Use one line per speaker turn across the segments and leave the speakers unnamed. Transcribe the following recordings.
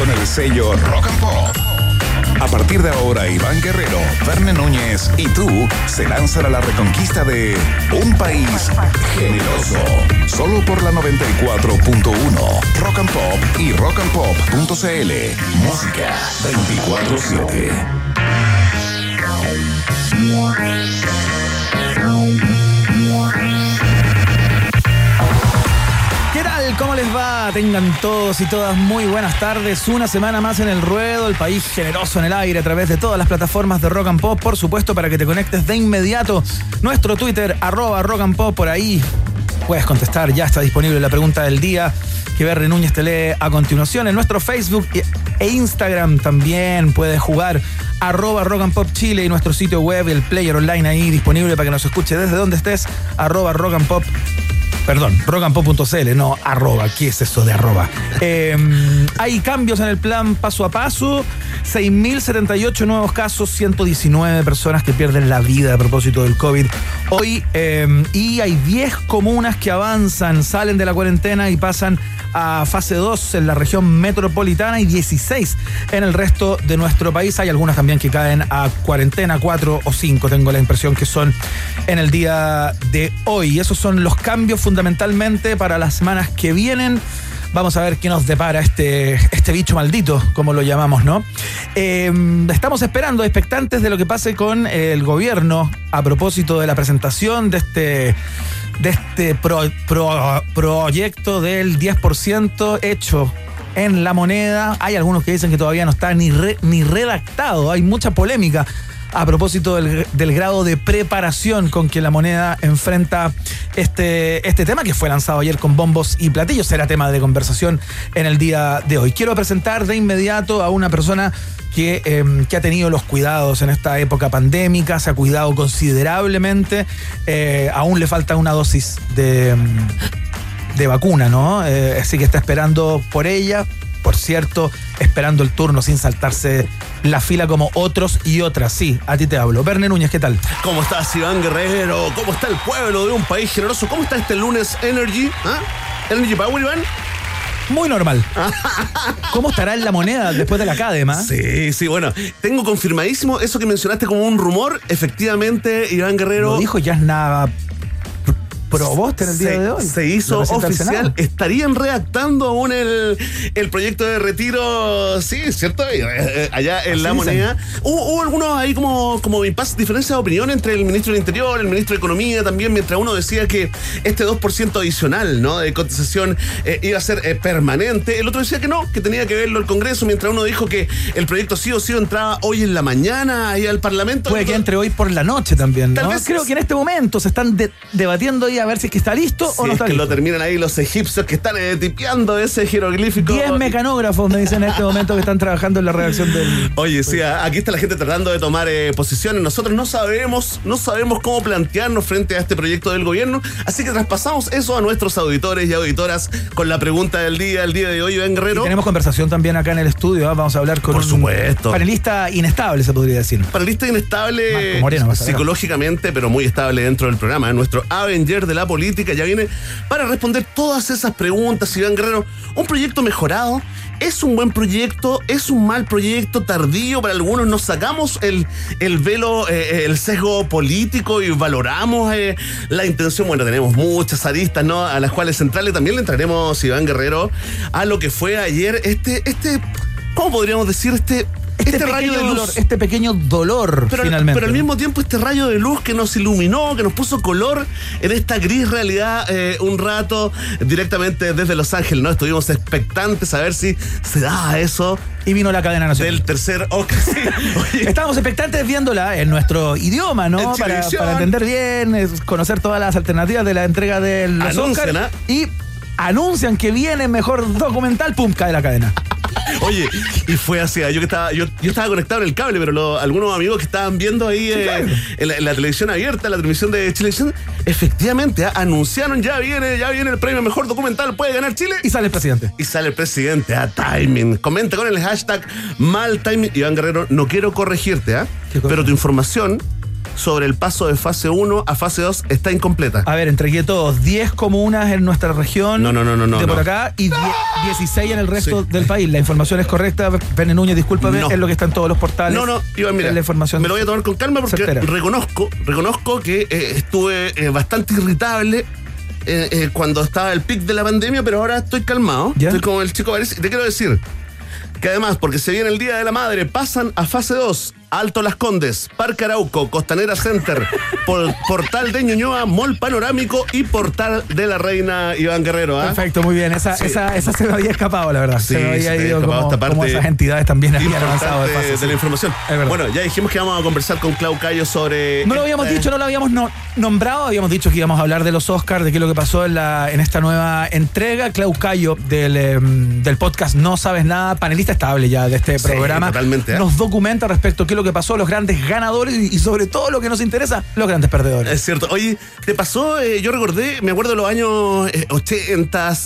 Con el sello Rock and Pop. A partir de ahora, Iván Guerrero, Verne Núñez y tú se lanzan a la reconquista de un país generoso. Solo por la 94.1 Rock and Pop y rockandpop.cl. Música 24-7.
¿Cómo les va? Tengan todos y todas muy buenas tardes. Una semana más en el ruedo, el país generoso en el aire a través de todas las plataformas de Rock and Pop, por supuesto, para que te conectes de inmediato. Nuestro Twitter, arroba Rock and Pop, por ahí puedes contestar, ya está disponible la pregunta del día que Berry Núñez te lee a continuación. En nuestro Facebook e Instagram también puedes jugar arroba Rock and Pop Chile y nuestro sitio web, el player online ahí disponible para que nos escuche desde donde estés, arroba Rock and Pop Perdón, rockandpop.cl, no arroba. ¿Qué es eso de arroba? Eh, hay cambios en el plan paso a paso. 6.078 nuevos casos, 119 personas que pierden la vida a propósito del COVID hoy. Eh, y hay 10 comunas que avanzan, salen de la cuarentena y pasan a fase 2 en la región metropolitana y 16 en el resto de nuestro país. Hay algunas también que caen a cuarentena, 4 o 5, tengo la impresión que son en el día de hoy. Esos son los cambios fundamentalmente para las semanas que vienen. Vamos a ver qué nos depara este, este bicho maldito, como lo llamamos, ¿no? Eh, estamos esperando, expectantes de lo que pase con el gobierno a propósito de la presentación de este de este pro, pro, proyecto del 10% hecho en la moneda. Hay algunos que dicen que todavía no está ni, ni redactado, hay mucha polémica a propósito del, grado de preparación con que la moneda enfrenta este, este tema que fue lanzado ayer con bombos y platillos. Será tema de conversación en el día de hoy. Quiero presentar de inmediato a una persona que, eh, que, ha tenido los cuidados en esta época pandémica, se ha cuidado considerablemente, eh, aún le falta una dosis de, de vacuna, ¿no? Eh, así que está esperando por ella, por cierto, esperando el turno sin saltarse la fila como otros y otras. Sí, a ti te hablo. Verne Núñez, ¿qué tal?
¿Cómo estás, Iván Guerrero? ¿Cómo está el pueblo de un país generoso? ¿Cómo está este lunes Energy? ¿Ah? ¿Energy Power, Iván?
Muy normal. ¿Cómo estará en la moneda después de la cadena?
Sí, sí, bueno, tengo confirmadísimo eso que mencionaste como un rumor. Efectivamente, Iván Guerrero.
Lo dijo Yasna Proboste en el día
se,
de hoy.
Se hizo oficial. Estarían redactando aún el, el, proyecto de retiro, sí, ¿cierto? Allá en Así la moneda. Hubo, hubo, algunos ahí como, como impasse, diferencia de opinión entre el ministro del Interior, el ministro de Economía también, mientras uno decía que este 2% adicional ¿no? de cotización eh, iba a ser eh, permanente. El otro decía que no, que tenía que verlo el Congreso, mientras uno dijo que el proyecto sí o sí entraba hoy en la mañana ahí al Parlamento.
Puede que entre hoy por la noche también, ¿no? Tal vez Creo que en este momento se están de, debatiendo ahí a ver si es que está listo
si
o no
es
está
que
listo.
lo terminan ahí los egipcios que están eh, tipeando ese jeroglífico.
10 mecanógrafos me dicen en este momento que están trabajando en la redacción del.
Oye, sí, aquí está la gente tratando de tomar eh, posiciones. Nosotros no sabemos, no sabemos cómo plantearnos frente a este proyecto del gobierno. Así que traspasamos eso a nuestros auditores y auditoras con la pregunta del día, el día de hoy, Ben Guerrero.
Y tenemos conversación también acá en el estudio. ¿eh? Vamos a hablar con
Por supuesto.
un panelista inestable, se podría decir.
Panelista inestable Moreno, psicológicamente, pero muy estable dentro del programa. Nuestro Avenger de la política ya viene para responder todas esas preguntas, Iván Guerrero. ¿Un proyecto mejorado? ¿Es un buen proyecto? ¿Es un mal proyecto tardío? Para algunos nos sacamos el, el velo, eh, el sesgo político y valoramos eh, la intención. Bueno, tenemos muchas aristas, ¿no? A las cuales centrales también le entraremos, Iván Guerrero, a lo que fue ayer este, este, ¿cómo podríamos decir? Este
este, este rayo de luz. Dolor, este pequeño dolor,
pero,
finalmente.
Pero al mismo tiempo, este rayo de luz que nos iluminó, que nos puso color en esta gris realidad eh, un rato directamente desde Los Ángeles, ¿no? Estuvimos expectantes a ver si se daba eso.
Y vino la cadena nacional.
Del tercer.
Sí. Estábamos expectantes viéndola en nuestro idioma, ¿no? Para, para, entender bien, conocer todas las alternativas de la entrega de los
Anuncian,
Oscar. Y anuncian que viene mejor documental, pum, cae la cadena.
Oye, y fue así, yo que estaba, yo, yo estaba conectado en el cable, pero algunos amigos que estaban viendo ahí eh, en, la, televisión abierta, la transmisión de Chilevisión, efectivamente ah, anunciaron ya viene, ya viene el premio mejor documental, puede ganar Chile.
Y sale el presidente.
Y sale el presidente, a ah, timing. Comenta con el hashtag mal timing. Iván Guerrero, no quiero corregirte, ¿ah? Pero tu información sobre el paso de fase 1 a fase 2 está incompleta.
A ver, entregué todos. 10 comunas en nuestra región.
No, no, no, no.
De por acá y 16 en el resto del país. La información es correcta. Pene Núñez, discúlpame, es lo que está en todos los portales.
No, no, Iván, mira.
La información
me lo voy a tomar con calma porque reconozco, reconozco que eh, estuve eh, bastante irritable eh, cuando estaba el pic de la pandemia, pero ahora estoy calmado. Estoy como el chico Te quiero decir que además, porque se viene el Día de la Madre, pasan a fase 2 Alto Las Condes, Parque Arauco, Costanera Center, Portal de Ñuñoa, Mall Panorámico y Portal de la Reina Iván Guerrero.
¿ah? Perfecto, muy bien. Esa, esa, esa, se me había escapado, la verdad. se me había ido como, como, esas entidades también habían avanzado.
De, de, la información. Bueno, ya dijimos que vamos a conversar con Clau Cayo sobre...
No lo habíamos dicho, no lo habíamos nombrado. Habíamos dicho que íbamos a hablar de los Oscars, de qué es lo que pasó en, la, en esta nueva entrega. Clau Cayo del, em, del podcast No Sabes Nada, panelista estable ya de este programa.
Totalmente.
¿eh? Nos documenta respecto a qué es lo que pasó, los grandes ganadores y, sobre todo lo que nos interesa, los grandes perdedores.
Es cierto. Oye, ¿te pasó? Eh, yo recordé, me acuerdo de los años 80 eh,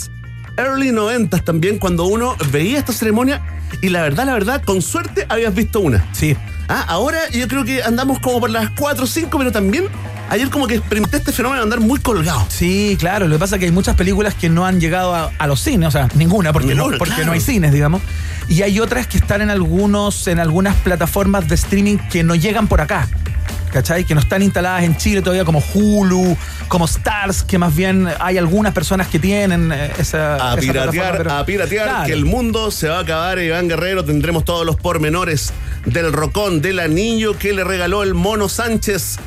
early 90 también, cuando uno veía esta ceremonia y la verdad, la verdad, con suerte habías visto una.
Sí.
Ah, ahora yo creo que andamos como por las 4 o 5, pero también ayer como que experimenté este fenómeno de andar muy colgado.
Sí, claro. Lo que pasa es que hay muchas películas que no han llegado a, los cines, o sea, ninguna, porque, no, porque no hay cines, digamos. Y hay otras que están en algunos, en algunas plataformas de streaming que no llegan por acá. ¿Cachai? Que no están instaladas en Chile todavía como Hulu, como Stars, que más bien hay algunas personas que tienen eh, esa.
A piratear, a piratear, que el mundo se va a acabar, Iván Guerrero. Tendremos todos los pormenores del rocón, del anillo que le regaló el mono Sánchez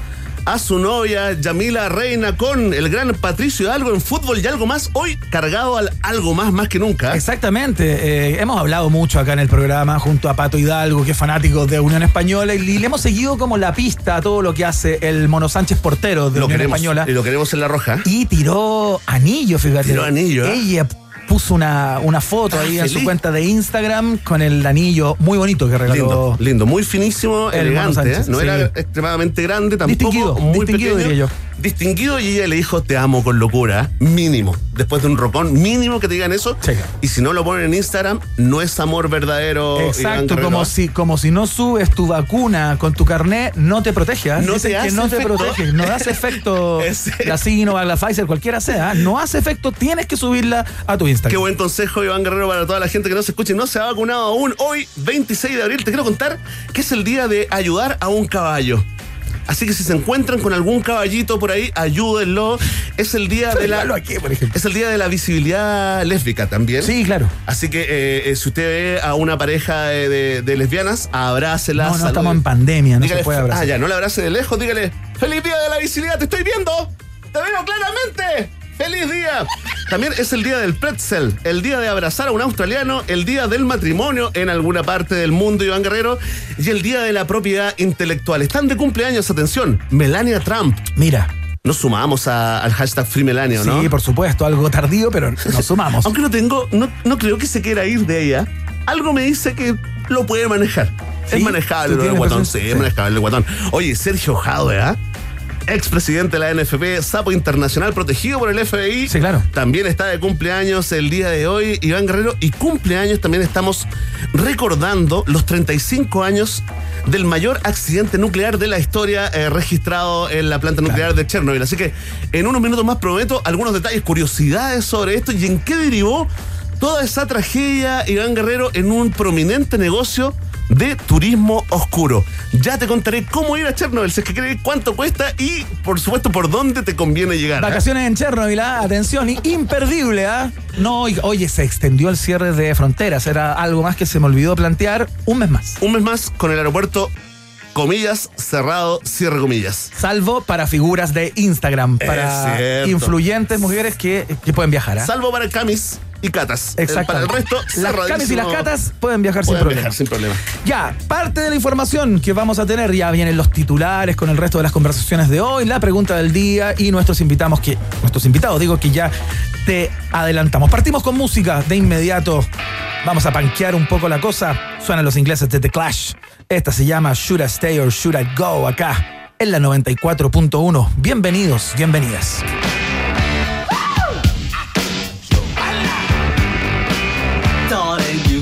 a su novia Yamila Reina con el gran Patricio Algo en fútbol y algo más, hoy cargado al algo más más que nunca.
Exactamente, eh, hemos hablado mucho acá en el programa junto a Pato Hidalgo, que es fanático de Unión Española, y, le hemos seguido como la pista a todo lo que hace el Mono Sánchez portero de Unión Española.
Y lo queremos en la roja.
Y tiró anillo, fíjate.
Tiró anillo.
¿eh? Ella puso una, una foto ah, ahí en su cuenta de Instagram con el anillo muy bonito que regaló.
Lindo, lindo muy finísimo, elegante. ¿eh? No era extremadamente grande, tampoco
distinguido, muy distinguido, diría yo
distinguido y ella le dijo te amo con locura, mínimo. Después de un rocón, mínimo que te digan eso. Y si no lo ponen en Instagram, no es amor verdadero.
Exacto, como si, como si no subes tu vacuna con tu carnet, no te protege.
No te
que no te protege, no hace efecto la Sinovac, la Pfizer, cualquiera sea. No hace efecto, tienes que subirla a tu Instagram.
Qué buen consejo, Iván Guerrero, para toda la gente que no se escuche y no se ha vacunado aún. Hoy, 26 de abril, te quiero contar que es el día de ayudar a un caballo. Así que si se encuentran con algún caballito por ahí, ayúdenlo. Es el día de la. Es el día de la visibilidad lésbica también.
Sí, claro.
Así que eh, eh, si usted ve a una pareja de, lesbianas, abrácelas.
No, no estamos en pandemia, no se puede abrazar.
Ah, ya, no le abrace de lejos, dígale, ¡Feliz día de la visibilidad! ¡Te estoy viendo! ¡Te veo claramente! ¡Feliz día! También es el día del pretzel, el día de abrazar a un australiano, el día del matrimonio en alguna parte del mundo, Iván Guerrero, y el día de la propiedad intelectual. Están de cumpleaños, atención, Melania Trump.
Mira.
Nos sumamos al hashtag Free Melania, ¿no?
Sí, por supuesto, algo tardío, pero nos sumamos.
Aunque no tengo, no, no creo que se quiera ir de ella. Algo me dice que lo puede manejar. Es manejable el guatón, sí, es manejable el guatón. Oye, Sergio Jado, ¿verdad? Expresidente de la NFP, sapo internacional protegido por el FBI.
Sí, claro.
También está de cumpleaños el día de hoy, Iván Guerrero. Y cumpleaños también estamos recordando los 35 años del mayor accidente nuclear de la historia eh, registrado en la planta nuclear de Chernobyl. Así que en unos minutos más prometo algunos detalles, curiosidades sobre esto y en qué derivó toda esa tragedia, Iván Guerrero, en un prominente negocio de turismo oscuro. Ya te contaré cómo ir a Chernobyl, si es que crees cuánto cuesta y, por supuesto, por dónde te conviene llegar.
¿ah? Vacaciones en Chernobyl, ¿ah? atención, imperdible, ¿ah? No, oye, se extendió el cierre de fronteras, era algo más que se me olvidó plantear, un mes más.
Un mes más con el aeropuerto comillas, cerrado, cierre comillas.
Salvo para figuras de Instagram, para influyentes mujeres que, pueden viajar.
Salvo para Camis y catas.
Exacto.
Para el resto,
las camis y las catas pueden viajar sin problema.
sin problema.
Ya, parte de la información que vamos a tener, ya vienen los titulares con el resto de las conversaciones de hoy, la pregunta del día y nuestros invitados que, nuestros invitados, digo que ya te adelantamos. Partimos con música de inmediato.
Vamos a panquear un poco la cosa. Suenan los ingleses de The Clash. Esta se llama Should I Stay or Should I Go acá en la 94.1. Bienvenidos, bienvenidas.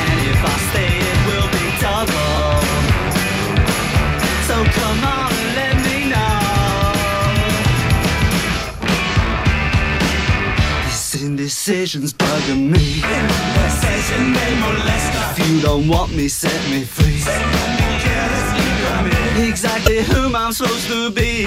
And if I stay it will be trouble So come on let me know. This indecision's bugging me. If you don't want me, set me free. Exactly whom I'm supposed to be.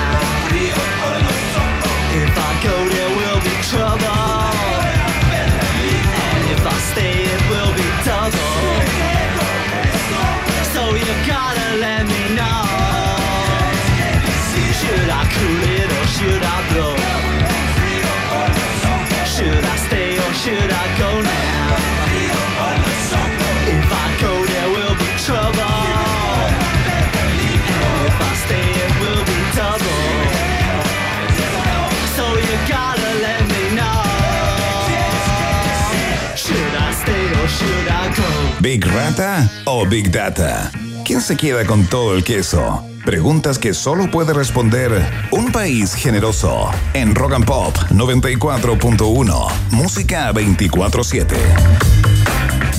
¿Big Rata o Big Data? ¿Quién se queda con todo el queso? Preguntas que solo puede responder un país generoso en Rock and Pop 94.1, música 24/7.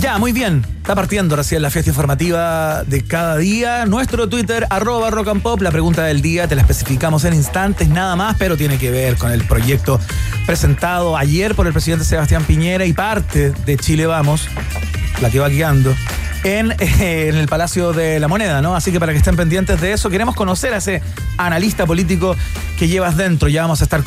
Ya, muy bien. Está partiendo recién la fiesta informativa de cada día. Nuestro Twitter, arroba rock and pop. La pregunta del día te la especificamos en instantes, nada más, pero tiene que ver con el proyecto presentado ayer por el presidente Sebastián Piñera y parte de Chile Vamos la que va guiando, en, en, el Palacio de la Moneda, ¿no? Así que para que estén pendientes de eso, queremos conocer a ese analista político que llevas dentro. Ya vamos a estar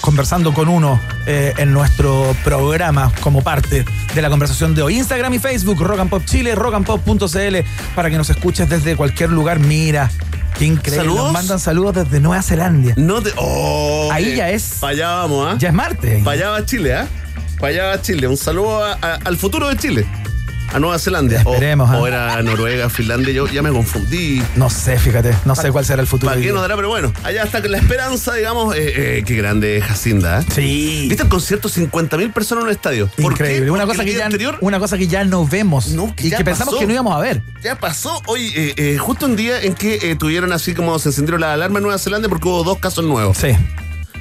conversando con uno eh, en nuestro programa como parte de la conversación de hoy. Instagram y Facebook, Rock and Pop Chile, rockandpop.cl, para que nos escuches desde cualquier lugar. Mira, Qué increíble. Nos mandan saludos desde Nueva Zelanda.
No te. Oh,
Ahí ya es.
Para allá vamos, ¿ah?
Ya es martes.
Para allá va Chile, ¿ah? Para allá va Chile. Un saludo al futuro de Chile a Nueva Zelanda.
Esperemos.
¿ah? o, era Noruega, Finlandia, yo ya me confundí.
No sé, fíjate, no sé cuál será el futuro.
¿Para qué nos dará? Pero bueno, allá está la esperanza, digamos, eh, eh, qué grande es Jacinda. ¿eh?
Sí.
¿Viste el concierto? 50.000 personas en un estadio.
Increíble. Una cosa, que ya, una cosa que ya no vemos. No, y que pensamos que no íbamos a ver.
Ya pasó hoy, justo un día en que tuvieron así como se encendieron la alarma en Nueva Zelanda porque hubo dos casos nuevos.
Sí.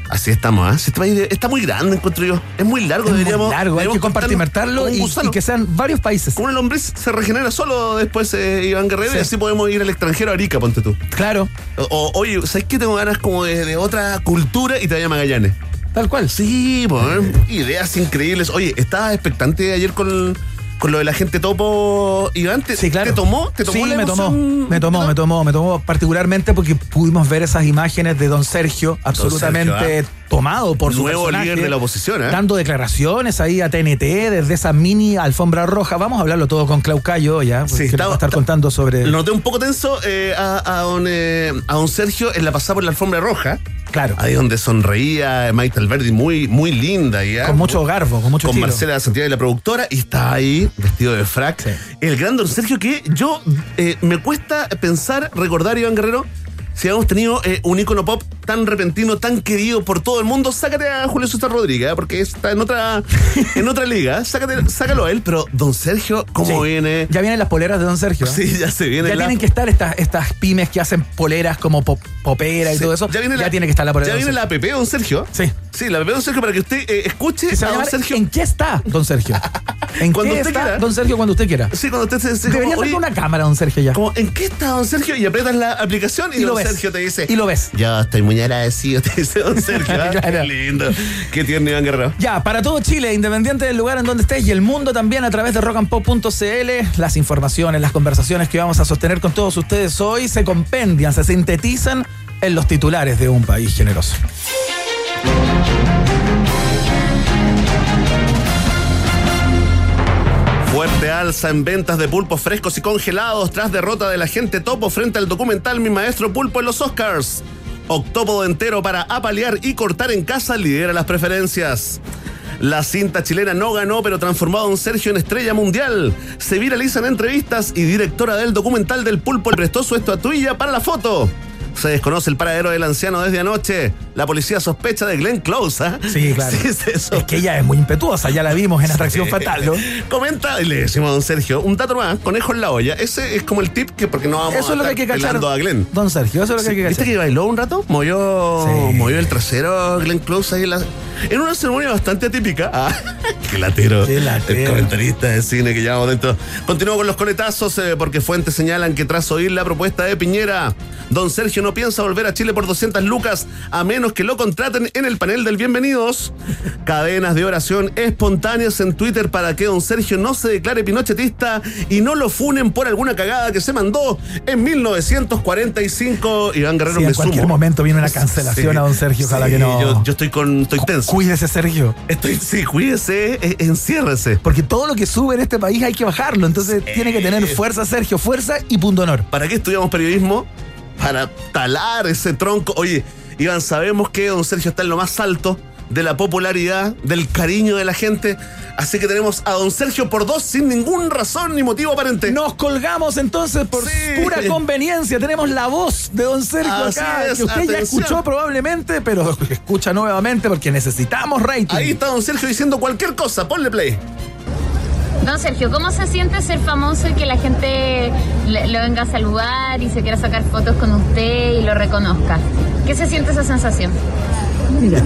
Así estamos, ¿ah? Está muy grande, encuentro yo. Es muy largo, deberíamos.
Muy largo, hay que compartimentarlo y, que sean varios países.
Como el lombriz se regenera solo después eh, Iván Guerrero y así podemos ir al extranjero a Arica, ponte tú.
Claro.
O, oye, ¿sabes qué? Tengo ganas como de, otra cultura y te vaya a Magallanes.
Tal cual.
Sí, pues, ideas increíbles. Oye, ¿estabas expectante ayer con con lo de la gente topo Iván, ¿te,
sí, claro.
¿te tomó? ¿Te tomó
sí,
la
me tomó, me tomó,
¿No?
me tomó, me tomó particularmente porque pudimos ver esas imágenes de don Sergio absolutamente
Sergio,
tomado por su
Nuevo
personaje,
líder de la oposición, ¿eh?
dando declaraciones ahí a TNT desde esa mini alfombra roja. Vamos a hablarlo todo con Clau Cayo ya,
Sí, está-
va a estar
está-
contando sobre...
Lo noté un poco tenso eh, a, a don, eh, a don Sergio en la pasada por la alfombra roja.
Claro,
Ahí donde sonreía Maite Alberdi, muy, muy linda ya.
con mucho garbo, con mucho
con. Marcela Santiago y la productora y está ahí vestido de frac.
Sí.
El gran don Sergio que yo eh, me cuesta pensar, recordar Iván Guerrero, si habíamos tenido eh, un ícono pop tan repentino, tan querido por todo el mundo, sácate a Julio César Rodríguez, ¿eh? porque está en otra, en otra liga, sácate, sácalo a él, pero don Sergio, ¿cómo
Sí.
viene?
Ya vienen las poleras de don Sergio. ¿eh?
Sí, ya se viene
Ya
la-
tienen que estar estas, estas pymes que hacen poleras como pop- popera y
Sí,
todo eso. Ya,
viene la-
tiene que estar la polera.
Ya
de
viene la app, don Sergio.
Sí.
Sí, la app, don Sergio, para que usted eh, escuche a don Sergio.
¿En qué está, don Sergio? ¿En
Cuando
qué
usted
está,
quiera.
don Sergio, cuando usted quiera?
Sí, cuando usted se, se
Debería
como,
una cámara, don Sergio, ya.
como, ¿en qué está don Sergio? Y apretas la aplicación y,
Y lo ves.
Sergio te dice.
Y lo ves.
Yo estoy muy agradecido, te dice don Sergio. ¿ah?
Claro.
Qué lindo. Qué tierno Iván Guerrero.
Ya, para todo Chile, independiente del lugar en donde estés y el mundo también a través de rockandpop.cl, las informaciones, las conversaciones que vamos a sostener con todos ustedes hoy se compendian, se sintetizan en los titulares de un país generoso.
Fuerte alza en ventas de pulpos frescos y congelados tras derrota de la gente topo frente al documental Mi Maestro Pulpo en los Oscars. Octópodo entero para apalear y cortar en casa lidera las preferencias. La cinta chilena no ganó, pero transformó a don Sergio en estrella mundial. Se viralizan entrevistas y directora del documental del pulpo prestó su estatuilla para la foto. Se desconoce el paradero del anciano desde anoche. La policía sospecha de Glenn Close, ¿ah?
Sí, claro.
Sí, es eso.
Es que ella es muy impetuosa, ya la vimos en Atracción Fatal, ¿no?
Comenta, y le decimos a don Sergio, un dato más, conejo en la olla. Ese es como el tip que porque no vamos
Eso
a
es lo que hay que cachar.
a Glenn.
Don Sergio, eso es lo que hay que
¿Viste
cachar.
que bailó un rato? Movió,
Sí.
movió el trasero Glenn Close ahí en, la- en una ceremonia bastante atípica. Ah, qué latero.
Qué latero.
El comentarista de cine que llevamos dentro. Continúo con los coletazos eh, porque fuentes señalan que tras oír la propuesta de Piñera, don Sergio no piensa volver a Chile por 200 lucas a menos que lo contraten en el panel del Bienvenidos. Cadenas de oración espontáneas en Twitter para que don Sergio no se declare pinochetista y no lo funen por alguna cagada que se mandó en 1945. Iván Guerrero
Sí,
me
en cualquier
sumo.
momento viene una cancelación
Sí,
a don Sergio, ojalá
sí,
que no.
Yo, yo estoy con. Estoy tenso.
Cuídese, Sergio.
Estoy, sí, cuídese, eh, enciérrese.
Porque todo lo que sube en este país hay que bajarlo. Entonces tiene que tener fuerza, Sergio, fuerza y punto honor.
¿Para qué estudiamos periodismo? Para talar ese tronco. Oye, Iván, sabemos que don Sergio está en lo más alto de la popularidad, del cariño de la gente. Así que tenemos a don Sergio por dos sin ningún razón ni motivo aparente.
Nos colgamos entonces por
Sí.
pura conveniencia. Tenemos la voz de don Sergio
Así
acá,
es,
que usted ya escuchó probablemente, pero escucha nuevamente porque necesitamos rating.
Ahí está don Sergio diciendo cualquier cosa. Ponle play.
Don Sergio, ¿cómo se siente ser famoso y que la gente le, le venga a saludar y se quiera sacar fotos con usted y lo reconozca? ¿Qué se siente esa sensación?
Mira,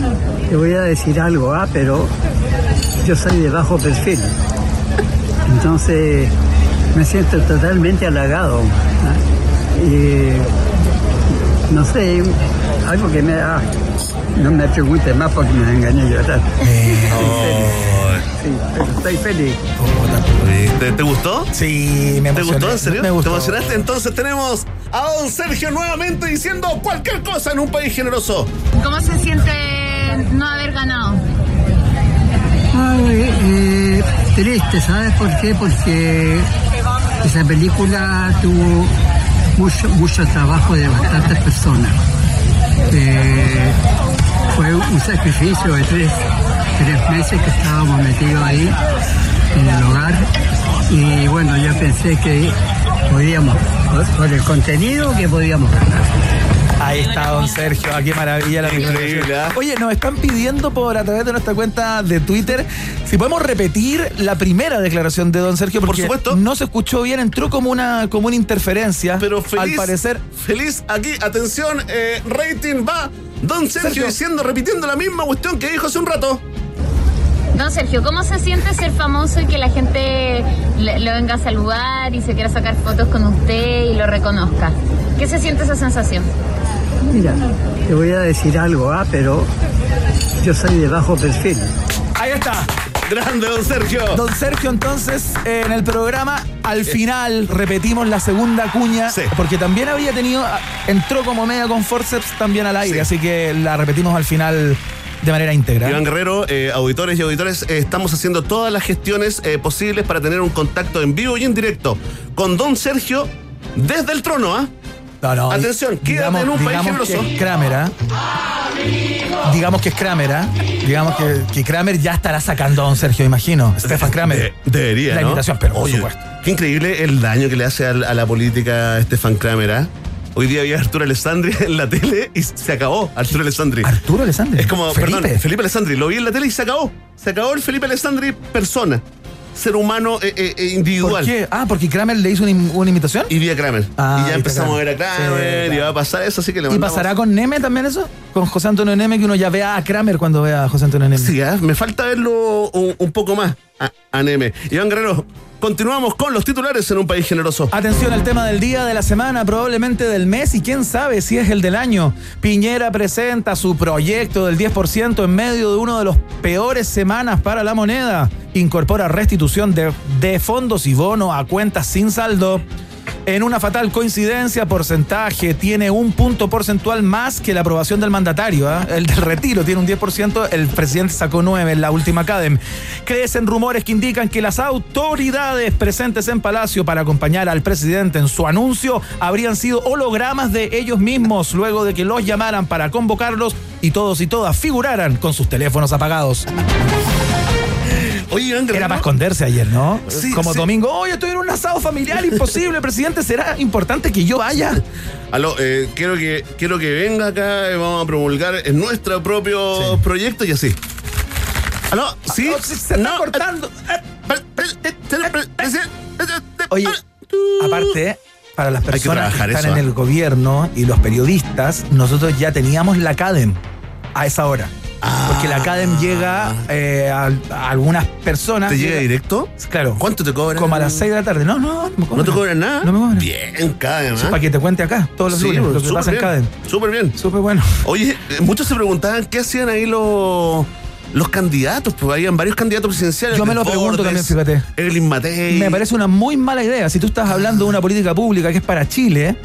te voy a decir algo, ah, pero yo soy de bajo perfil. Entonces me siento totalmente halagado. ¿ah? Y no sé, algo que me da. No me pregunte más porque me engañé yo. ¿verdad? Sí, estoy feliz.
¿Te, te gustó?
Sí, me
¿Te
emocioné.
gustó, en serio?
Me gustó.
¿Te emocionaste? Entonces tenemos a don Sergio nuevamente diciendo cualquier cosa en un país generoso.
¿Cómo se siente no haber ganado?
Ay, eh, triste, ¿sabes por qué? Porque esa película tuvo mucho, mucho trabajo de bastantes personas. Eh, fue un sacrificio de tres, tres meses que estábamos metidos ahí en el hogar y bueno, yo pensé que podíamos, por, por el contenido, que podíamos ganar.
Ahí está don Sergio, ah, qué maravilla la
Increíble. ¿ah?
Oye, nos están pidiendo por a través de nuestra cuenta de Twitter si podemos repetir la primera declaración de don Sergio porque
supuesto.
no se escuchó bien, entró como una como una interferencia.
Pero feliz.
al parecer
Feliz aquí, atención, eh, rating va. Don Sergio,
Sergio.
diciendo, repitiendo la misma cuestión que dijo hace un rato.
Don Sergio, ¿cómo se siente ser famoso y que la gente le, le venga a saludar y se quiera sacar fotos con usted y lo reconozca? ¿Qué se siente esa sensación?
Mira, te voy a decir algo, ah, pero yo soy de bajo perfil.
Ahí está.
Grande, don Sergio.
Don Sergio, entonces, en el programa, al final, repetimos la segunda cuña,
Sí.
porque también había tenido, entró como media con forceps también al aire, así que la repetimos al final de manera íntegra.
Iván Guerrero, eh, auditores y auditores, eh, estamos haciendo todas las gestiones eh, posibles para tener un contacto en vivo y en directo con don Sergio desde el trono, ¿ah?
No, no,
Atención, quédate en un país generoso.
Kramer, ¿ah? Digamos que es Kramer, ¿ah? Digamos que, que Kramer ya estará sacando a don Sergio, imagino. Stefan Kramer.
De- debería,
La
¿no?
invitación, pero por
Oye,
supuesto.
Qué increíble el daño que le hace a, la política Stefan Kramer, ¿ah? Hoy día había Arturo Alessandri en la tele y se acabó Arturo Alessandri.
Arturo Alessandri.
Es como,
Felipe.
perdón, Felipe Alessandri, lo vi en la tele y se acabó. Se acabó el Felipe Alessandri persona, ser humano eh, eh, eh, individual.
¿Por qué? Ah, porque Kramer le hizo una, una imitación.
Y vi a Kramer.
Ah,
y ya empezamos a ver a Kramer
Sí,
y va a pasar eso, así que le
¿Y
mandamos-
pasará con Neme también eso? Con José Antonio Neme, que uno ya vea a Kramer cuando vea a José Antonio Neme.
Sí, ¿ah? me falta verlo un, un poco más a, a Neme. Iván Guerrero, continuamos con los titulares en un país generoso.
Atención al tema del día, de la semana, probablemente del mes y quién sabe si es el del año. Piñera presenta su proyecto del 10% en medio de uno de los peores semanas para la moneda. Incorpora restitución de, de fondos y bono a cuentas sin saldo. En una fatal coincidencia, porcentaje tiene un punto porcentual más que la aprobación del mandatario. ¿ah? El del retiro tiene un 10%, el presidente sacó 9 en la última CADEM. Crecen rumores que indican que las autoridades presentes en Palacio para acompañar al presidente en su anuncio habrían sido hologramas de ellos mismos luego de que los llamaran para convocarlos y todos y todas figuraran con sus teléfonos apagados.
Oye.
Era para esconderse ayer, ¿no?
Sí,
Como
sí.
domingo, hoy estoy en un asado familiar imposible, presidente, ¿será importante que yo vaya?
Aló, eh, quiero, que, quiero que venga acá, eh, vamos a promulgar en nuestro propio
Sí.
proyecto y así. Aló, sí.
Oh, se está
No,
cortando.
eh, eh,
Oye, aparte, para las personas que, están
eso,
en el gobierno y los periodistas, nosotros ya teníamos la CADEM a esa hora. Porque la CADEM llega eh, a, a algunas personas.
¿Te llega directo?
Claro.
¿Cuánto te cobran?
Como a las 6 de la tarde. No, no, no me cobran.
¿No te cobran nada?
No me cobran.
Bien, cada
Eso para que te cuente acá todos los
Sí,
lunes lo que pasa en
bien,
CADEM.
Súper bien.
Súper bueno.
Oye, eh, muchos se preguntaban qué hacían ahí los, los candidatos, pues habían varios candidatos presidenciales.
Yo me lo pregunto también, fíjate.
Evelyn Matei.
Me parece una muy mala idea. Si tú estás hablando de una política pública que es para Chile,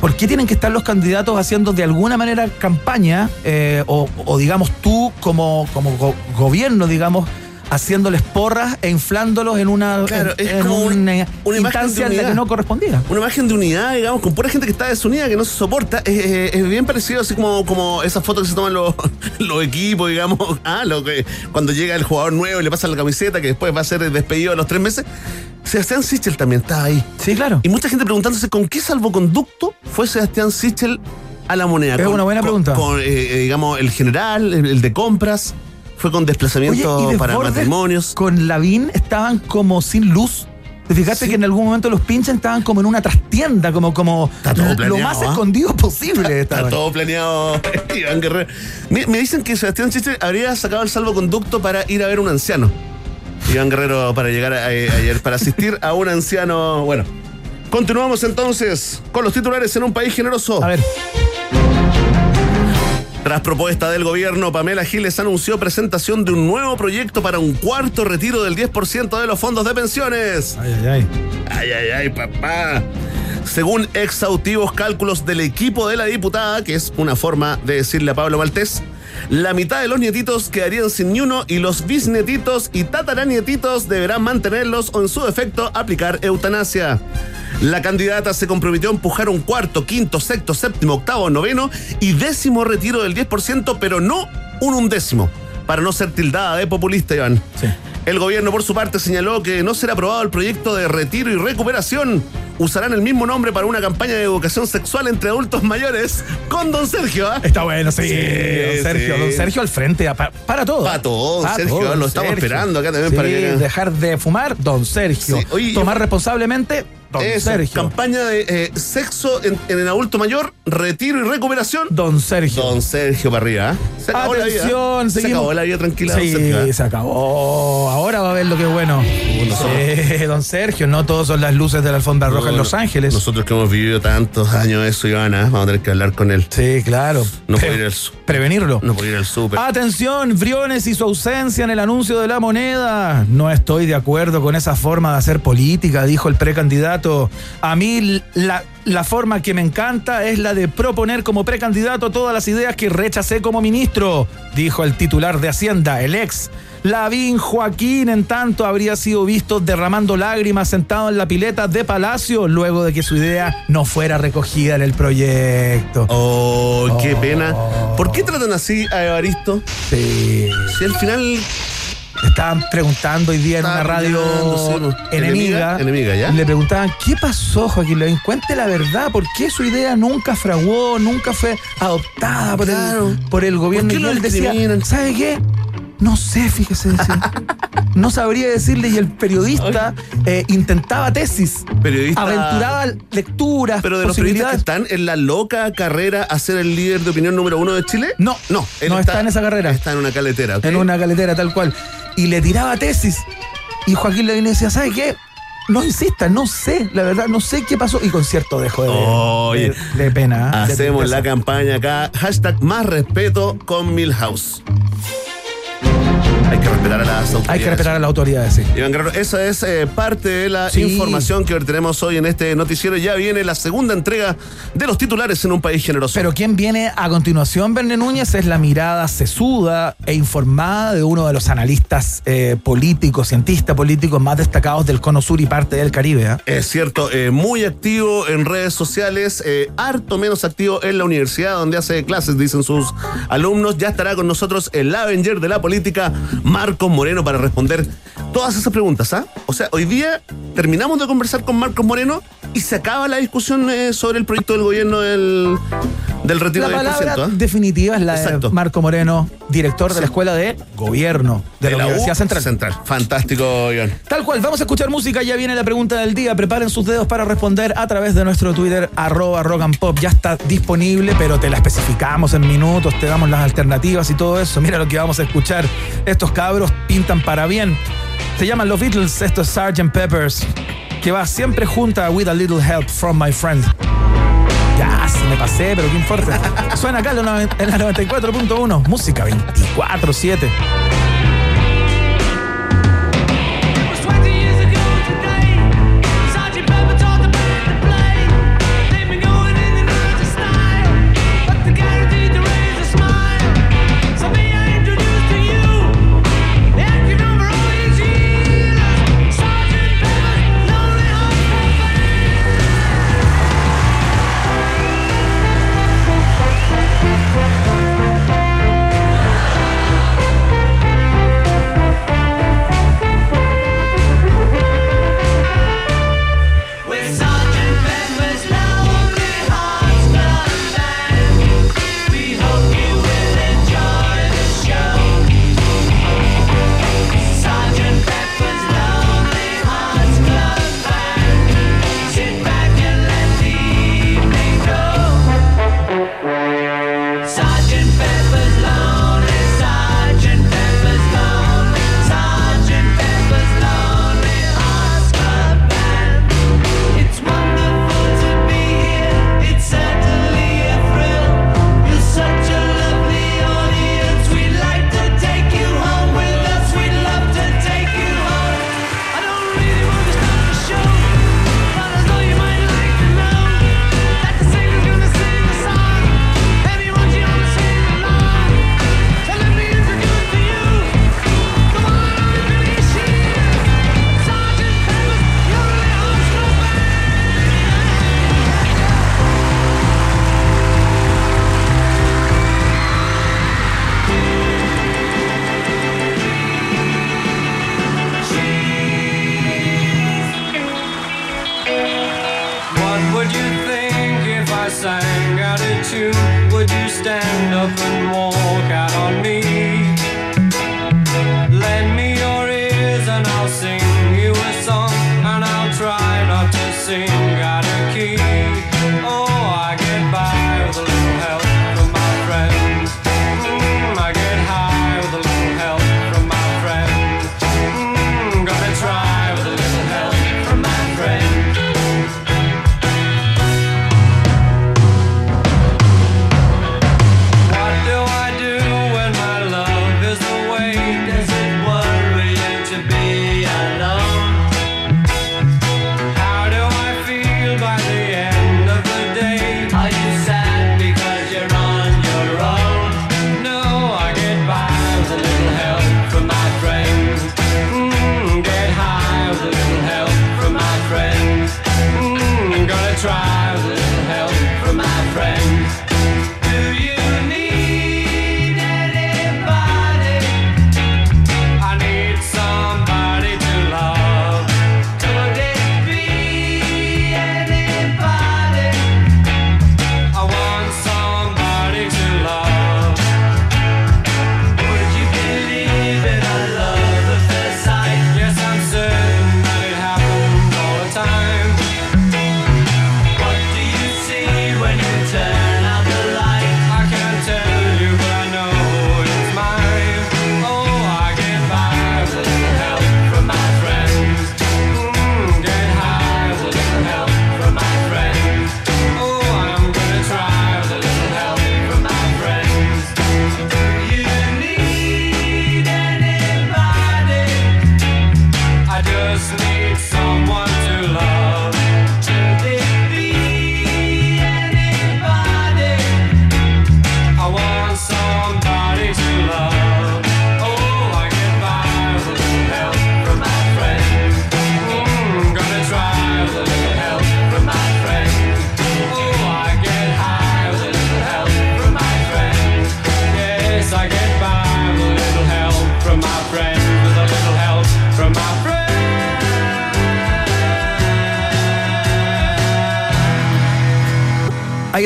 ¿por qué tienen que estar los candidatos haciendo de alguna manera campaña? eh, o, o digamos tú como, como go- gobierno, digamos, haciéndoles porras e inflándolos en una,
Claro,
en,
es
en
como
una, instancia en la que no correspondía.
Una imagen de unidad, digamos, con pura gente que está desunida, que no se soporta. Es, es- es bien parecido, así como, como esas fotos que se toman los, los equipos, digamos. Ah, lo que cuando llega el jugador nuevo y le pasa la camiseta, que después va a ser despedido a los tres meses. Sebastián Sichel también está ahí.
Sí, claro.
Y mucha gente preguntándose con qué salvoconducto fue Sebastián Sichel a la moneda.
Es
Con-
una buena
con-
pregunta.
Con, eh, eh, digamos, el general, el, el de compras, fue con
Oye,
desplazamiento
y
para matrimonios.
Con Lavín estaban como sin luz. ¿Te fijaste
Sí.
que en algún momento los pinches estaban como en una trastienda, como, como
todo
lo
planeado,
más
¿ah?
escondido posible?
Está todo planeado, Iván Guerrero. Me, me dicen que Sebastián Sichel habría sacado el salvoconducto para ir a ver un anciano. Iván Guerrero para llegar a- a- ayer, para asistir a un anciano. Bueno, continuamos entonces con los titulares en un país generoso.
A ver,
Tras propuesta del gobierno, Pamela Giles anunció presentación de un nuevo proyecto para un cuarto retiro del 10% de los fondos de pensiones.
ay, ay, ay.
Ay, ay, ay, papá. Según exhaustivos cálculos del equipo de la diputada, que es una forma de decirle a Pablo Maltés, la mitad de los nietitos quedarían sin ni uno y los bisnietitos y tataranietitos deberán mantenerlos o en su defecto aplicar eutanasia. La candidata se comprometió a empujar un cuarto, quinto, sexto, séptimo, octavo, noveno y décimo retiro del 10%, pero no un undécimo, para no ser tildada de populista, Iván.
Sí.
El gobierno, por su parte, señaló que no será aprobado el proyecto de retiro y recuperación. Usarán el mismo nombre para una campaña de educación sexual entre adultos mayores con don Sergio. ¿ah?
Está bueno, sí.
Sí,
don Sergio,
sí.
don Sergio al frente, pa- para todo.
Pa' todo, Sergio,
todo,
lo estamos
Sergio.
esperando acá también
Sí,
para que-
Dejar de fumar, don Sergio.
Oye,
Tomar
yo-
responsablemente, don
Eso,
Sergio.
campaña de eh, sexo en, en el adulto mayor, retiro y recuperación.
Don Sergio.
Don Sergio para arriba. Se acabó la vida.
Atención,
Se acabó la vida tranquila,
Sí.
¿ah?
se acabó. Ahora va a ver lo qué bueno. don Sergio, no todos son las luces de la alfombra roja en Los Ángeles.
Nosotros que hemos vivido tantos años eso, Ivana, vamos a tener que hablar con él.
Sí, claro.
No puede ir al
Prevenirlo.
No puede ir al súper.
Atención, Briones y su ausencia en el anuncio de la moneda. No estoy de acuerdo con esa forma de hacer política, dijo el precandidato. A mí la, la forma que me encanta es la de proponer como precandidato todas las ideas que rechacé como ministro, dijo el titular de Hacienda, el ex Lavín Joaquín, en tanto, habría sido visto derramando lágrimas sentado en la pileta de Palacio luego de que su idea no fuera recogida en el proyecto.
Oh, qué pena. ¿Por qué tratan así a Evaristo?
Sí.
Si al final
estaban preguntando hoy día en una radio enemiga,
enemiga, ¿ya?
le preguntaban, ¿qué pasó, Joaquín Lavín? Cuente la verdad, ¿por qué su idea nunca fraguó, nunca fue adoptada por, el, por el gobierno?
¿Por qué
y él decía, ¿sabe qué? No sé, fíjese. no sabría decirle. Y el periodista eh, intentaba tesis.
Periodista.
Aventuraba lecturas.
Pero de los periodistas que están en la loca carrera a ser el líder de opinión número uno de Chile.
No, no. no está, en esa carrera.
Está en una caletera.
En una caletera, tal cual. Y le tiraba tesis. Y Joaquín le decía, ¿sabe qué? no insista, no sé, la verdad, no sé qué pasó. Y con cierto dejo de, de, pena.
¿eh? Hacemos la campaña acá. Hashtag más respeto con Milhouse. Hay que respetar a las autoridades.
Hay que respetar a las autoridades, sí.
Iván Guerrero, esa es eh, parte de la información que tenemos hoy en este noticiero. Ya viene la segunda entrega de los titulares en un país generoso.
Pero quien viene a continuación, Verne Núñez, es la mirada sesuda e informada de uno de los analistas eh, políticos, cientistas políticos más destacados del Cono Sur y parte del Caribe. ¿ah?
Es cierto, eh, muy activo en redes sociales, harto menos activo en la universidad donde hace clases, dicen sus alumnos. Ya estará con nosotros el Avenger de la política Marcos Moreno para responder todas esas preguntas. ¿ah? O sea, hoy día terminamos de conversar con Marcos Moreno y se acaba la discusión eh, sobre el proyecto del gobierno del, del retiro
la palabra ¿ah? definitiva es la de Marco Moreno, director de la Escuela de Gobierno de, la, Universidad Central.
Central. Fantástico, Iván.
Tal cual, vamos a escuchar música, ya viene la pregunta del día. Preparen sus dedos para responder a través de nuestro Twitter, arroba rock and pop. Ya está disponible, pero te la especificamos en minutos, te damos las alternativas y todo eso. Mira lo que vamos a escuchar. Estos cabros pintan para bien. Se llaman los Beatles, esto es Sgt. Peppers, que va siempre junta With a Little Help from My Friend. Ya, se me pasé, pero qué importa. Suena acá en la 94.1, música 24-7.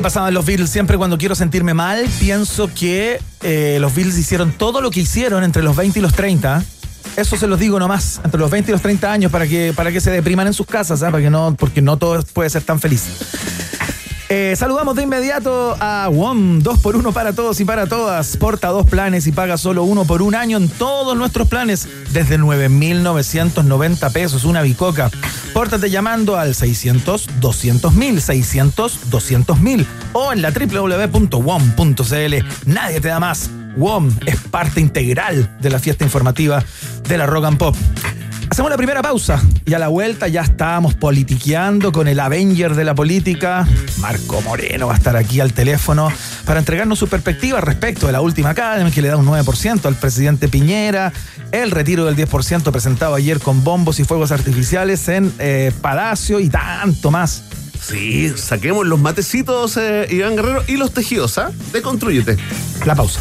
Ahí pasaban los Beatles. Siempre cuando quiero sentirme mal, pienso que eh, los Beatles hicieron todo lo que hicieron entre los 20 y los 30. Eso se los digo nomás, entre los 20 y los 30 años, para que, para que se depriman en sus casas, ¿ah? para que no, porque no todo puede ser tan feliz. Eh, saludamos de inmediato a WOM, dos por uno para todos y para todas. Porta dos planes y paga solo uno por un año en todos nuestros planes desde 9,990 pesos, una bicoca. Pórtate llamando al 600 200 mil, 600 200 mil o en la www.wom.cl. Nadie te da más. WOM es parte integral de la fiesta informativa de la Rock Pop. Hacemos la primera pausa y a la vuelta ya estábamos politiqueando con el Avenger de la política. Marco Moreno va a estar aquí al teléfono para entregarnos su perspectiva respecto de la última Academy que le da un 9% al presidente Piñera, el retiro del 10% presentado ayer con bombos y fuegos artificiales en eh, Palacio y tanto más.
Sí, saquemos los matecitos, eh, Iván Guerrero, y los tejidos, ¿ah? Deconstrúyete.
La pausa.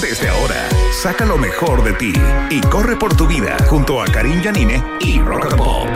Desde ahora, saca lo mejor de ti y corre por tu vida junto a Karim Yanine y Rock Pop.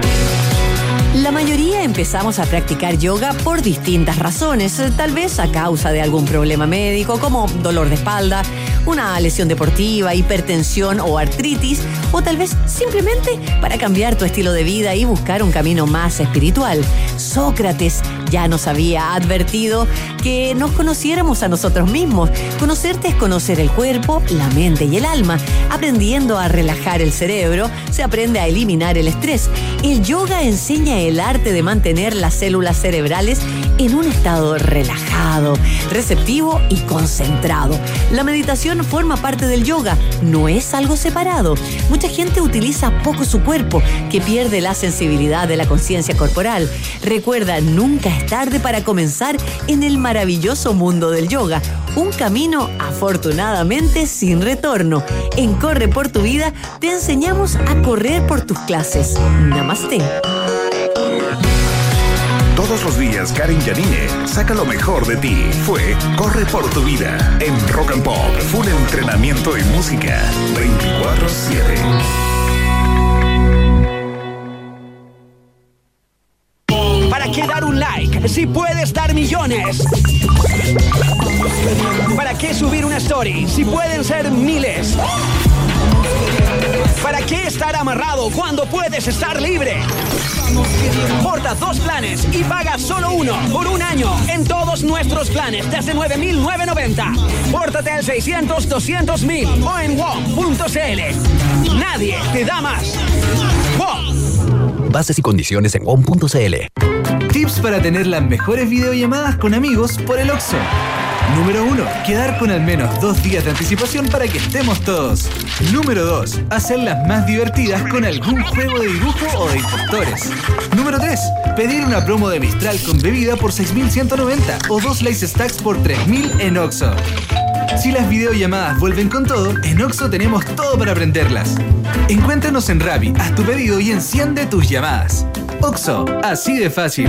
La mayoría empezamos a practicar yoga por distintas razones, tal vez a causa de algún problema médico como dolor de espalda, una lesión deportiva, hipertensión o artritis, o tal vez simplemente para cambiar tu estilo de vida y buscar un camino más espiritual. Sócrates ya nos había advertido que nos conociéramos a nosotros mismos. Conocerte es conocer el cuerpo, la mente y el alma. Aprendiendo a relajar el cerebro, se aprende a eliminar el estrés. El yoga enseña el arte de mantener las células cerebrales en un estado relajado, receptivo y concentrado. La meditación forma parte del yoga, no es algo separado. Mucha gente utiliza poco su cuerpo, que pierde la sensibilidad de la conciencia corporal. Recuerda, nunca es tarde para comenzar en el maravilloso mundo del yoga, un camino afortunadamente sin retorno. En Corre por tu vida te enseñamos a correr por tus clases. Namaste.
Todos los días, Karen Yanine saca lo mejor de ti. Fue Corre por tu vida en Rock and Pop. Full entrenamiento y música
24-7. ¿Para qué dar un like si puedes dar millones? ¿Para qué subir una story si pueden ser miles? ¿Para qué estar amarrado cuando puedes estar libre? Porta dos planes y paga solo uno por un año en todos nuestros planes desde 9.990. Pórtate al 600-200.000 o en WOM.cl. Nadie te da más. WOM.
Bases y condiciones en WOM.cl.
Tips para tener las mejores videollamadas con amigos por el Oxxo. Número 1. Quedar con al menos dos días de anticipación para que estemos todos. Número 2. Hacerlas más divertidas con algún juego de dibujo o de impostores. Número 3. Pedir una promo de Mistral con bebida por 6.190 o dos Lace Stacks por 3.000 en Oxo. Si las videollamadas vuelven con todo, en Oxo tenemos todo para aprenderlas. Encuéntranos en Rappi, haz tu pedido y enciende tus llamadas. Oxo, así de fácil.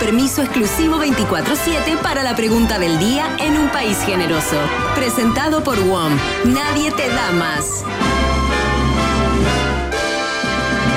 Permiso exclusivo 24/7 para la pregunta del día en un país generoso. Presentado por WOM. Nadie te da más.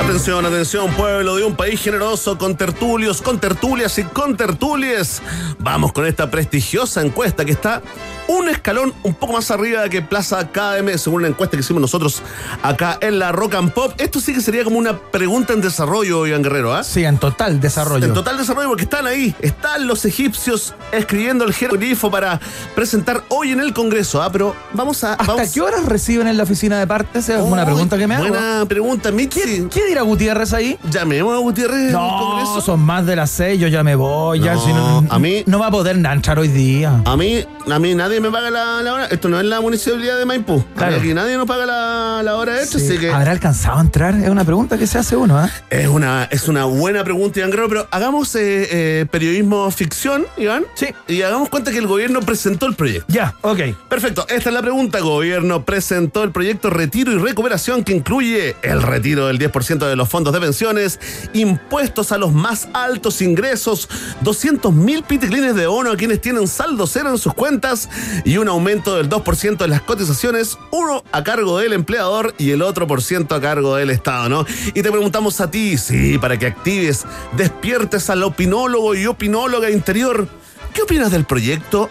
Atención, atención, pueblo de un país generoso con tertulios, con tertulias y con tertulies. Vamos con esta prestigiosa encuesta que está un escalón un poco más arriba que Plaza KM, según la encuesta que hicimos nosotros acá en la Rock and Pop. Esto sí que sería como una pregunta en desarrollo, Iván Guerrero, ¿ah?
Sí, en total desarrollo.
En total desarrollo, porque están ahí, están los egipcios escribiendo el jeroglifo para presentar hoy en el Congreso, ¿ah? Pero vamos a.
¿Hasta qué horas reciben en la oficina de partes? Es una pregunta que me hago.
Buena pregunta, Michi.
¿Qué, dirá Gutiérrez ahí?
Llamemos a Gutiérrez
no, Congreso. son más de las seis, yo ya me voy. ya, si no, a mí. No va a poder entrar hoy día.
A mí, a mí nadie me paga la, hora. Esto no es la municipalidad de Maipú. Claro. Aquí nadie nos paga la, hora de esto, así que.
¿Habrá alcanzado a entrar? Es una pregunta que se hace uno, ¿ah?
Es una, es una buena pregunta, Iván Guerrero, pero hagamos eh, eh, periodismo ficción, Iván.
Sí.
Y hagamos cuenta que el gobierno presentó el proyecto.
Ya, ok.
Perfecto. Esta es la pregunta. Gobierno presentó el proyecto Retiro y Recuperación que incluye el retiro del 10% de los fondos de pensiones, impuestos a los más altos ingresos, 200 mil piticlines de bono a quienes tienen saldo cero en sus cuentas y un aumento del 2% de las cotizaciones, uno a cargo del empleador y el otro por ciento a cargo del Estado, ¿no? Y te preguntamos a ti, sí, para que actives, despiertes al opinólogo y opinóloga interior. ¿Qué opinas del proyecto?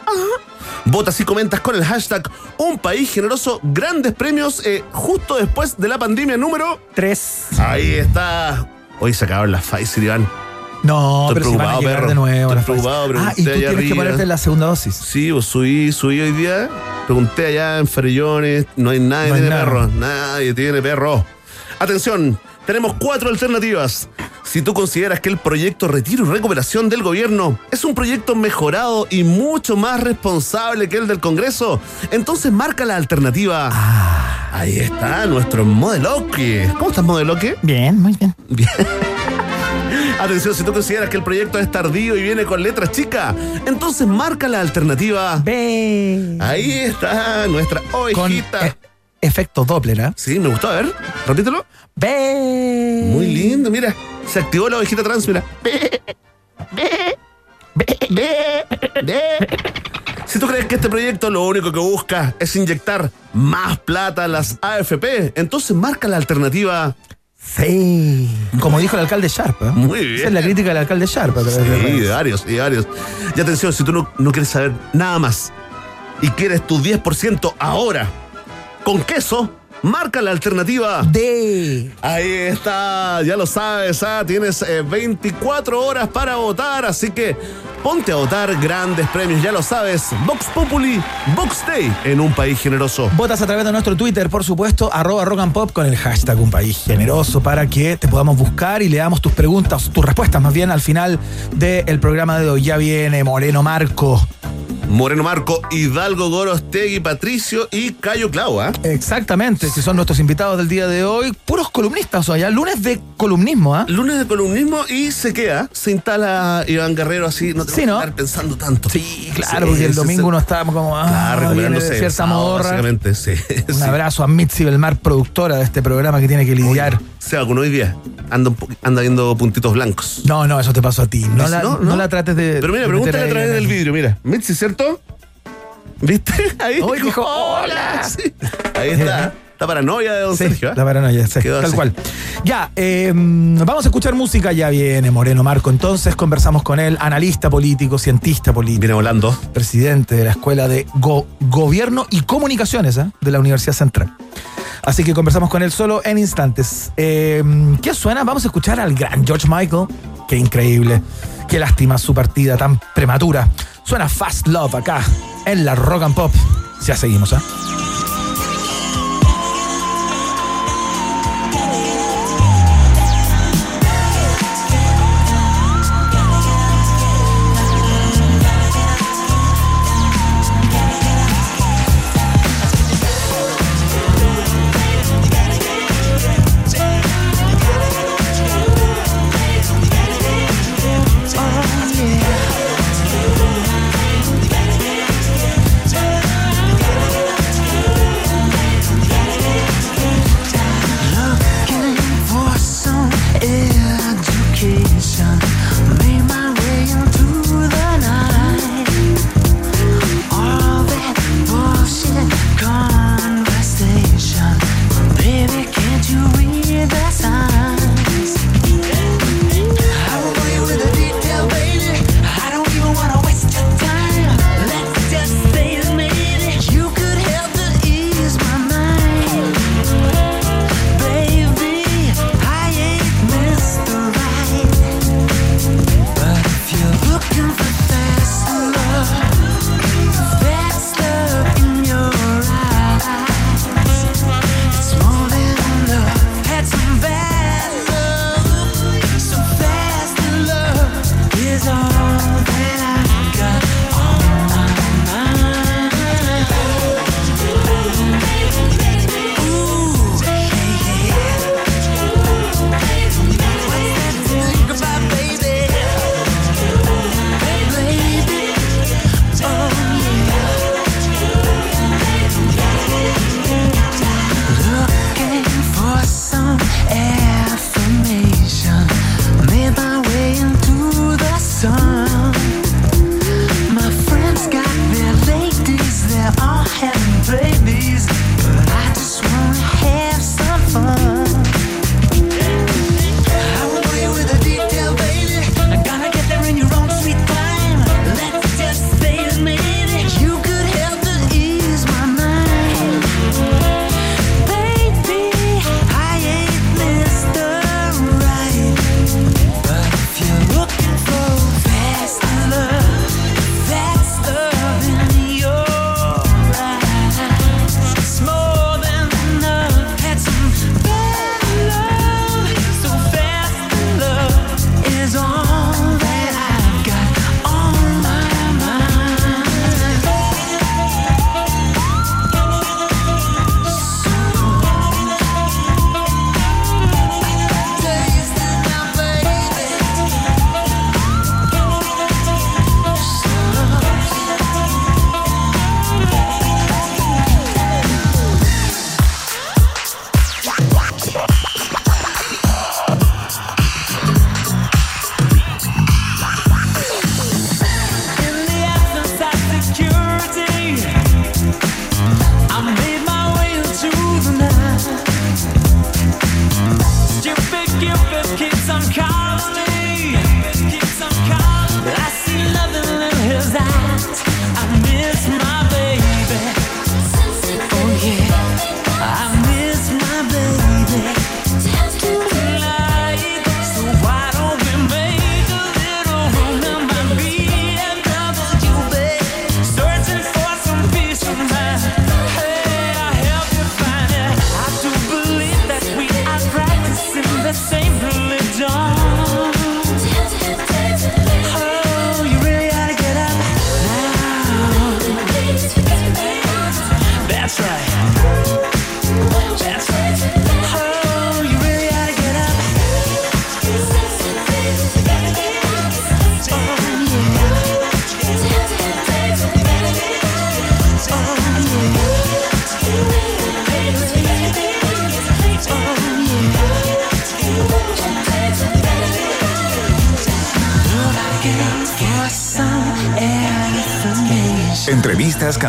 Votas y comentas con el hashtag Un País Generoso, grandes premios eh, justo después de la pandemia número
3.
Ahí está. Hoy se acabaron las Pfizer, Iván.
No,
Estoy
pero si van a llegar de nuevo.
Estoy preocupado,
ah, y tú tienes que ponerte la segunda dosis.
Sí, pues subí, subí hoy día, pregunté allá en Ferrillones, no hay nadie no tiene perro, nadie tiene perro. Atención, tenemos cuatro alternativas. Si tú consideras que el proyecto Retiro y Recuperación del gobierno es un proyecto mejorado y mucho más responsable que el del Congreso, entonces marca la alternativa.
Ah.
Ahí está nuestro modeloque. ¿Cómo estás, modeloque?
Bien, muy bien.
Bien. Atención, si tú consideras que el proyecto es tardío y viene con letras chicas, entonces marca la alternativa
B.
Ahí está nuestra ovejita.
E- efecto Doppler, ¿eh?
Sí, me gustó. A ver, repítelo.
B.
Muy lindo, mira. Se activó la ovejita trans, mira. B. B. B. B. Si tú crees que este proyecto lo único que busca es inyectar más plata a las AFP, entonces marca la alternativa
Sí. Como dijo el alcalde Sharp.
Muy bien.
Esa es la crítica del alcalde Sharp.
Sí, de varios, y varios. Y atención, si tú no, no quieres saber nada más y quieres tu 10% ahora con queso, marca la alternativa
D.
Ahí está, ya lo sabes, ¿ah? tienes 24 eh, horas para votar, así que ponte a votar grandes premios, ya lo sabes. Vox Populi, Vox Day en un país generoso.
Votas a través de nuestro Twitter, por supuesto, arroba rock and pop con el hashtag un país generoso para que te podamos buscar y leamos tus preguntas, tus respuestas más bien al final del programa de hoy. Ya viene Moreno Marco.
Moreno Marco, Hidalgo Gorostegui, Patricio y Cayo Clau, ¿ah?
Exactamente, que son nuestros invitados del día de hoy. Puros columnistas, o sea, lunes de columnismo, ¿ah?
Lunes de columnismo y se queda, se instala Iván Guerrero así, no te sí, ¿no? estar pensando tanto.
Sí, claro, porque el domingo no estábamos como, ah,
claro, recuperándose
de cierta modorra.
Sí.
Un abrazo a Mitzi Belmar, productora de este programa que tiene que lidiar.
Se vacunó hoy día, anda, anda viendo puntitos blancos.
No, no, eso te pasó a ti. No, la, no, la trates de.
Pero mira, pregúntale a través del vidrio, mira. Mitzi, ¿cierto? ¿Viste? Ahí
Hoy dijo, hola.
Ahí está. La paranoia de don Sergio. ¿eh?
La paranoia, sí, tal cual. Ya, em, vamos a escuchar música. Ya viene Moreno Marco. Entonces conversamos con él, analista político, cientista político.
Viene volando.
Presidente de la Escuela de Gobierno y Comunicaciones ¿eh? de la Universidad Central. Así que conversamos con él solo en instantes. Em, ¿Qué suena? Vamos a escuchar al gran George Michael. Qué increíble. Qué lástima su partida tan prematura. Suena Fast Love acá en la Rock and Pop. Ya seguimos, ¿eh?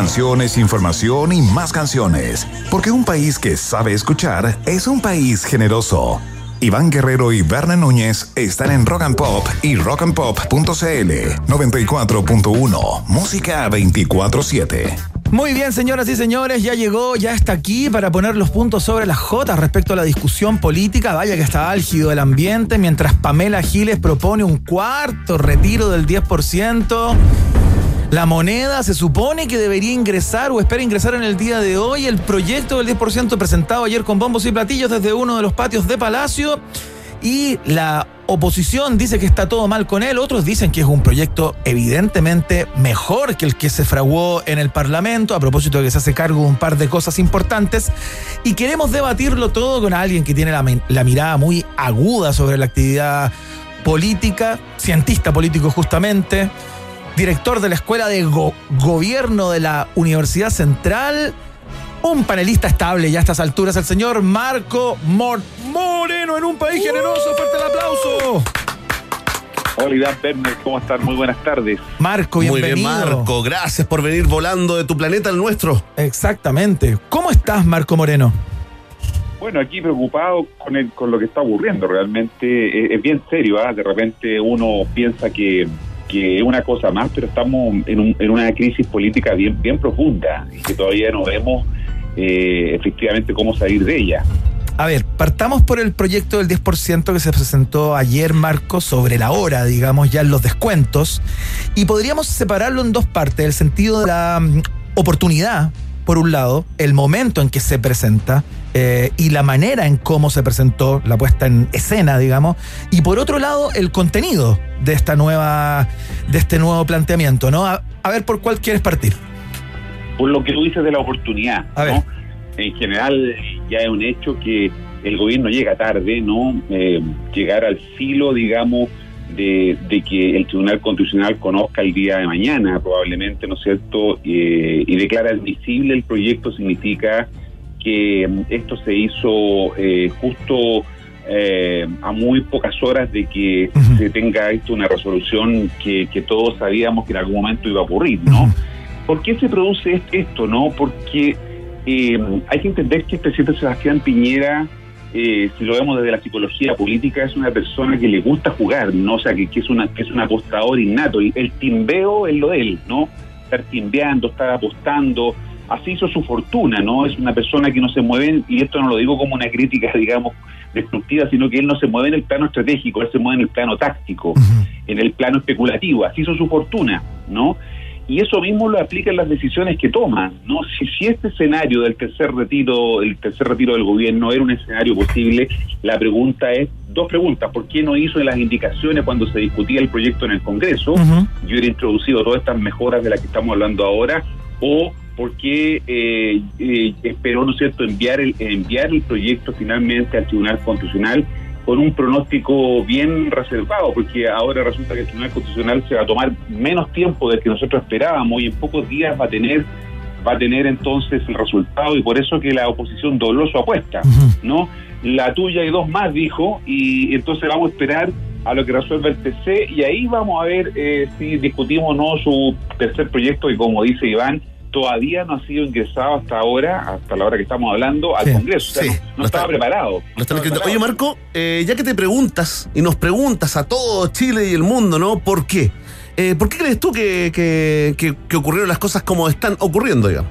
Canciones, información y más canciones. Porque un país que sabe escuchar es un país generoso. Iván Guerrero y Berna Núñez están en Rock and Pop y rockandpop.cl 94.1 Música 24-7.
Muy bien, señoras y señores, ya llegó, ya está aquí para poner los puntos sobre las J respecto a la discusión política. Vaya que está álgido el ambiente, mientras Pamela Giles propone un cuarto retiro del 10%. La moneda se supone que debería ingresar o espera ingresar en el día de hoy el proyecto del 10% presentado ayer con bombos y platillos desde uno de los patios de Palacio. Y la oposición dice que está todo mal con él, otros dicen que es un proyecto evidentemente mejor que el que se fraguó en el Parlamento, a propósito de que se hace cargo de un par de cosas importantes, y queremos debatirlo todo con alguien que tiene la, mirada muy aguda sobre la actividad política, cientista político justamente, director de la Escuela de Gobierno de la Universidad Central, un panelista estable ya a estas alturas, el señor Marco Moreno en un país generoso. Fuerte el aplauso.
Hola, Iván Berner, ¿cómo están? Muy buenas tardes.
Marco, bienvenido.
Muy bien, Marco. Gracias por venir volando de tu planeta al nuestro.
Exactamente. ¿Cómo estás, Marco Moreno?
Bueno, aquí preocupado con, el, con lo que está ocurriendo. Realmente es, bien serio. ¿ah? De repente uno piensa que, que es una cosa más, pero estamos en, en una crisis política bien, bien profunda y que todavía no vemos eh, efectivamente cómo salir de ella.
A ver, partamos por el proyecto del 10% que se presentó ayer, Marco, sobre la hora, digamos, ya en los descuentos. Y podríamos separarlo en dos partes, el sentido de la mm, oportunidad, por un lado, el momento en que se presenta eh, y la manera en cómo se presentó, la puesta en escena, digamos, y por otro lado, el contenido de esta nueva, de este nuevo planteamiento, ¿no? A, ver por cuál quieres partir.
Por lo que tú dices de la oportunidad, ¿no? en general ya es un hecho que el gobierno llega tarde, ¿no? Eh, llegar al filo, digamos, de, que el Tribunal Constitucional conozca el día de mañana, probablemente, ¿no es cierto? Eh, y declara admisible el proyecto significa que mm, esto se hizo eh, justo a muy pocas horas de que se tenga esto una resolución que, todos sabíamos que en algún momento iba a ocurrir, ¿no? ¿Por qué se produce esto, no? Porque eh, hay que entender que el presidente Sebastián Piñera, eh, si lo vemos desde la psicología política, es una persona que le gusta jugar, ¿no? O sea, que, es, una, que es un apostador innato. Y el timbeo es lo de él, ¿no? Estar timbeando, estar apostando. Así hizo su fortuna, ¿no? Es una persona que no se mueve, y esto no lo digo como una crítica, digamos, destructiva, sino que él no se mueve en el plano estratégico, él se mueve en el plano táctico, en el plano especulativo. Así hizo su fortuna, ¿no? Y eso mismo lo aplica en las decisiones que toma, ¿no? Si, si este escenario del tercer retiro, el tercer retiro del gobierno era un escenario posible, la pregunta es, dos preguntas, ¿por qué no hizo las indicaciones cuando se discutía el proyecto en el Congreso? Yo hubiera introducido todas estas mejoras de las que estamos hablando ahora, o por qué eh, eh, esperó, ¿no es cierto?, enviar el, enviar el proyecto finalmente al Tribunal Constitucional con un pronóstico bien reservado, porque ahora resulta que el Tribunal Constitucional se va a tomar menos tiempo del que nosotros esperábamos y en pocos días va a tener va a tener entonces el resultado y por eso que la oposición dobló su apuesta, ¿no? La tuya y dos más dijo y entonces vamos a esperar a lo que resuelva el TC y ahí vamos a ver eh, si discutimos o no su tercer proyecto y como dice Iván, todavía no ha sido ingresado hasta ahora, hasta la hora que estamos hablando, al Congreso. no, estaba preparado.
Oye, Marco, eh, ya que te preguntas y nos preguntas a todo Chile y el mundo, ¿no? ¿Por qué? Eh, ¿Por qué crees tú que, que, ocurrieron las cosas como están ocurriendo, digamos?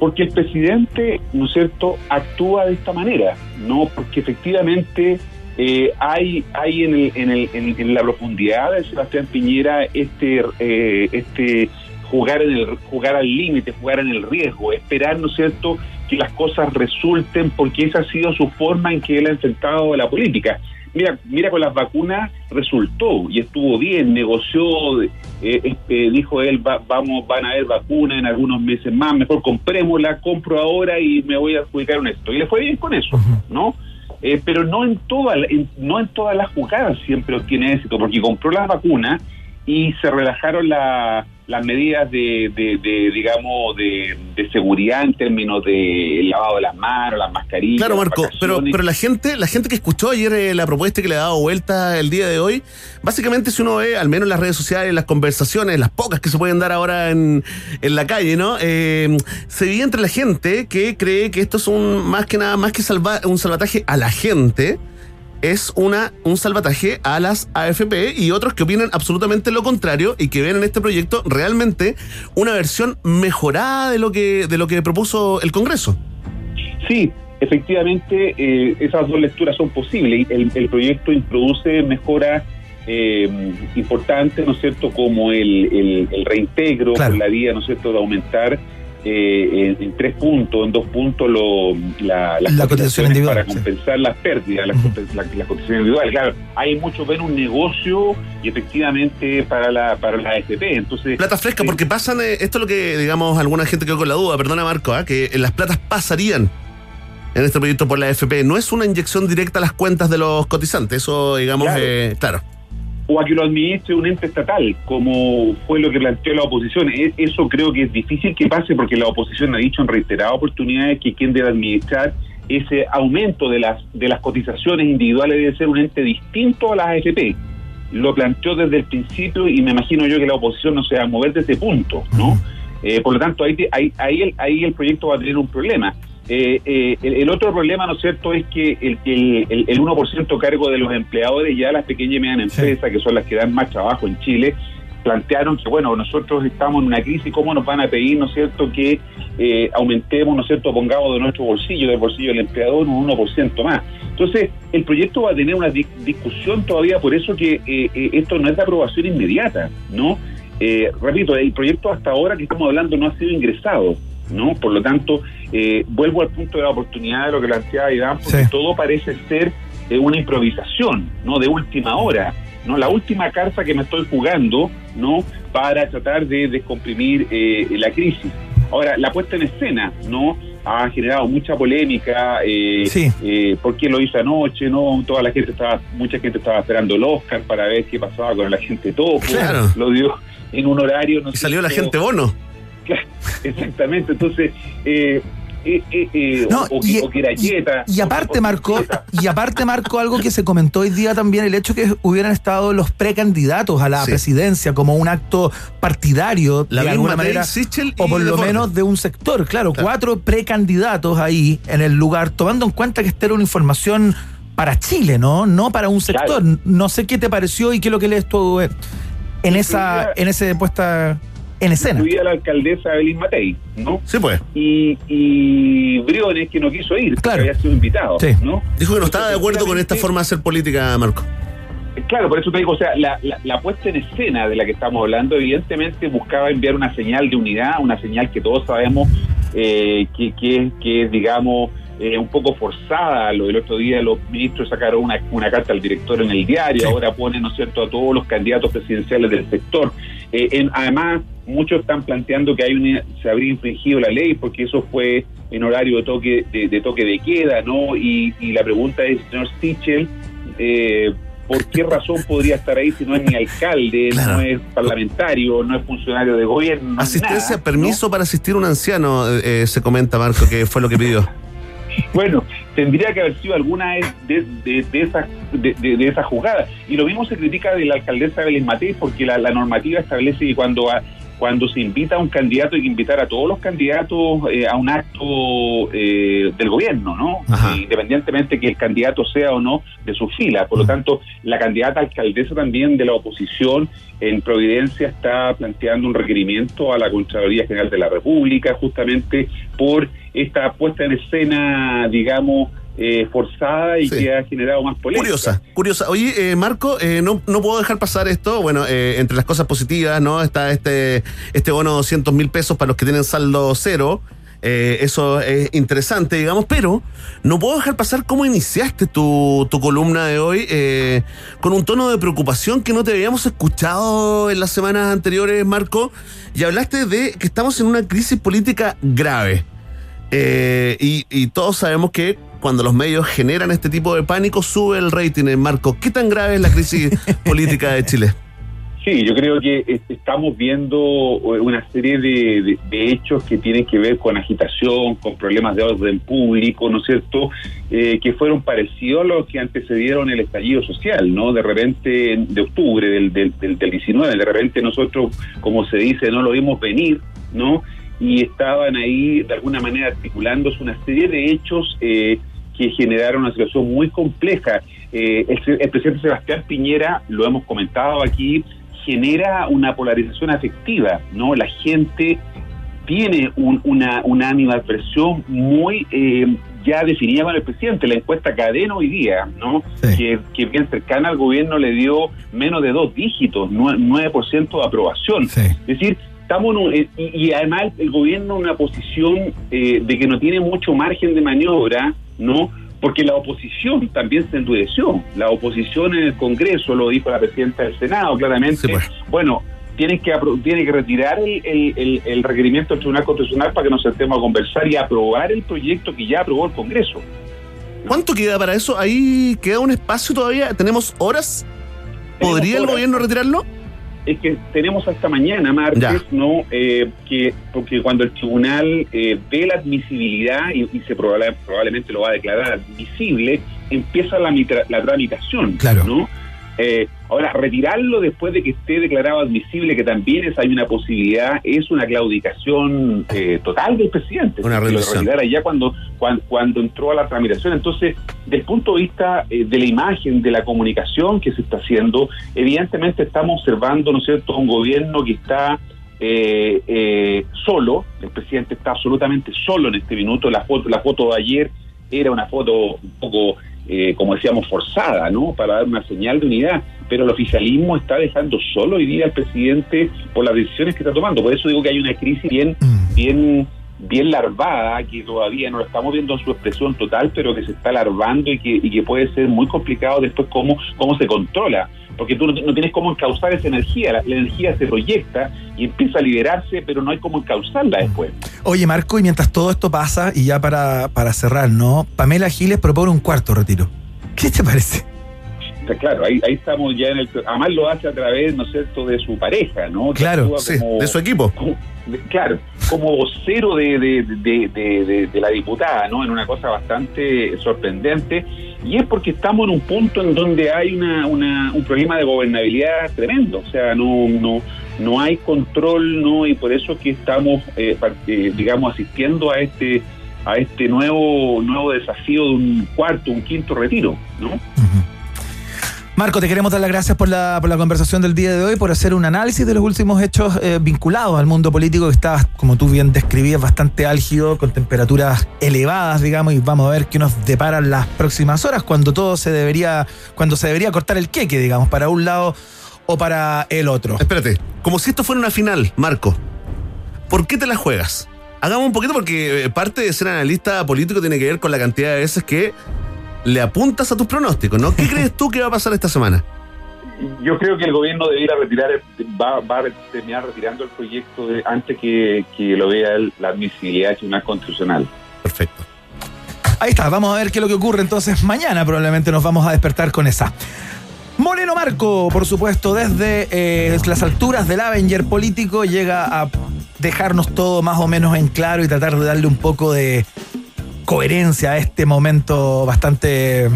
Porque el presidente, ¿no es cierto?, actúa de esta manera, ¿no? Porque efectivamente eh, hay, hay en, el, en, el, en, la profundidad de Sebastián Piñera este, este jugar en el jugar al límite, jugar en el riesgo, esperar, ¿no es cierto?, que las cosas resulten, porque esa ha sido su forma en que él ha enfrentado la política. Mira, mira con las vacunas resultó y estuvo bien, negoció, eh, este, dijo él, vamos, van a haber vacunas en algunos meses más, mejor comprémosla, compro ahora y me voy a adjudicar en esto. Y le fue bien con eso, ¿no? Eh, pero no en, toda, no en todas las jugadas siempre obtiene éxito, porque compró las vacunas y se relajaron la, las medidas de, de, digamos, de, seguridad en términos de lavado de las manos, las mascarillas.
Claro, Marco, pero, pero la gente, la gente que escuchó ayer eh, la propuesta que le ha dado vuelta el día de hoy, básicamente si uno ve, al menos en las redes sociales, las conversaciones, las pocas que se pueden dar ahora en, en la calle, ¿no? Eh, se ve entre la gente que cree que esto es un más que nada, más que salvar un salvataje a la gente es una, un salvataje a las AFP y otros que opinan absolutamente lo contrario y que ven en este proyecto realmente una versión mejorada de lo que, de lo que propuso el Congreso.
Sí, efectivamente eh, esas dos lecturas son posibles. El, el proyecto introduce mejoras eh, importantes, ¿no es cierto?, como el, el, reintegro por la vía, ¿no es cierto?, de aumentar eh, en, tres puntos, en dos puntos, lo, la, las cotización individual, para compensar las pérdidas, las, la, cotización individual. Claro, hay muchos ven un negocio y efectivamente para la para la AFP. Entonces,
plata fresca, porque pasan, eh, esto es lo que, digamos, alguna gente quedó con la duda, perdona Marco, ¿ah? que las platas pasarían en este proyecto por la AFP. No es una inyección directa a las cuentas de los cotizantes, eso, digamos, claro. Eh, claro
o a que lo administre un ente estatal, como fue lo que planteó la oposición. E, eso creo que es difícil que pase porque la oposición ha dicho en reiteradas oportunidades que quien debe administrar ese aumento de las de las cotizaciones individuales debe ser un ente distinto a las AFP. Lo planteó desde el principio y me imagino yo que la oposición no se va a mover de ese punto, ¿no? Eh, por lo tanto, ahí, ahí, ahí, ahí el proyecto va a tener un problema. Eh, eh, el, otro problema, ¿no es cierto?, es que el, el, el 1% cargo de los empleadores, ya las pequeñas y medianas empresas, que son las que dan más trabajo en Chile, plantearon que, bueno, nosotros estamos en una crisis, ¿cómo nos van a pedir, ¿no es cierto?, que eh, aumentemos, ¿no es cierto?, pongamos de nuestro bolsillo, del bolsillo del empleador, un 1% más. Entonces, el proyecto va a tener una discusión todavía, por eso que esto no es de aprobación inmediata, ¿no? repito, el proyecto hasta ahora que estamos hablando no ha sido ingresado. ¿No? Por lo tanto, eh, vuelvo al punto de la oportunidad de lo que planteaba Iván, porque todo parece ser eh, una improvisación, ¿no? De última hora, ¿no? La última carta que me estoy jugando, ¿no? Para tratar de descomprimir eh, la crisis. Ahora, la puesta en escena, ¿no? Ha generado mucha polémica, eh, eh, por qué lo hizo anoche, ¿no? Toda la gente estaba, mucha gente estaba esperando el Oscar para ver qué pasaba con la gente todo.
Claro.
Lo dio en un horario.
No y salió la gente bono.
Exactamente, entonces... Eh, eh, eh, no, o, y, que era
Y, aparte, Marco, y aparte, Marco, algo que se comentó hoy día también, el hecho que hubieran estado los precandidatos a la presidencia como un acto partidario, de alguna manera, o por lo menos de un sector. Claro, cuatro precandidatos ahí en el lugar, tomando en cuenta que esta era una información para Chile, ¿no? No para un sector. No sé qué te pareció y qué es lo que lees tú en esa, en ese puesta en escena.
Incluía la alcaldesa Evelyn Matei, ¿no?
Sí, pues.
Y, y Briones, que no quiso ir, claro. había sido invitado, ¿no?
Dijo que no estaba de acuerdo con esta forma de hacer política, Marco.
Claro, por eso te digo, o sea, la, la, puesta en escena de la que estamos hablando, evidentemente buscaba enviar una señal de unidad, una señal que todos sabemos eh, que, que, que es, digamos, eh, un poco forzada. Lo del otro día los ministros sacaron una, una carta al director en el diario, ahora ponen, ¿no es cierto?, a todos los candidatos presidenciales del sector. Eh, en, además, muchos están planteando que hay se habría infringido la ley porque eso fue en horario de toque de, toque de queda, ¿no? Y, la pregunta es, señor Stichel, eh, ¿por qué razón podría estar ahí si no es ni alcalde, no es parlamentario, no es funcionario de gobierno?
Asistencia, permiso para asistir a un anciano, eh, se comenta, Marco, que fue lo que pidió.
Bueno, tendría que haber sido alguna de, de, de esas de, de, esa jugada. Y lo mismo se critica de la alcaldesa Belén Matei porque la, la normativa establece que cuando cuando se invita a un candidato hay que invitar a todos los candidatos eh, a un acto eh, del gobierno, ¿no? Independientemente que el candidato sea o no de su fila. Por lo tanto, la candidata alcaldesa también de la oposición en Providencia está planteando un requerimiento a la Contraloría General de la República justamente por esta puesta en escena, digamos, eh, forzada y que ha generado más polémica.
Curiosa, curiosa. Oye, eh, Marco, eh, no, no puedo dejar pasar esto. Bueno, entre las cosas positivas, ¿no? Está este, este bono de 200 mil pesos para los que tienen saldo cero. eso es interesante, digamos, pero no puedo dejar pasar cómo iniciaste tu, tu columna de hoy con un tono de preocupación que no te habíamos escuchado en las semanas anteriores, Marco, y hablaste de que estamos en una crisis política grave. y, y todos sabemos que cuando los medios generan este tipo de pánico, sube el rating en Marco. ¿Qué tan grave es la crisis política de Chile?
Sí, yo creo que estamos viendo una serie de, hechos que tienen que ver con agitación, con problemas de orden público, ¿no es cierto?, eh, que fueron parecidos a los que antecedieron el estallido social, ¿no? De repente, de octubre del, del, del, 19, de repente nosotros, como se dice, no lo vimos venir, ¿no? Y estaban ahí, de alguna manera, articulándose una serie de hechos eh, que generaron una situación muy compleja. Eh, el, el presidente Sebastián Piñera, lo hemos comentado aquí, genera una polarización afectiva, ¿no? La gente tiene una, una animadversión muy eh, ya definida con el presidente. La encuesta cadena hoy día, ¿no? Que, que, bien cercana al gobierno le dio menos de dos dígitos, 9%, de aprobación. Es decir, estamos en y, además el gobierno en una posición eh, de que no tiene mucho margen de maniobra, ¿no? porque la oposición también se endureció. La oposición en el Congreso, lo dijo la presidenta del Senado claramente, pues. bueno, tienen que, tiene que retirar el, el, requerimiento del Tribunal Constitucional para que nos sentemos a conversar y aprobar el proyecto que ya aprobó el Congreso.
¿Cuánto queda para eso? ¿Ahí queda un espacio todavía? ¿Tenemos horas? ¿Podría el gobierno retirarlo?
Es que tenemos hasta mañana, martes, ¿no? Eh, que porque cuando el tribunal eh, ve la admisibilidad y, se probablemente lo va a declarar admisible, empieza la, la tramitación, claro. ¿no? Eh, ahora, retirarlo después de que esté declarado admisible, que también es, hay una posibilidad, es una claudicación eh, total del presidente.
Una relación.
allá cuando, cuando, entró a la tramitación. Entonces, desde el punto de vista eh, de la imagen, de la comunicación que se está haciendo, evidentemente estamos observando, ¿no es cierto?, un gobierno que está solo, el presidente está absolutamente solo en este minuto, la foto, la foto de ayer era una foto un poco eh, como decíamos, forzada, ¿no? Para dar una señal de unidad. Pero el oficialismo está dejando solo hoy día al presidente por las decisiones que está tomando. Por eso digo que hay una crisis bien, mm. bien bien larvada, que todavía no lo estamos viendo en su expresión total, pero que se está larvando y que, y que puede ser muy complicado después cómo, cómo se controla, porque tú no, tienes cómo encauzar esa energía, la, energía se proyecta y empieza a liberarse, pero no hay cómo encauzarla después.
Oye Marco, y mientras todo esto pasa, y ya para, para cerrar, ¿no? Pamela Giles propone un cuarto retiro. ¿Qué te parece?
Claro, ahí, ahí estamos ya en el... Además lo hace a través, ¿no es cierto?, de su pareja, ¿no?
Claro, sí, de su equipo.
claro, como vocero de, de, de, la diputada, ¿no? En una cosa bastante sorprendente. Y es porque estamos en un punto en donde hay una, una, un problema de gobernabilidad tremendo. O sea, no, no, no hay control, ¿no? Y por eso que estamos, eh, eh, digamos, asistiendo a este a este nuevo nuevo desafío de un cuarto, un quinto retiro, ¿no?
Marco, te queremos dar las gracias por la, por la conversación del día de hoy, por hacer un análisis de los últimos hechos eh, vinculados al mundo político que está, como tú bien describías, bastante álgido, con temperaturas elevadas, digamos, y vamos a ver qué nos deparan las próximas horas, cuando todo se debería, cuando se debería cortar el queque, digamos, para un lado o para el otro.
Espérate, como si esto fuera una final, Marco, ¿por qué te la juegas? Hagamos un poquito porque eh, parte de ser analista político tiene que ver con la cantidad de veces que le apuntas a tus pronósticos, ¿no? ¿Qué crees tú que va a pasar esta semana?
Yo creo que el gobierno debiera retirar, va, va a terminar retirando el proyecto de, antes que, lo vea la admisibilidad una constitucional.
Perfecto.
Ahí está, vamos a ver qué es lo que ocurre entonces mañana. Probablemente nos vamos a despertar con esa. Moreno Marco, por supuesto, desde eh, las alturas del Avenger político, llega a dejarnos todo más o menos en claro y tratar de darle un poco de coherencia a este momento bastante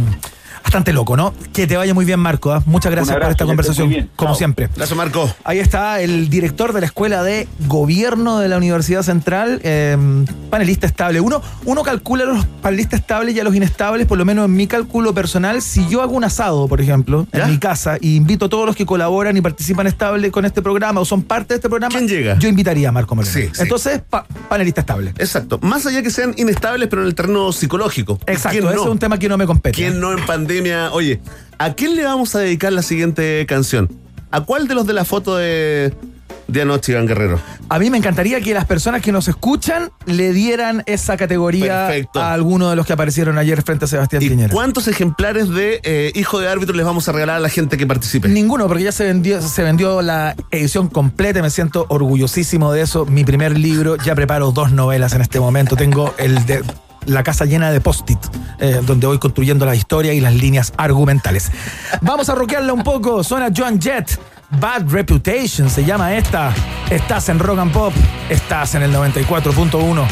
bastante loco, ¿no? Que te vaya muy bien, Marco. ¿ah? Muchas gracias por esta conversación, como siempre.
Gracias, Marco.
Ahí está el director de la Escuela de Gobierno de la Universidad Central, em, panelista estable. Uno, uno calcula los panelistas estables y a los inestables, por lo menos en mi cálculo personal. Si yo hago un asado, por ejemplo, en mi casa, y invito a todos los que colaboran y participan estable con este programa o son parte de este programa,
¿quién llega?
Yo invitaría a Marco Moreno. Sí, Entonces, panelista estable.
Exacto. Más allá que sean inestables, pero en el terreno psicológico.
Exacto. Ese es un tema que no me compete.
¿Quién no en pandemia? Oye, ¿a quién le vamos a dedicar la siguiente canción? ¿A cuál de los de la foto de, de anoche, Iván Guerrero?
A mí me encantaría que las personas que nos escuchan le dieran esa categoría a alguno de los que aparecieron ayer frente a Sebastián
¿Y ¿Cuántos ejemplares de eh, Hijo de Árbitro les vamos a regalar a la gente que participe?
Ninguno, porque ya se vendió, se vendió la edición completa. Me siento orgullosísimo de eso. Mi primer libro, ya preparo dos novelas en este momento. Tengo el de la casa llena de post-it, eh, donde voy construyendo la historia y las líneas argumentales. Vamos a roquearla un poco. Suena Joan Jett.
Bad Reputation se llama esta. Estás en Rock and Pop, estás en el 94.1.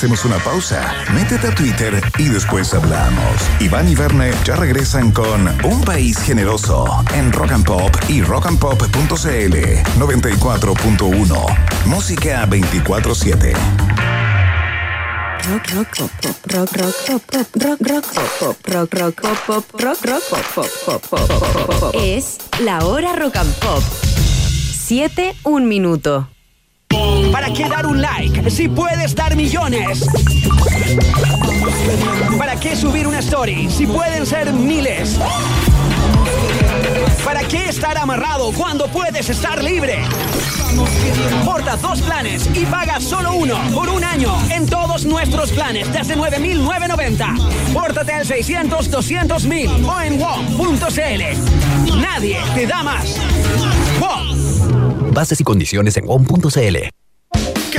hacemos una pausa. Métete a Twitter y después hablamos. Iván y Verne ya regresan con Un País Generoso en Rock and Pop y rockandpop.cl 94.1. Música 24-7.
Rock, rock, pop, pop, rock, rock, pop, pop, rock, rock, pop, pop, rock, rock, pop, pop, rock, rock, pop, pop, pop, pop, Es la hora rock and pop. Siete, un minuto.
¿Para qué dar un like si puedes dar millones? ¿Para qué subir una story si pueden ser miles? ¿Para qué estar amarrado cuando puedes estar libre? Porta dos planes y paga solo uno por un año en todos nuestros planes desde 9.990. Pórtate al 600-200.000 o en WOM.cl. Nadie te da más. WOM.
Bases y condiciones en WOM.cl.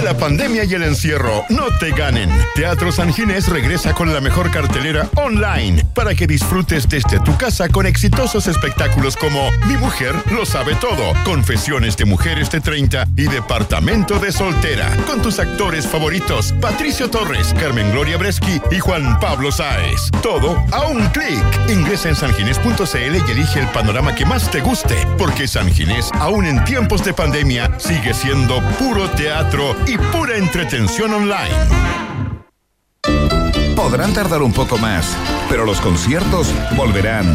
La pandemia y el encierro no te ganen. Teatro San Ginés regresa con la mejor cartelera online para que disfrutes desde tu casa con exitosos espectáculos como Mi mujer lo sabe todo, Confesiones de mujeres de 30 y Departamento de soltera, con tus actores favoritos Patricio Torres, Carmen Gloria Breschi y Juan Pablo Sáez. Todo a un clic. Ingresa en sanginés.cl y elige el panorama que más te guste, porque San Ginés, aún en tiempos de pandemia, sigue siendo puro teatro y pura entretención online.
Podrán tardar un poco más, pero los conciertos volverán.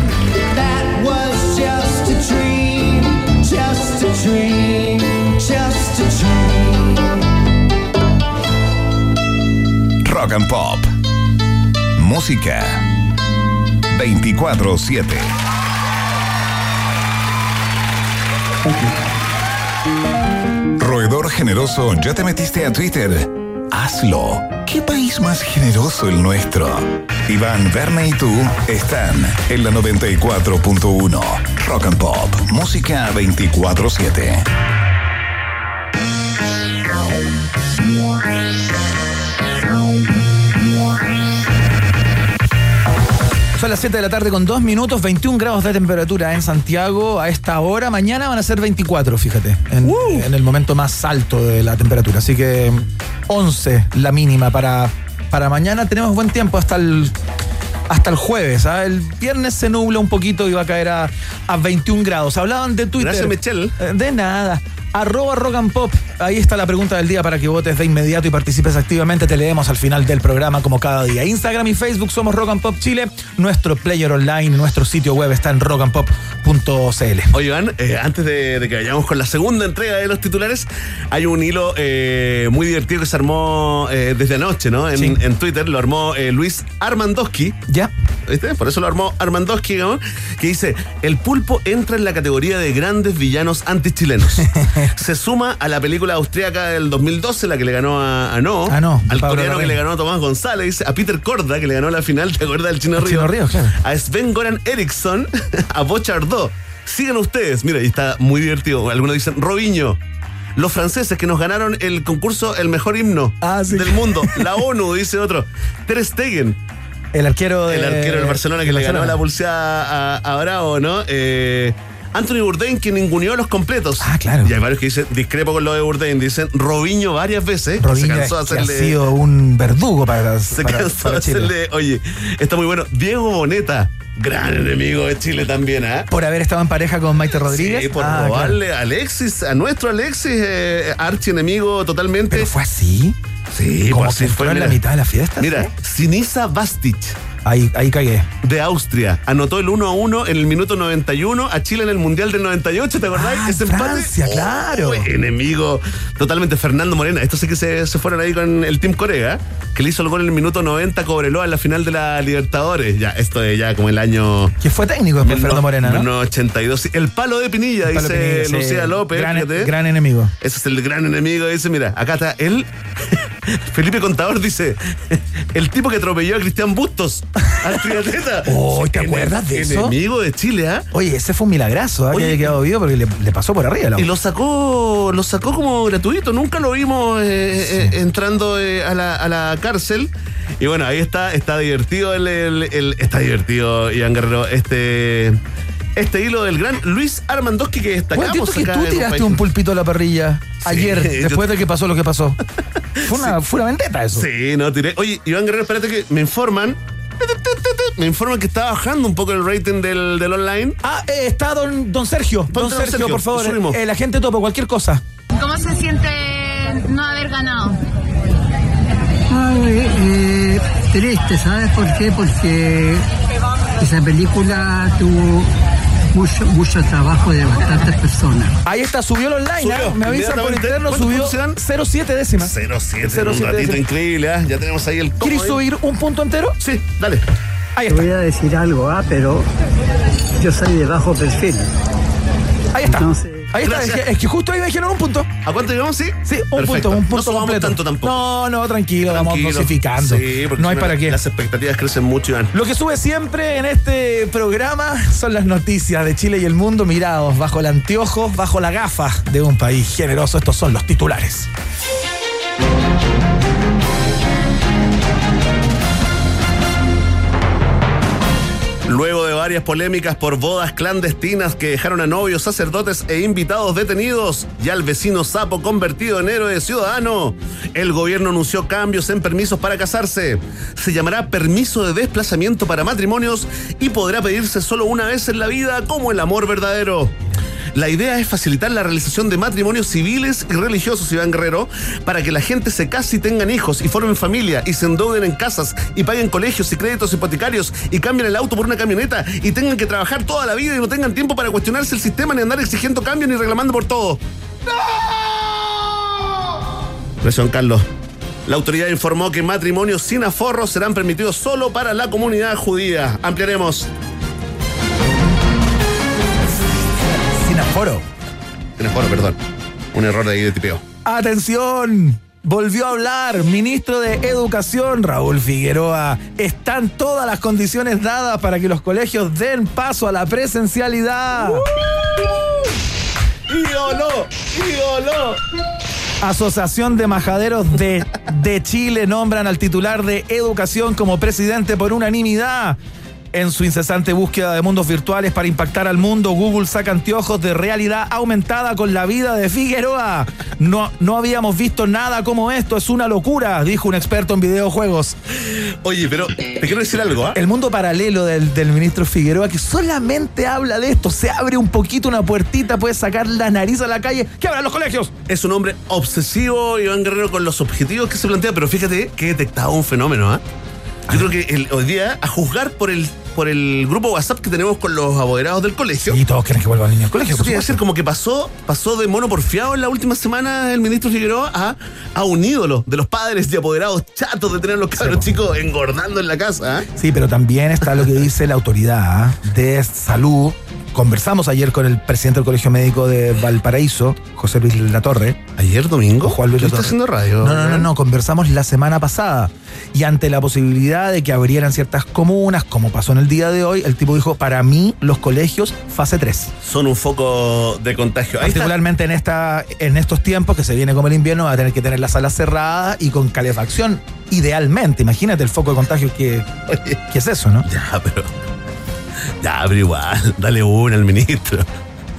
Rock and Pop. Música 24-7. Roedor generoso, ¿ya te metiste a Twitter? Hazlo. ¿Qué país más generoso el nuestro? Iván, Verne y tú están en la 94.1. Rock and Pop. Música 24-7.
Son las 7 de la tarde con 2 minutos, 21 grados de temperatura en Santiago a esta hora. Mañana van a ser 24, fíjate, en, en el momento más alto de la temperatura. Así que 11 la mínima para, para mañana. Tenemos buen tiempo hasta el hasta el jueves. ¿ah? El viernes se nubla un poquito y va a caer a, a 21 grados. Hablaban de Twitter.
Gracias, Michelle.
Eh, De nada. Arroba rock and pop. Ahí está la pregunta del día para que votes de inmediato y participes activamente. Te leemos al final del programa como cada día. Instagram y Facebook somos Rock and Pop Chile. Nuestro player online, nuestro sitio web está en rockandpop.cl.
Oye, Iván, eh, antes de, de que vayamos con la segunda entrega de los titulares, hay un hilo eh, muy divertido que se armó eh, desde anoche, ¿no? En,
Sí.
en Twitter lo armó Luis Armandowski.
¿Ya?
¿Viste? Por eso lo armó Armandowski, ¿no? que dice, el pulpo entra en la categoría de grandes villanos antichilenos. Se suma a la película austríaca del 2012, la que le ganó a, a No,
A No,
al
Pablo
coreano que le ganó a Tomás González, a Peter Corda, que le ganó la final, ¿te acuerdas del Chino Río?
Chino Río, claro.
A Sven Goran Eriksson, a Bochardó. Sigan ustedes, mira, y está muy divertido. Algunos dicen, Robinho. Los franceses que nos ganaron el concurso El Mejor Himno
Ah, sí.
del mundo. La ONU, dice otro. Ter Stegen,
El arquero de,
el arquero del Barcelona que le ganó la pulseada a, a Bravo, ¿no? Eh, Anthony Bourdain que ninguneó los completos.
Ah, claro.
Y hay varios que dicen, discrepo con lo de Bourdain, dicen Robinho varias veces.
Robinho,
se cansó de
que ha
hacerle.
sido un verdugo para,
se
para-
cansó
para
de
Chile.
hacerle. Oye, está muy bueno. Diego Boneta, gran enemigo de Chile también, ¿ah?
Por haber estado en pareja con Maite Rodríguez.
Sí, por
Ah, claro.
robarle a Alexis, a nuestro Alexis, eh, archienemigo totalmente.
Pero fue así.
sí,
como
pues
que
así fue.
en la mitad de la fiesta.
Mira,
¿sí?
Sinisa Bastic.
Ahí, ahí cagué.
de Austria. Anotó el 1 a 1 en el minuto 91 a Chile en el Mundial del 98, ¿te acordáis?
Ah, Francia, claro.
Enemigo totalmente Fernando Morena. Estos sí que se, se fueron ahí con el Team Corea, que le hizo el gol en el minuto 90 Cobreloa en la final de la Libertadores. Ya, esto es ya como el año...
Que fue técnico después Fernando Morena, ¿no?
1982. El palo de Pinilla,
palo
dice
Pinilla, sí.
Lucía López.
Gran,
fíjate.
gran enemigo.
Ese es el gran enemigo. Dice, mira, acá está él. Felipe Contador dice, el tipo que atropelló a Cristian Bustos, al triatleta.
Oh, ¿te acuerdas de eso?
Enemigo de Chile, ¿ah?
Oye, ese fue un milagrazo, ¿ah? que haya quedado vivo porque le, le pasó por arriba. la-
Y lo sacó, lo sacó como gratuito, nunca lo vimos eh, eh, entrando eh, a, la, a la cárcel. Y bueno, ahí está, está divertido el, el- el- está divertido, Iván Guerrero, este, este hilo del gran Luis Armandowski que
Bueno,
destacamos
que
acá
tú
en
tiraste un pulpito a la parrilla ayer, después de que pasó lo que pasó. Fue una, fue una vendetta eso.
Sí, no tiré. Oye, Iván Guerrero, espérate que me informan. Me informan que está bajando un poco el rating del, del online.
Ah, eh, está don, don Sergio. Don
don
Sergio,
Sergio,
por favor.
subimos.
El agente topo, cualquier cosa.
¿Cómo se siente no haber ganado?
Ay, eh, triste, ¿sabes por qué? Porque esa película tuvo mucho, mucho trabajo de bastantes personas.
Ahí está, subió el online.
Subió,
¿ah? Me avisan por interno,
¿Cuántos
subió
puntos eran?
0,7 décimas.
07,
07
un ratito
décimas.
increíble, ¿ah? Ya tenemos ahí el
¿Quieres
¿eh?
subir un punto entero?
Sí, dale.
Ahí
Te voy a decir algo, ¿ah? pero yo soy de bajo perfil.
Ahí está.
Entonces-
Ahí está. Es que, es que justo ahí me dijeron un punto.
¿A cuánto llegamos? Sí.
Sí, un
Perfecto.
punto, un punto
no
completo.
tanto tampoco.
No, no, tranquilo,
Tranquilo.
vamos dosificando.
Sí, porque
no hay para qué.
Las expectativas crecen mucho, Iván.
Lo que sube siempre en este programa son las noticias de Chile y el mundo mirados bajo el anteojo, bajo la gafa de un país generoso. Estos son los titulares.
Luego de varias polémicas por bodas clandestinas que dejaron a novios, sacerdotes e invitados detenidos y al vecino sapo convertido en héroe ciudadano, el gobierno anunció cambios en permisos para casarse. Se llamará permiso de desplazamiento para matrimonios y podrá pedirse solo una vez en la vida como el amor verdadero. La idea es facilitar la realización de matrimonios civiles y religiosos, Iván Guerrero, para que la gente se case y tengan hijos y formen familia y se endeuden en casas y paguen colegios y créditos hipotecarios y cambien el auto por una camioneta y tengan que trabajar toda la vida y no tengan tiempo para cuestionarse el sistema ni andar exigiendo cambios ni reclamando por todo. Presión Carlos. La autoridad informó que matrimonios sin aforros serán permitidos solo para la comunidad judía. Ampliaremos.
Sin aforo,
perdón. Un error de ahí de tipeo.
Atención. Volvió a hablar ministro de Educación, Raúl Figueroa. Están todas las condiciones dadas para que los colegios den paso a la presencialidad.
¡Ídolo! ¡Ídolo!
Asociación de Majaderos de, de Chile nombran al titular de Educación como presidente por unanimidad. En su incesante búsqueda de mundos virtuales para impactar al mundo, Google saca anteojos de realidad aumentada con la vida de Figueroa. No, no habíamos visto nada como esto, es una locura, dijo un experto en videojuegos.
Oye, pero te quiero decir algo. ¿ah?
El mundo paralelo del, del ministro Figueroa, que solamente habla de esto, se abre un poquito una puertita, puede sacar la nariz a la calle, que abran los colegios.
Es un hombre obsesivo, Iván Guerrero, con los objetivos que se plantea, pero fíjate que he detectado un fenómeno. ¿ah? Yo creo que el, hoy día, a juzgar por el por el grupo WhatsApp que tenemos con los apoderados del colegio.
Y todos quieren que vuelva el niño al colegio.
Podría ser como que pasó, pasó de mono porfiado en la última semana el ministro Figueroa a, a un ídolo de los padres y apoderados chatos de tener a los cabros chicos engordando en la casa. ¿ah?
Sí, pero también está lo que dice la autoridad de salud Conversamos ayer con el presidente del Colegio Médico de Valparaíso, José Luis Latorre.
¿Ayer domingo?
Juan Luis
está haciendo radio?
No, no, no, no, conversamos la semana pasada. Y ante la posibilidad de que abrieran ciertas comunas, como pasó en el día de hoy, el tipo dijo, para mí los colegios fase 3.
Son un foco de contagio.
Particularmente en, esta, en estos tiempos que se viene como el invierno, va a tener que tener las salas cerradas y con calefacción. Idealmente, imagínate el foco de contagio que, que es eso, ¿no?
Ya, pero ya, pero igual, dale una al ministro.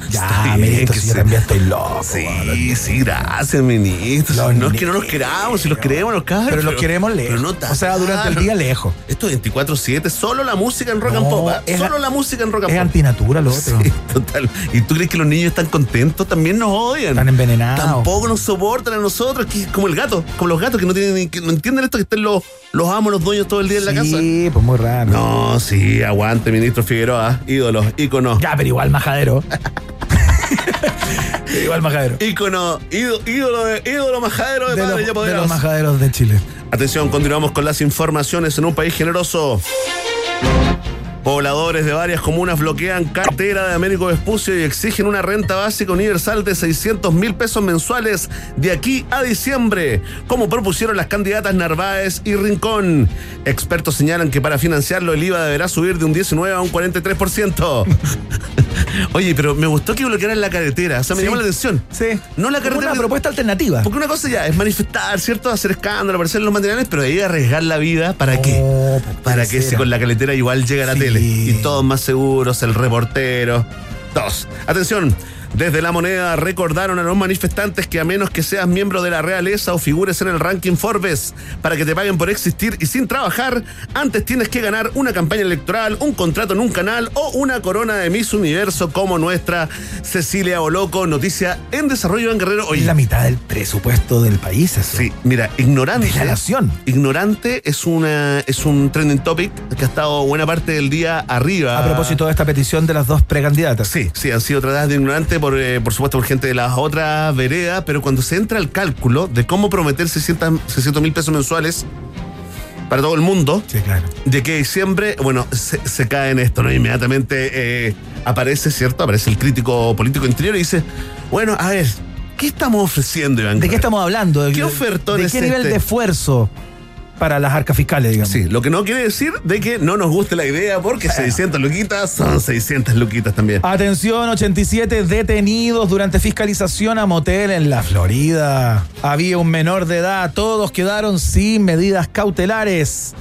Ya, ministro, que si yo también estoy loco.
Sí, sí, gracias, ministro. no es que no los queramos, si los queremos, los cabros.
Pero, los queremos lejos. no o sea, durante el día lejos.
Esto es 24-7, solo la música en rock and pop. ¿ah? Solo la música en rock and
pop. Es antinatura lo otro.
Sí, total. ¿Y tú crees que los niños están contentos? También nos odian.
Están envenenados.
Tampoco nos soportan a nosotros, que como el gato, como los gatos que no tienen que no entienden esto que estén los, los amos, los dueños todo el día en la casa.
Sí, pues muy raro.
No, sí, aguante, ministro Figueroa, ídolos, íconos.
Ya, pero igual majadero. Igual majadero.
Ícono, ídolo, de, ídolo majadero de,
de
padres
los, de los majaderos de Chile.
Atención, continuamos con las informaciones en un país generoso. Pobladores de varias comunas bloquean cartera de Américo Vespucio y exigen una renta básica universal de 600 mil pesos mensuales de aquí a diciembre, como propusieron las candidatas Narváez y Rincón. Expertos señalan que para financiarlo el IVA deberá subir de un 19 a un 43%. Oye, pero me gustó que bloquearan la carretera. O sea, me llamó la atención.
Sí.
No la carretera.
Una propuesta alternativa.
Porque una cosa ya es manifestar, ¿cierto? Hacer escándalo, aparecer en los materiales, pero ahí arriesgar la vida, ¿para qué?
Oh,
para que si con la carretera igual llega a la tele. Y todos más seguros, el reportero. Dos. Atención. Desde la moneda recordaron a los manifestantes que a menos que seas miembro de la realeza o figures en el ranking Forbes para que te paguen por existir y sin trabajar, antes tienes que ganar una campaña electoral, un contrato en un canal o una corona de Miss Universo como nuestra Cecilia Oloco, noticia en desarrollo en Guerrero.
Hoy la mitad del presupuesto del país. Eso.
Sí, mira, ignorante.
nación.
Ignorante es una es un trending topic que ha estado buena parte del día arriba.
A propósito de esta petición de las dos precandidatas.
Sí, sí, han sido tratadas de ignorante por, eh, por supuesto, por gente de las otras veredas, pero cuando se entra al cálculo de cómo prometer 600 mil pesos mensuales para todo el mundo,
sí, claro.
de que diciembre, bueno, se, cae en esto, ¿no? Inmediatamente eh, aparece, ¿cierto? Aparece el crítico político interior y dice, bueno, a ver, ¿qué estamos ofreciendo, Iván?
¿De qué estamos hablando?
¿Qué ofertón
¿De qué nivel de esfuerzo? Para las arcas fiscales, digamos.
Sí, lo que no quiere decir de que no nos guste la idea, porque 600 luquitas son 600 luquitas también.
Atención, 87 detenidos durante fiscalización a motel en la Florida. Había un menor de edad, todos quedaron sin medidas cautelares.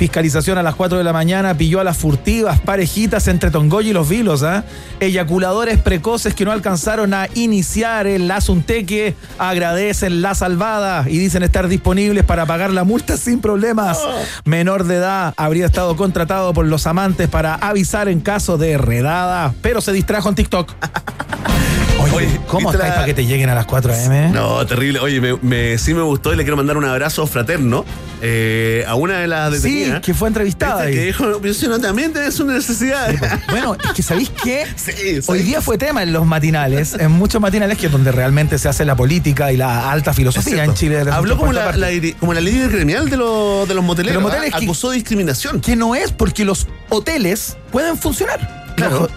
Fiscalización a las 4 de la mañana pilló a las furtivas parejitas entre Tongoy y los Vilos, ¿ah? Eyaculadores precoces que no alcanzaron a iniciar el asunteque agradecen la salvada y dicen estar disponibles para pagar la multa sin problemas. Menor de edad habría estado contratado por los amantes para avisar en caso de redada, pero se distrajo en TikTok. Oye, ¿cómo estás para que te lleguen a las 4 a.m.?
No, terrible. Oye, me, sí me gustó y le quiero mandar un abrazo fraterno eh, a una de las detenidas.
Sí, que fue entrevistada.
Que dijo, no, también tenés una necesidad.
Pues, bueno, es que ¿sabéis qué?
Sí,
Hoy día fue tema en los matinales, en muchos matinales que es donde realmente se hace la política y la alta filosofía en Chile.
Habló como la, como la líder gremial de, los de los moteleros.
los moteles
¿ah? Acusó discriminación.
Que no es porque los hoteles pueden funcionar. Claro.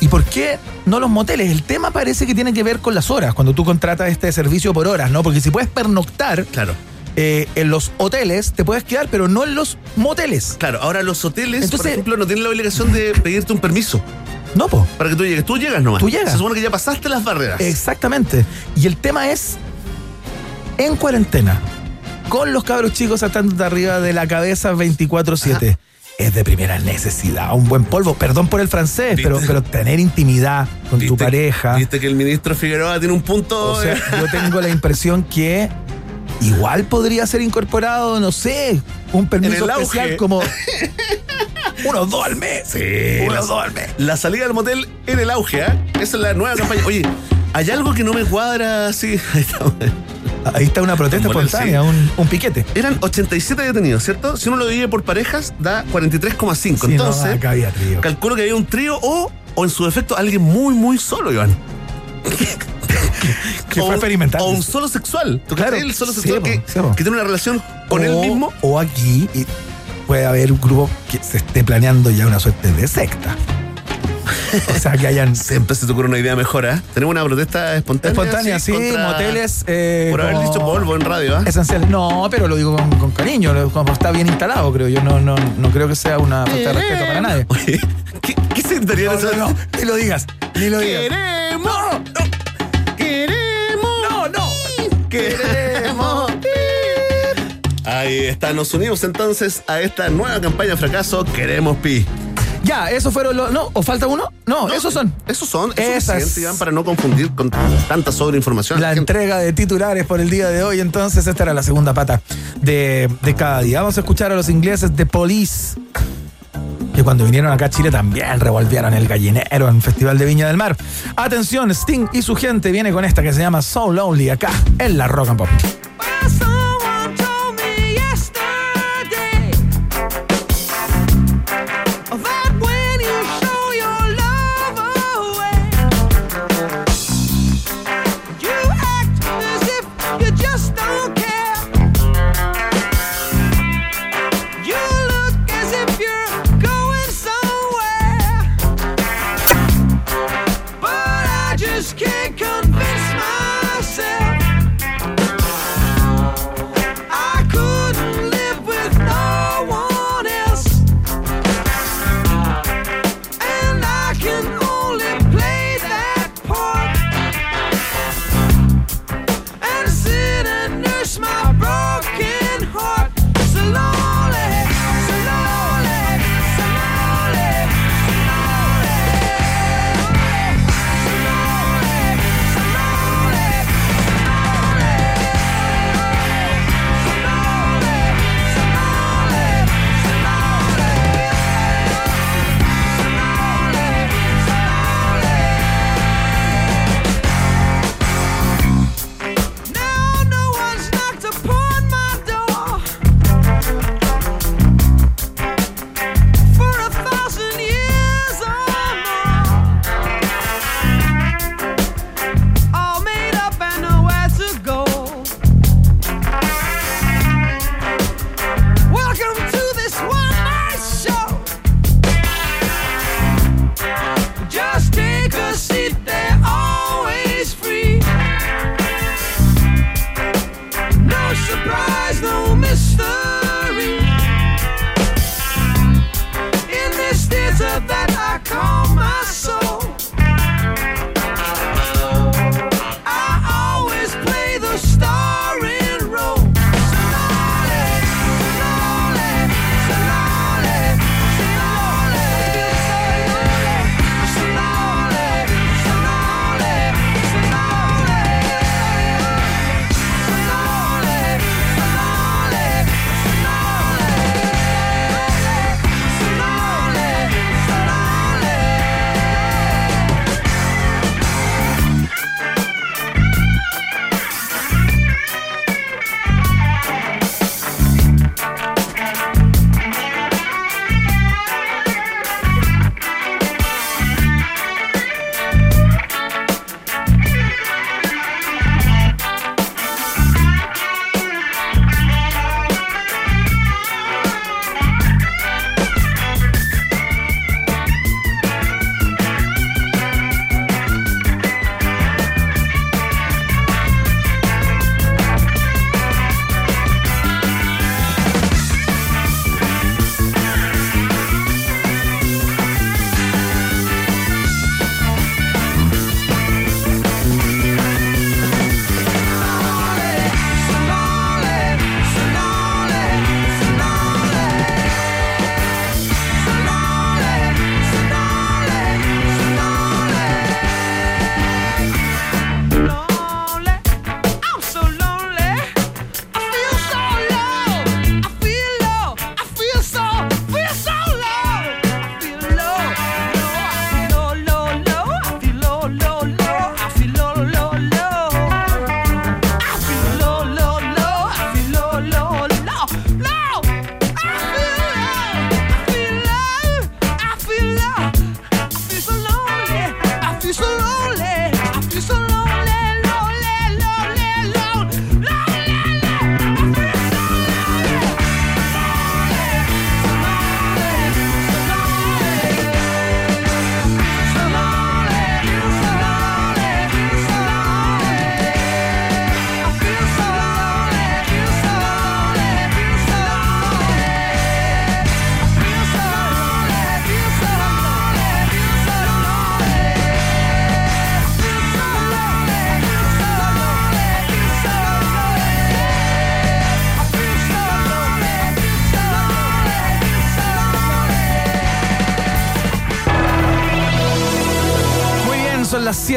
¿Y por qué no los moteles? El tema parece que tiene que ver con las horas, cuando tú contratas este servicio por horas, ¿no? Porque si puedes pernoctar.
Claro.
Eh, en los hoteles te puedes quedar, pero no en los moteles.
Claro, ahora los hoteles, por ejemplo, no tienen la obligación de pedirte un permiso.
No, po.
Para que tú llegues. Tú llegas nomás.
Tú llegas.
Se supone que ya pasaste las barreras.
Exactamente. Y el tema es en cuarentena, con los cabros chicos saltando de arriba de la cabeza 24-7 es de primera necesidad. Un buen polvo, perdón por el francés, pero, pero tener intimidad con tu pareja.
Viste que el ministro Figueroa tiene un punto.
O sea, yo tengo la impresión que igual podría ser incorporado, no sé, un permiso especial como unos dos al mes.
Sí, unos dos al mes. La salida del motel en el auge, ¿eh? Esa es la nueva campaña. Oye, hay algo que no me cuadra así.
Ahí está una protesta espontánea, un, piquete.
Eran 87 detenidos, ¿cierto? Si uno lo divide por parejas, da 43,5. Entonces, calculo que había un trío o, o en su defecto alguien muy, muy solo, Iván.
que fue experimental.
O un solo sexual. ¿Tú claro, el solo sexual que, tiene una relación con él mismo?
O aquí puede haber un grupo que se esté planeando ya una suerte de secta.
o sea, que hayan. Siempre se te ocurre una idea mejor, ¿eh? Tenemos una protesta espontánea.
Espontánea, sí, moteles. Eh,
por haber dicho polvo en radio, ¿eh?
Esencial. No, pero lo digo con, cariño, como está bien instalado, creo yo. No, no, no creo que sea una falta de respeto para nadie.
Oye, ¿qué, qué sentiría
no, no, no, ni lo digas, ni lo digas.
¡Queremos! No, ¡Queremos!
No, no.
¡Queremos! Ahí está, nos unimos entonces a esta nueva campaña fracaso Queremos Pi.
Ya, esos fueron los. ¿No? ¿O falta uno? No, esos son.
Esos son. Esas. para no confundir con tanta sobreinformación.
La, entrega de titulares por el día de hoy, entonces, esta era la segunda pata de, de cada día. Vamos a escuchar a los ingleses de Police que cuando vinieron acá a Chile también revolvieron el gallinero en Festival de Viña del Mar. Atención, Sting y su gente viene con esta que se llama So Lonely acá en la Rock and Pop.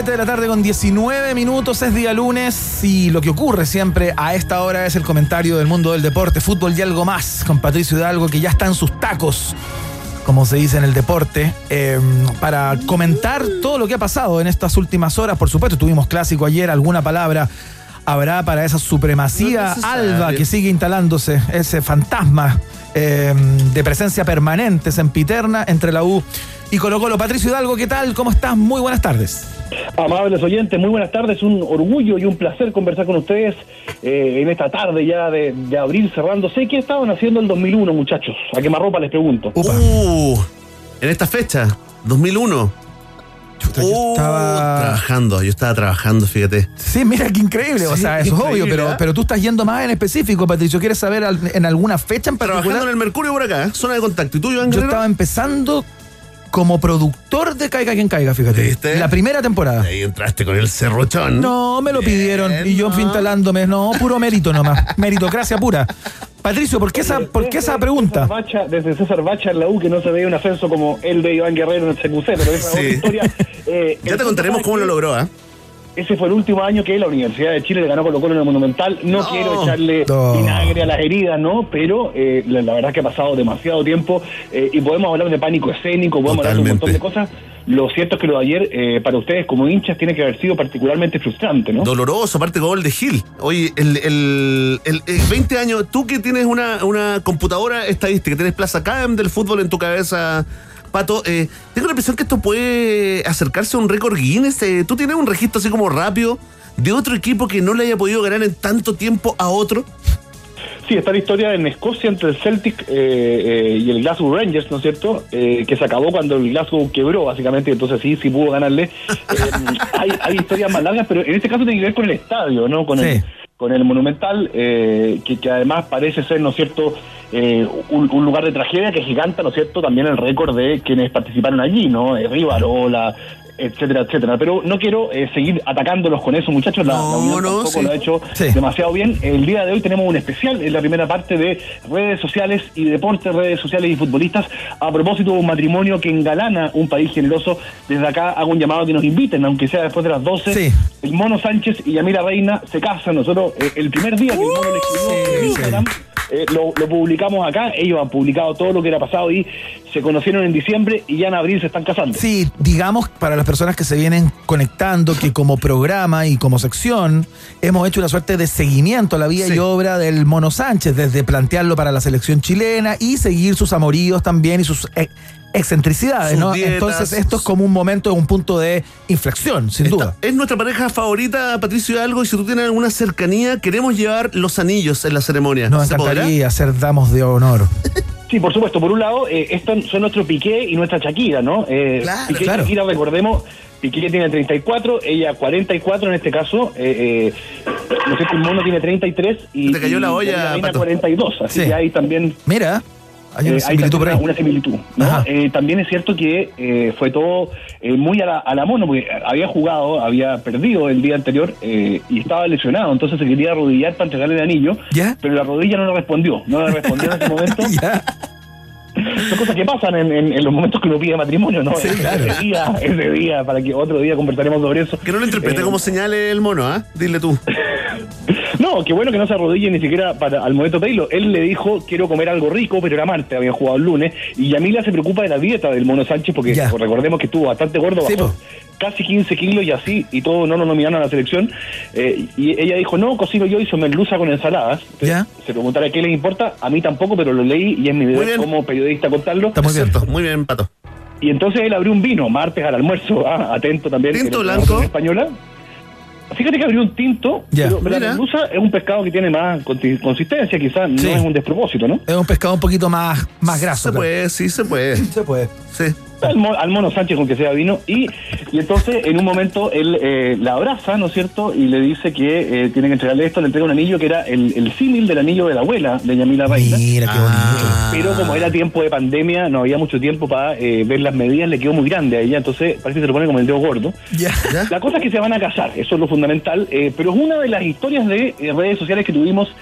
7 de la tarde con 19 minutos, es día lunes y lo que ocurre siempre a esta hora es el comentario del mundo del deporte, fútbol y algo más, con Patricio Hidalgo que ya está en sus tacos, como se dice en el deporte, em, para comentar todo lo que ha pasado en estas últimas horas. Por supuesto, tuvimos clásico ayer, alguna palabra habrá para esa supremacía alba que sigue instalándose, ese fantasma em, de presencia permanente, sempiterna entre la U y Colo Colo. Patricio Hidalgo, ¿qué tal? ¿Cómo estás? Muy buenas tardes.
Amables oyentes, muy buenas tardes. Un orgullo y un placer conversar con ustedes eh, en esta tarde ya de, abril cerrándose. ¿Qué estaban haciendo el 2001, muchachos? ¿A ropa les pregunto?
Uh, en esta fecha, 2001.
yo estaba
trabajando, yo estaba trabajando, fíjate.
Sí, mira qué increíble, o sea, eso es obvio, pero, ¿eh? pero tú estás yendo más en específico, Patricio. ¿Quieres saber en alguna fecha en particular?
Trabajando en el Mercurio por acá, ¿eh? zona de contacto. ¿Y tú, Iván
Yo estaba empezando como productor de Caiga quien caiga, fíjate. ¿Viste? La primera temporada.
Ahí entraste con el cerrochón.
No, me lo pidieron y yo fui instalándome. No, puro mérito nomás. Meritocracia pura. Patricio, ¿por qué esa, ¿por qué esa pregunta?
desde César Bacha en la U, que no se veía un ascenso como él de Iván Guerrero en el CQC, pero esa es otra historia.
Eh, ya te contaremos cómo lo logró, ¿eh?
Ese fue el último año que la Universidad de Chile le ganó Colo Colo en el Monumental. No, quiero echarle vinagre a las heridas, ¿no? Pero eh, la, verdad es que ha pasado demasiado tiempo eh, y podemos hablar de pánico escénico, podemos hablar de un montón de cosas. Lo cierto es que lo de ayer, eh, para ustedes como hinchas, tiene que haber sido particularmente frustrante, ¿no?
Doloroso, aparte gol de Gil. Oye, el, el, el, 20 años, tú que tienes una, una computadora estadística, tienes Plaza CAM del fútbol en tu cabeza Pato, eh, tengo la impresión que esto puede acercarse a un récord Guinness. Eh, ¿Tú tienes un registro así como rápido de otro equipo que no le haya podido ganar en tanto tiempo a otro?
Sí, está la historia en Escocia entre el Celtic eh, y el Glasgow Rangers, ¿no es cierto? que se acabó cuando el Glasgow quebró, básicamente, y entonces sí, sí pudo ganarle. hay, historias más largas, pero en este caso tiene que ver con el estadio, ¿no? Con el con el Monumental, que, que, además parece ser, ¿no es cierto?, eh, un, lugar de tragedia que giganta, ¿no es cierto?, también el récord de quienes participaron allí, ¿no? Eh, Rivarola, etcétera, etcétera. Pero no quiero eh, seguir atacándolos con eso, muchachos. La, Unión tampoco lo ha hecho demasiado bien. El día de hoy tenemos un especial en la primera parte de redes sociales y deportes, redes sociales y futbolistas. A propósito de un matrimonio que engalana un país generoso, desde acá hago un llamado a que nos inviten, aunque sea después de las 12. El Mono Sánchez y Yamira Reina se casan. Nosotros, el primer día que el Mono le escribió en Instagram eh, lo, publicamos acá, ellos han publicado todo lo que era pasado y se conocieron en diciembre y ya en abril se están casando.
Sí, digamos para las personas que se vienen conectando que como programa y como sección hemos hecho una suerte de seguimiento a la vida y obra del Mono Sánchez, desde plantearlo para la selección chilena y seguir sus amoríos también y sus eh, excentricidades, ¿no? Entonces esto es como un momento, un punto de inflexión, sin duda.
Es nuestra pareja favorita, Patricio Algo, y si tú tienes alguna cercanía, queremos llevar los anillos en la ceremonia.
Nos encantaría ser damos de honor.
Sí, por supuesto. Por un lado, eh, estos son nuestro Piqué y nuestra Shakira, ¿no? Eh, claro, Piqué y Shakira, recordemos, Piqué tiene 34, ella 44 en este caso. Eh, eh, no sé, el mono tiene 33 y.
Te cayó la olla.
Y 42, así que ahí también.
Mira. Hay una
eh, similitud eh, también es cierto que eh, fue todo muy a la, a la, mono, porque había jugado, había perdido el día anterior y estaba lesionado, entonces se quería arrodillar para entregarle el anillo, pero la rodilla no le respondió, no le respondió en ese momento. Son cosas que pasan en, los momentos que uno pide matrimonio, ¿no? ese día, ese día, para que otro día conversaremos sobre eso.
Que no lo interprete como señale el mono, ¿ah? Dile tú.
No, qué bueno que no se arrodille ni siquiera para al momento Taylor. Él le dijo, quiero comer algo rico, pero era martes, había jugado el lunes. Y Yamila se preocupa de la dieta del Mono Sánchez porque recordemos que estuvo bastante gordo, bajó casi 15 kilos y así, y todo no lo nominaron a la selección. Eh, y ella dijo, no, cocino yo y se merluza con ensaladas. ¿Ya? Se preguntará qué le importa, a mí tampoco, pero lo leí y es mi deber como periodista contarlo.
Está muy cierto, muy bien, Pato.
Y entonces él abrió un vino, martes al almuerzo, ah, atento también.
Tinto blanco.
Española. Fíjate que abrió un tinto, pero, la merluza es un pescado que tiene más consistencia, quizás no es un despropósito, ¿no?
Es un pescado un poquito más, más graso.
Se puede, sí, se puede.
Se puede.
Sí
al, mono Sánchez con que sea vino y, y entonces en un momento él eh, la abraza, ¿no es cierto? Y le dice que eh, tiene que entregarle esto, le entrega un anillo que era el, el símil del anillo de la abuela de Yamila Reina.
Mira qué bonito.
Pero como era tiempo de pandemia, no había mucho tiempo para eh, ver las medidas, le quedó muy grande a ella, entonces parece que se lo pone como el dedo gordo. La cosa es que se van a casar, eso es lo fundamental, pero es una de las historias de redes sociales que tuvimos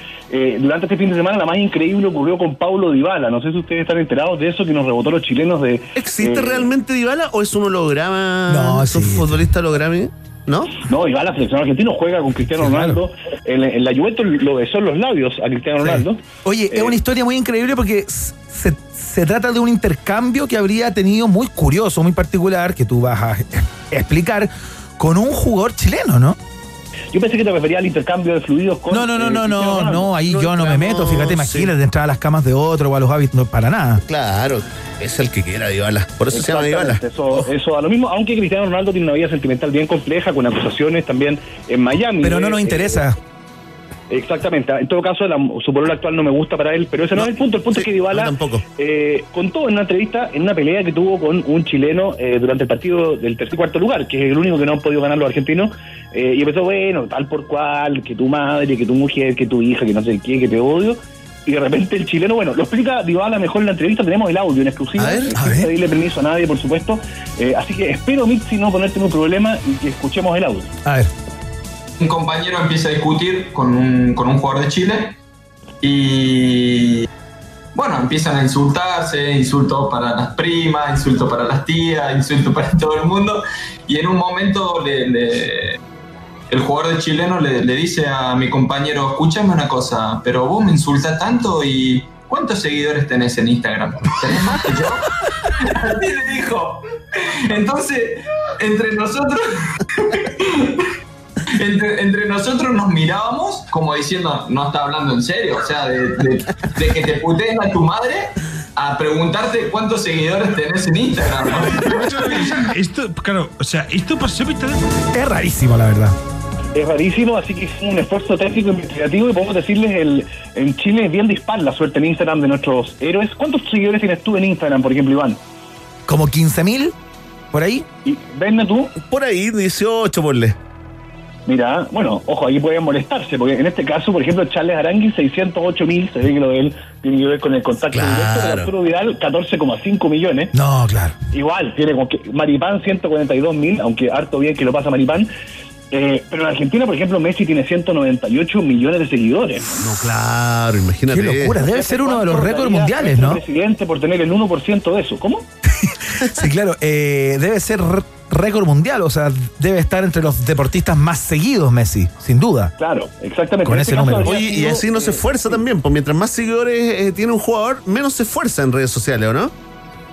durante este fin de semana, la más increíble ocurrió con Paulo Dybala, no sé si ustedes están enterados de eso, que nos rebotó los chilenos de...
¿Existe realmente Dybala o es un holograma?
No,
¿Es un
sí.
futbolista holograma? ¿No?
No, y va a la selección argentina, juega con Cristiano
Sí, claro.
Ronaldo. En, en la Juventus lo besó en los labios a Cristiano Ronaldo.
Oye, es
Eh,
una historia muy increíble porque se, se trata de un intercambio que habría tenido muy curioso, muy particular, que tú vas a es- explicar, con un jugador chileno, ¿no?
Yo pensé que te refería al intercambio de fluidos con.
No, no, no,
eh,
no, no, no, ahí
No
yo no me meto, fíjate,
sí.
imagínate de entrar a las camas de otro o a los hábitos, no, para nada.
Claro, es el que quiera Dybala. Por eso se llama Dybala.
Eso, eso a lo mismo, aunque Cristiano Ronaldo tiene una vida sentimental bien compleja, con acusaciones también en Miami.
Pero no
Eh,
nos
eh,
interesa.
Exactamente. En todo caso, la, su polola actual no me gusta para él, pero ese no, es el punto. El punto
Sí,
es que Dybala eh, contó en una entrevista, en una pelea que tuvo con un chileno eh, durante el partido del tercer y cuarto lugar, que es el único que no han podido ganar los argentinos, eh, y empezó, bueno, tal por cual, que tu madre, que tu mujer, que tu hija, que no sé qué, que te odio. Y de repente el chileno, bueno, lo explica Dybala mejor en la entrevista, tenemos el audio en exclusiva,
A ver,
eh,
a
sin
ver.
pedirle permiso a nadie, por supuesto. Eh, así que espero, Mitzi, no ponerte en un problema y que escuchemos el audio.
A ver.
Un compañero empieza a discutir con un, con un jugador de Chile y bueno, empiezan a insultarse, insultos para las primas, insultos para las tías, insultos para todo el mundo y en un momento el jugador de chileno le, le dice a mi compañero, escúchame una cosa, pero vos me insultas tanto y ¿cuántos seguidores tenés en Instagram? ¿Tenés más que yo? Así le dijo. Entonces, entre nosotros entre, entre nosotros nos mirábamos como diciendo, no está hablando en serio, o sea, de, de- de que te puteen a tu madre a preguntarte cuántos seguidores tenés en Instagram. ¿no?
Esto, claro, o sea, esto pasó
Es rarísimo, la verdad.
Es rarísimo, así que es un esfuerzo técnico investigativo y podemos decirles, el, en Chile es bien dispar la suerte en Instagram de nuestros héroes. ¿Cuántos seguidores tienes tú en Instagram, por ejemplo, Iván?
Como 15 mil, por ahí.
Y venme tú,
Por ahí, 18, ponle.
Mira, bueno, ojo, ahí pueden molestarse, porque en este caso, por ejemplo, Charles Arangui, 608 mil, se ve que lo de él tiene que ver con el contacto
Claro.
directo, pero Arturo Vidal, 14,5 millones.
No, claro.
Igual, tiene como que Maripán 142 mil, aunque harto bien que lo pasa Maripán. Eh, pero en Argentina, por ejemplo, Messi tiene 198 millones de seguidores.
No, claro, imagínate.
Qué locura, debe ser uno de los
¿Cuánto
récords mundiales, ¿no?
presidente por tener el 1% de eso. ¿Cómo?
Sí, claro, eh, debe ser récord mundial, o sea, debe estar entre los deportistas más seguidos, Messi, sin duda.
Claro, exactamente.
Con ese
este
número.
Oye, y así no se
eh,
esfuerza también, pues mientras más seguidores eh, tiene un jugador, menos se esfuerza en redes sociales, ¿o no?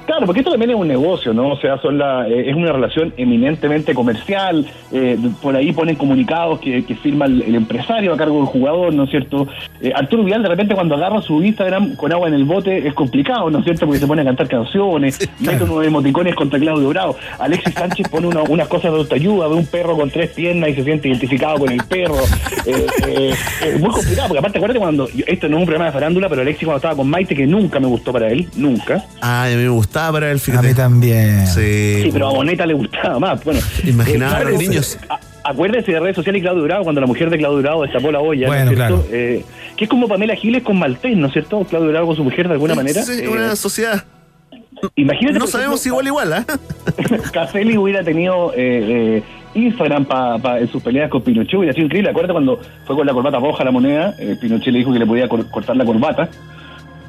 Claro, porque esto también es un negocio, ¿no? O sea, son la, eh, es una relación eminentemente comercial. eh, por ahí ponen comunicados que, que firma el, el empresario a cargo del jugador, ¿no es cierto? Eh, Arturo Vidal, de repente, cuando agarra su Instagram con agua en el bote, es complicado, ¿no es cierto? Porque se pone a cantar canciones, mete unos emoticones contra Claudio Bravo. Alexis Sánchez pone una- unas cosas de autoayuda, ve un perro con tres piernas y se siente identificado con el perro. Es muy complicado, porque aparte, acuérdate cuando. Esto no es un programa de farándula, pero Alexis, cuando estaba con Maite, que nunca me gustó para él, nunca.
Ay, a mí me gustaba para
A
fíjate.
mí también.
Sí.
Sí, pero a Boneta le gustaba más. Bueno,
Imaginaba
eh,
a los niños.
a- Acuérdese de redes sociales y Claudio Bravo, cuando la mujer de Claudio Bravo destapó la olla,
Bueno,
¿no es cierto?
claro.
Eh, que es como Pamela Giles con Maltés, ¿no es cierto? Claudio Bravo con su mujer de alguna manera.
Sí,
Eh,
una sociedad.
imagínate,
No sabemos
ejemplo,
igual, igual, ¿ah?
Caselli hubiera tenido eh, eh, Instagram pa, pa- en sus peleas con Pinochet, hubiera sido increíble. Acuérdate cuando fue con la corbata roja a la moneda, eh, Pinochet le dijo que le podía cor- cortar la corbata.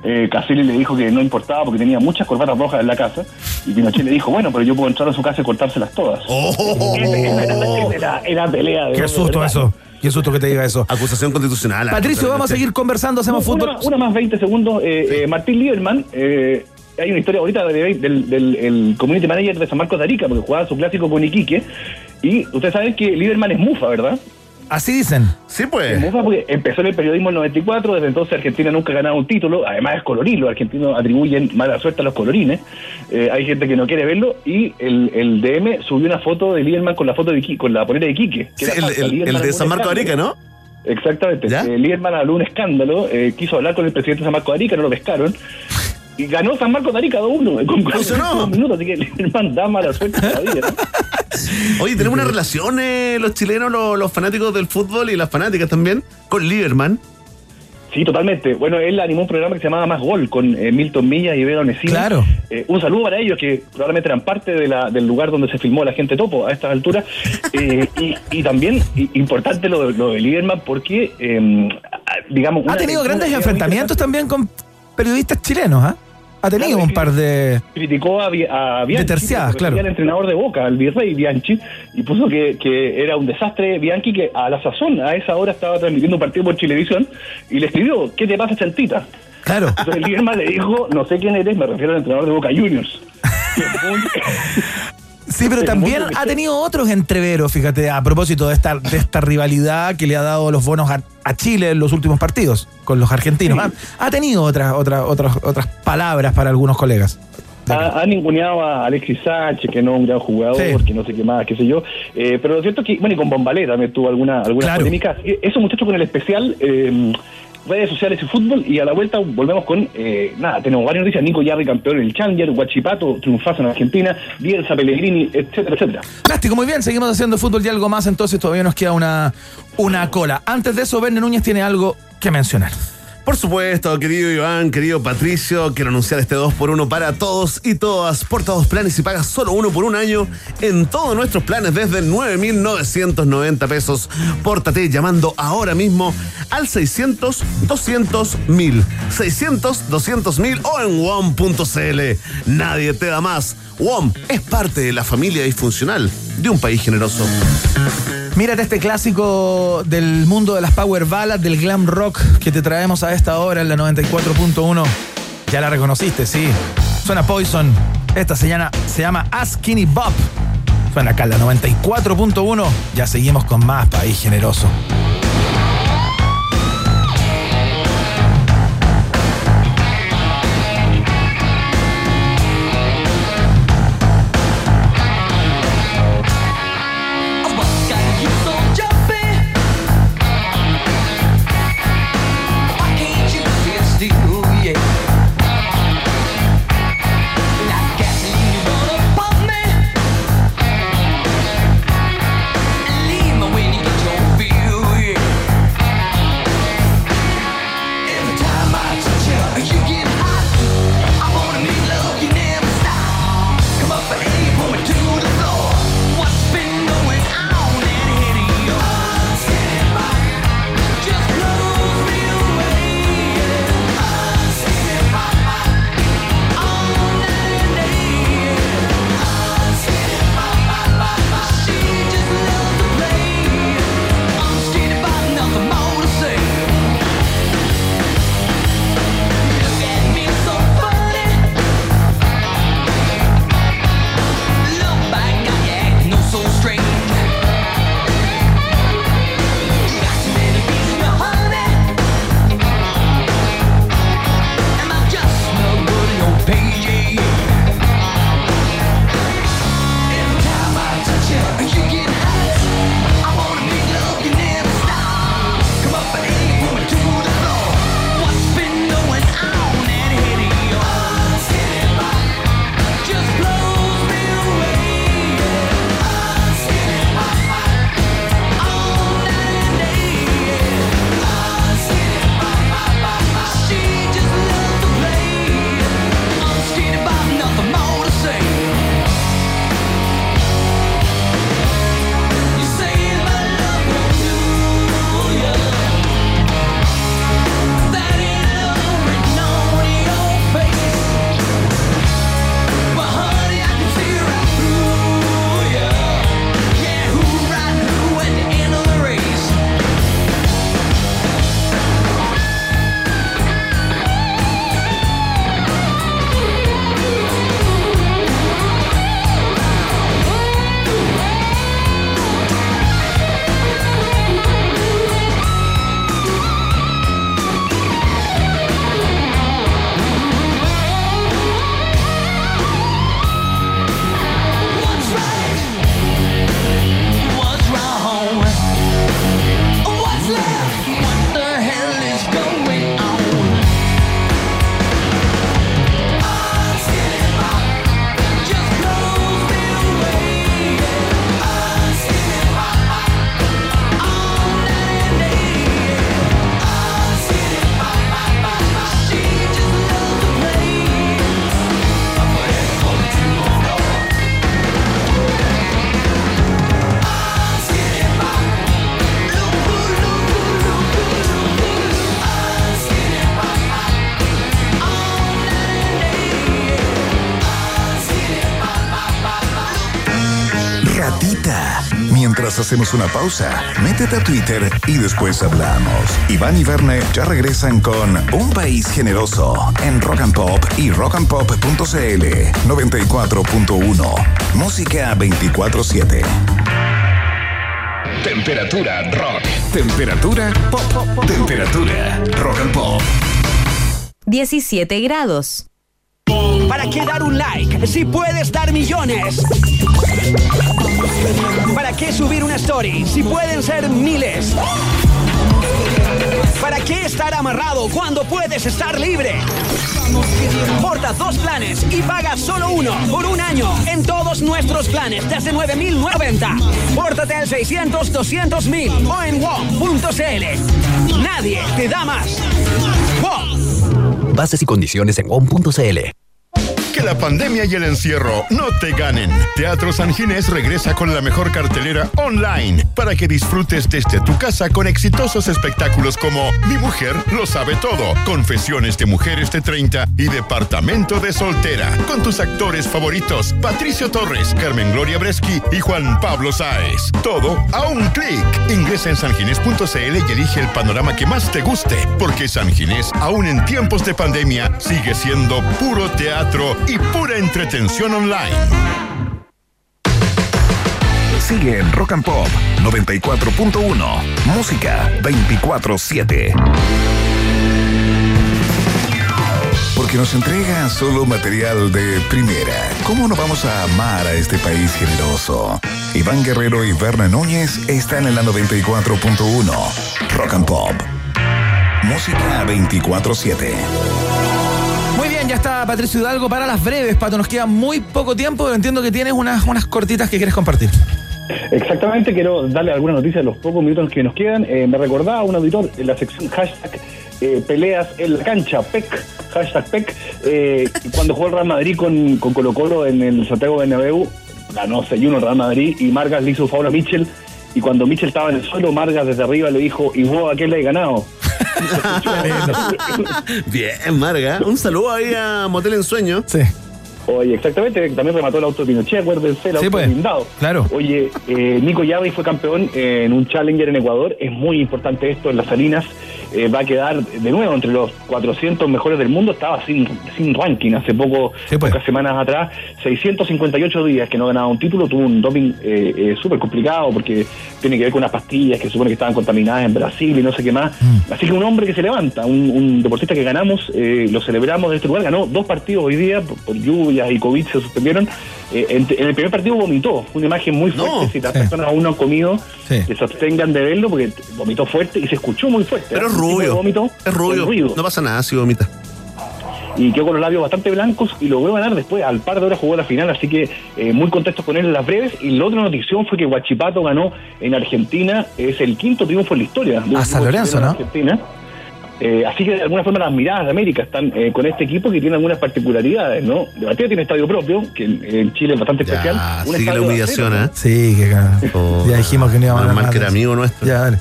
Eh, Caselli le dijo que no importaba porque tenía muchas corbatas rojas en la casa. Y Pinochet le dijo, bueno, pero yo puedo entrar a su casa y cortárselas todas.
Oh.
Esa era, pelea de
Qué susto
verdad.
eso. Qué susto que te diga eso.
Acusación constitucional.
Patricio, vamos a seguir conversando, hacemos
una,
fútbol.
una más 20 segundos. Eh, eh, Martín Lieberman, eh, hay una historia ahorita de- del, del el community manager de San Marcos de Arica, porque jugaba su clásico con Iquique. Y ustedes saben que Lieberman es mufa, ¿verdad?
Así dicen.
Sí,
Es
pues.
mufa porque empezó en el periodismo en el 94, desde entonces Argentina nunca ha ganado un título, además es colorín, los argentinos atribuyen mala suerte a los colorines, Eh, hay gente que no quiere verlo, y el, el DM subió una foto de Lieberman con la foto de Iquique, con la polera de Iquique. que
Sí,
era
el, el- el de San Marco. Arica, ¿no?
Exactamente. Eh, Lieberman habló un escándalo, eh, quiso hablar con el presidente de San Marcos de Arica, no lo pescaron. Y ganó San Marcos de Arica 2-1 con
Funcionó.
45 minutos, así que Lieberman da mala suerte todavía, ¿no?
Oye, tenemos una relación, eh, los chilenos, los, los fanáticos del fútbol y las fanáticas también, con Lieberman.
Sí, totalmente. Bueno, él animó un programa que se llamaba Más Gol con eh, Milton Millas y Vero Nesino.
Claro.
Eh, un saludo para ellos que probablemente eran parte de la- del lugar donde se filmó La Gente Topo a estas alturas. Eh, y, y también importante lo, de- lo de Lieberman porque, eh, digamos...
Ha tenido grandes enfrentamientos también con periodistas chilenos, ¿ah? Ha tenido un par de.
Criticó a, Bianchi.
De terciadas, claro.
El entrenador de Boca, el virrey Bianchi, y puso que, que, era un desastre Bianchi que a la sazón, a esa hora estaba transmitiendo un partido por Chilevisión y le escribió: ¿Qué te pasa, Chantita?
Claro.
Entonces Lieberman le dijo: No sé quién eres, me refiero al entrenador de Boca Juniors.
Sí, pero también ha tenido otros entreveros, fíjate, a propósito de esta, de esta rivalidad que le ha dado los bonos a, Chile en los últimos partidos con los argentinos. Ha, tenido otras, otras, otras, otras palabras para algunos colegas.
Ha, ninguneado a Alexis Sánchez, que no es un gran jugador, que no sé qué más, qué sé yo. Eh, pero lo cierto es que, bueno, y con Bombalé también tuvo alguna, alguna polémica. Eh, esos muchachos con el especial, eh, redes sociales y fútbol. Y a la vuelta volvemos con, eh, nada, tenemos varias noticias. Nico Yarri, campeón en el Challenger, Guachipato, triunfazo en Argentina, Bielsa, Pellegrini, etcétera, etcétera.
Plástico, muy bien, seguimos haciendo fútbol y algo más, entonces todavía nos queda una, una cola. Antes de eso, Verne Núñez tiene algo que mencionar.
Por supuesto, querido Iván, querido Patricio, quiero anunciar este 2 por 1 para todos y todas. Porta dos planes y pagas solo uno por un año en todos nuestros planes desde 9,990 pesos. Pórtate llamando ahora mismo al 600 200 mil. 600 200 mil o en WOM.cl. Nadie te da más. WOM es parte de la familia disfuncional de un país generoso.
Mírate este clásico del mundo de las power ballads, del glam rock que te traemos a esta hora en la 94.1. Ya la reconociste, sí. Suena Poison. Esta se llama, se llama Skinny Bob. Suena acá en la 94.1. Ya seguimos con más País Generoso.
Mientras hacemos una pausa, métete a Twitter y después hablamos. Iván y Verne ya regresan con Un País Generoso en Rock and Pop y rockandpop.cl 94.1. Música 24-7. Temperatura rock. Temperatura pop. Temperatura rock and pop.
17 grados.
¿Para qué dar un like si puedes dar millones? ¿Para qué subir una story si pueden ser miles? ¿Para qué estar amarrado cuando puedes estar libre? Porta dos planes y paga solo uno por un año en todos nuestros planes desde 9.090. Pórtate al 600 200 mil o en WOM.cl. Nadie te da más. WOM.
Bases y condiciones en WOM.cl.
La pandemia y el encierro no te ganen. Teatro San Ginés regresa con la mejor cartelera online para que disfrutes desde tu casa con exitosos espectáculos como Mi mujer lo sabe todo, Confesiones de mujeres de 30 y Departamento de soltera, con tus actores favoritos Patricio Torres, Carmen Gloria Breschi y Juan Pablo Sáez. Todo a un clic. Ingresa en sanginés.cl y elige el panorama que más te guste, porque San Ginés, aún en tiempos de pandemia, sigue siendo puro teatro y pura entretención online.
Sigue en Rock and Pop 94.1. Música 24-7. Porque nos entrega solo material de primera. ¿Cómo no vamos a amar a este país generoso? Iván Guerrero y Berna Núñez están en la 94.1. Rock and Pop. Música 24-7.
Ya está Patricio Hidalgo para las breves, Pato. Nos queda muy poco tiempo, entiendo que tienes unas, unas cortitas que quieres compartir.
Exactamente, quiero darle alguna noticia de los pocos minutos que nos quedan. Eh, me recordaba un auditor en la sección hashtag eh, peleas en la cancha, PEC, hashtag PEC, eh, cuando jugó el Real Madrid con, con Colo Colo en el Santiago Bernabéu, ganó 6-1 el Real Madrid y Margas le hizo favor a Mitchell y cuando Mitchell estaba en el suelo, Margas desde arriba le dijo, ¿y vos a qué le he ganado?
Bien, Marga. Un saludo ahí a Motel en Sueño.
Sí.
Oye, exactamente, también remató el auto de Pinochet, acuérdense, el
Sí,
auto
pues.
blindado.
Claro.
Oye, eh, Nico Yavi fue campeón en un Challenger en Ecuador, es muy importante esto en las Salinas, eh, va a quedar de nuevo entre los 400 mejores del mundo, estaba sin, sin ranking hace poco, pocas semanas atrás, 658 días que no ganaba un título, tuvo un doping eh, eh, súper complicado porque tiene que ver con unas pastillas que supone que estaban contaminadas en Brasil y no sé qué más, así que un hombre que se levanta, un, un deportista que ganamos, eh, lo celebramos de este lugar, ganó dos partidos hoy día por, por lluvias y COVID se suspendieron, en, en el primer partido vomitó, una imagen muy fuerte, si las personas aún no han comido,
Sí.
que se abstengan de verlo porque vomitó fuerte y se escuchó muy fuerte.
Pero es rubio. Es rubio. No pasa nada si vomita.
Y quedó con los labios bastante blancos y logró ganar después. Al par de horas jugó la final, así que eh, muy contentos con él en las breves. Y la otra notición fue que Huachipato ganó en Argentina. Es el quinto triunfo en la historia. de
A San Lorenzo, ¿no?
Argentina. Eh, así que de alguna forma las miradas de América están eh, con este equipo que tiene algunas particularidades, ¿no? De tiene estadio propio, que en, en Chile es bastante especial. Un
sigue la
estadio de
humillación,
acero,
¿eh?
Sí, que cara. ya dijimos que no íbamos a ganar
que era amigo nuestro.
Ya, dale.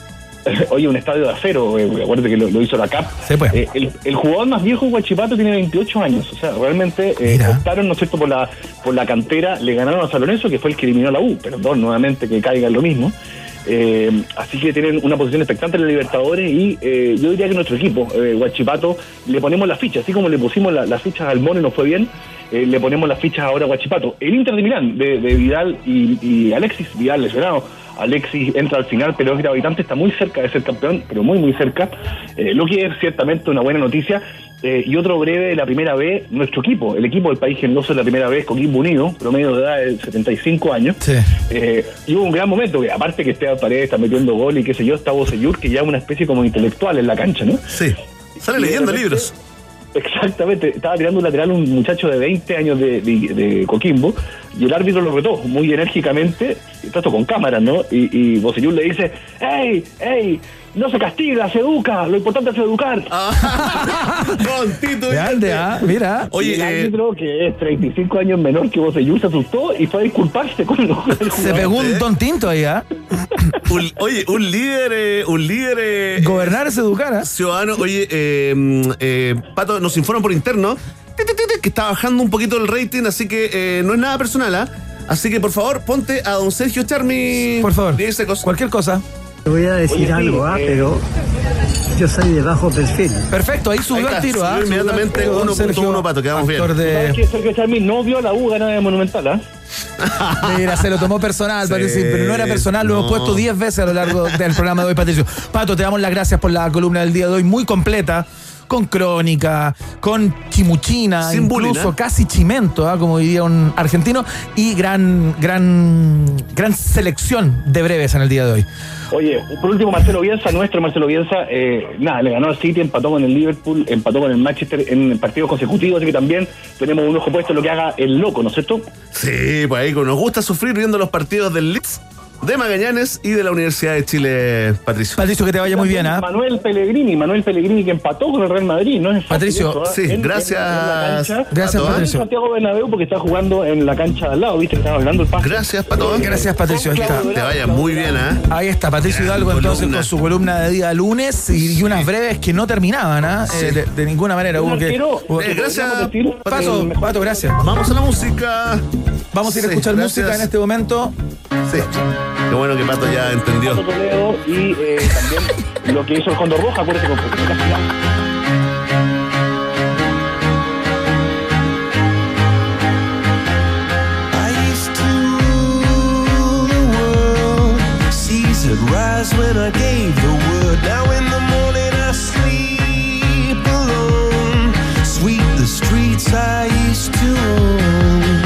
Oye, un estadio de acero, eh, acuérdate que lo, lo hizo la CAP.
Sí, pues.
Eh, el, el jugador más viejo, Guachipato, tiene 28 años. O sea, realmente eh, optaron, ¿no es cierto?, por la, por la cantera, le ganaron a San Lorenzo, que fue el que eliminó a la U. Perdón, nuevamente que caiga en lo mismo. Eh, así que tienen una posición expectante en la Libertadores y eh, yo diría que nuestro equipo, eh, Guachipato, le ponemos las fichas, así como le pusimos la- las fichas al Mono y nos fue bien, eh, le ponemos las fichas ahora a Guachipato. El Inter de Milán, de, de Vidal y, y Alexis, Vidal lesionado, Alexis entra al final, pero es gravitante, está muy cerca de ser campeón, pero muy, muy cerca, eh, lo que es ciertamente una buena noticia. Eh, y otro breve de la primera vez, nuestro equipo, el equipo del país generoso de la primera vez, Coquimbo Unido, promedio de edad de 75 años. Eh, y hubo un gran momento, que aparte que Esteban Paredes está metiendo gol y qué sé yo, está Bocellur, que ya es una especie como intelectual en la cancha, ¿no?
Sí. Sale
Y
leyendo
repente-
libros.
Exactamente, estaba tirando un lateral un muchacho de 20 años de, de- de Coquimbo y el árbitro lo retó muy enérgicamente, tanto con cámaras, ¿no? Y, y Bocellur le dice, ¡Ey, ey! No se castiga, se educa, lo importante es educar.
Con Tito
Grande, ah, mira.
Oye, el
eh,
árbitro, que es 35 años menor que Bocellur, se asustó y fue a disculparse con los
Se pegó un don tinto ahí, ¿ah?
Un- oye, un líder, eh, un líder. eh,
Gobernar es educar, ¿ah?
Ciudadano, oye, eh, mm, eh, Pato, nos informan por interno que está bajando un poquito el rating, así que eh, no es nada personal, ¿ah? Así que por favor, ponte a don Sergio Charmi.
Por favor.
10 segundos.
Cualquier cosa.
Te voy a decir
Oye,
algo, ah,
eh,
pero yo soy de bajo perfil.
Perfecto, ahí subió el tiro, ¿ah?
inmediatamente
Subió el tiro, don
1.1
Sergio,
pato, quedamos bien.
actor
¿Sabes
de...
que Sergio Charmi no vio la U ganada de Monumental, ¿ah?
Mira, se lo tomó personal,
Sí,
Patricio, pero no era personal, lo hemos puesto 10 veces a lo largo del programa de hoy, Patricio. Pato, te damos las gracias por la columna del día de hoy, muy completa, con crónica, con chimuchina,
Sin
incluso
bullying, ¿eh?
casi chimento, ¿ah? como diría un argentino, y gran, gran, gran selección de breves en el día de hoy.
Oye, por último, Marcelo Bielsa, nuestro Marcelo Bielsa, eh, nada, le ganó al City, empató con el Liverpool, empató con el Manchester en partidos consecutivos, así que también tenemos un ojo puesto en lo que haga el loco, ¿no es cierto?
Sí, pues ahí nos gusta sufrir viendo los partidos del Leeds, de Magallanes y de la Universidad de Chile, Patricio.
Patricio, que te vaya muy bien, ¿ah?
Manuel Pellegrini, Manuel Pellegrini que empató con el Real Madrid, ¿no? Es
Patricio,
eso, ¿ah?
sí, gracias,
la cancha.
Gracias,
Pato, ¿ah?
En
Patricio.
Santiago Bernabéu porque está jugando en la cancha de al lado, ¿viste? Que estaba hablando el paso.
Gracias, Pato.
Gracias, Patricio. Ahí está.
Te vaya muy bien, ¿ah?
Ahí está, Patricio
Gran
Hidalgo entonces
columna.
con su columna de día lunes y, y unas breves que no terminaban, ¿ah? Eh, de, de ninguna manera. Hubo que, hubo que-
Eh, gracias,
Pato, Pato, gracias.
Vamos a la música.
Vamos a ir a escuchar
gracias.
música en este momento.
Sí. Qué bueno que Pato ya entendió.
Pato Toledo y eh, también lo que hizo el Condor Roja, acuérdate con Felipe Castillo.
I used to rule the world. Seas would rise when I gave the word. Now in the morning I sleep alone. Sweep the streets I used to own.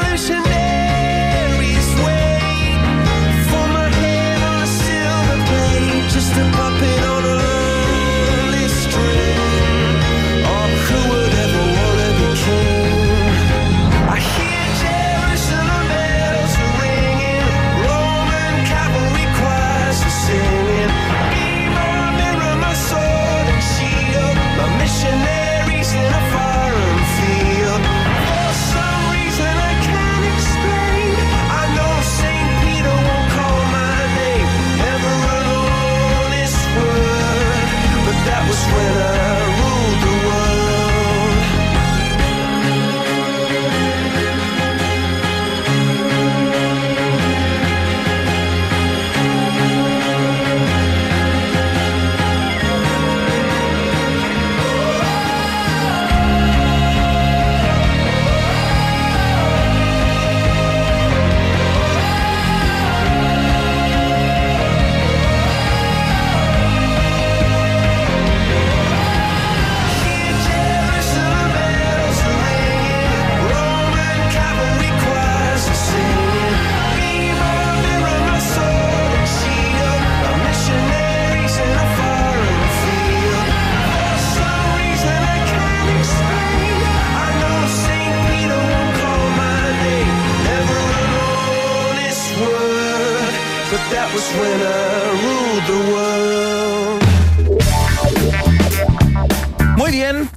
when I ruled the world.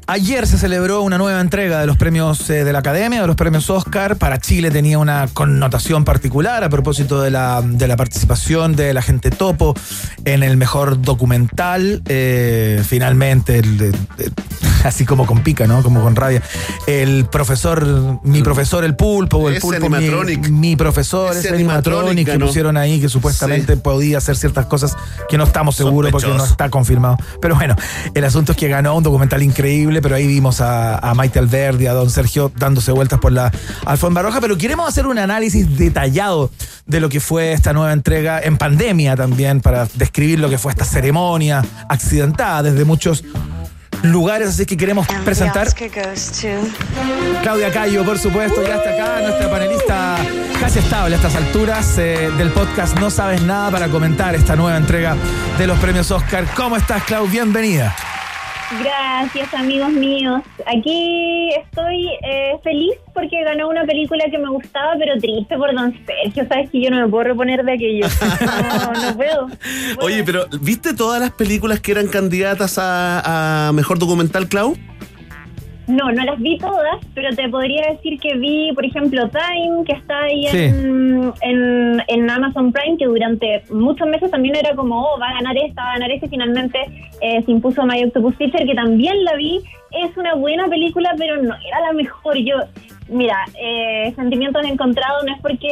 Ayer se celebró una nueva entrega de los premios eh, de la Academia, de los premios Oscar. Para Chile tenía una connotación particular a propósito de la, de la participación de la gente topo en el mejor documental. Eh, finalmente, el- el- el- así como con pica, ¿no? Como con rabia. El profesor, mi profesor, el pulpo, o el
Ese
pulpo, mi, mi profesor,
Ese
ese, animatronic, que pusieron ahí, que supuestamente podía hacer ciertas cosas que no estamos seguros porque no está confirmado. Pero bueno, el asunto es que ganó un documental increíble, pero ahí vimos a, a Maite Alberdi, a don Sergio dándose vueltas por la alfombra roja, pero queremos hacer un análisis detallado de lo que fue esta nueva entrega en pandemia también, para describir lo que fue esta ceremonia accidentada desde muchos lugares, así que queremos presentar Claudia Cayo, por supuesto, ya está acá, nuestra panelista casi estable a estas alturas eh, del podcast No Sabes Nada para comentar esta nueva entrega de los premios Oscar. ¿Cómo estás, Clau? Bienvenida.
Gracias, amigos míos. Aquí estoy eh, feliz porque ganó una película que me gustaba, pero triste por Don Sergio. Sabes que yo no me puedo reponer de aquello. No, no puedo.
Oye, pero ¿viste todas las películas que eran candidatas a, a mejor documental, Clau?
No, no las vi todas, pero te podría decir que vi, por ejemplo, Time, que está ahí
Sí.
en, en, en Amazon Prime, que durante muchos meses también era como, oh, va a ganar esta, va a ganar esta, y finalmente eh, se impuso My Octopus Teacher, que también la vi. Es una buena película, pero no era la mejor. Yo, mira, eh, sentimientos encontrados, no es porque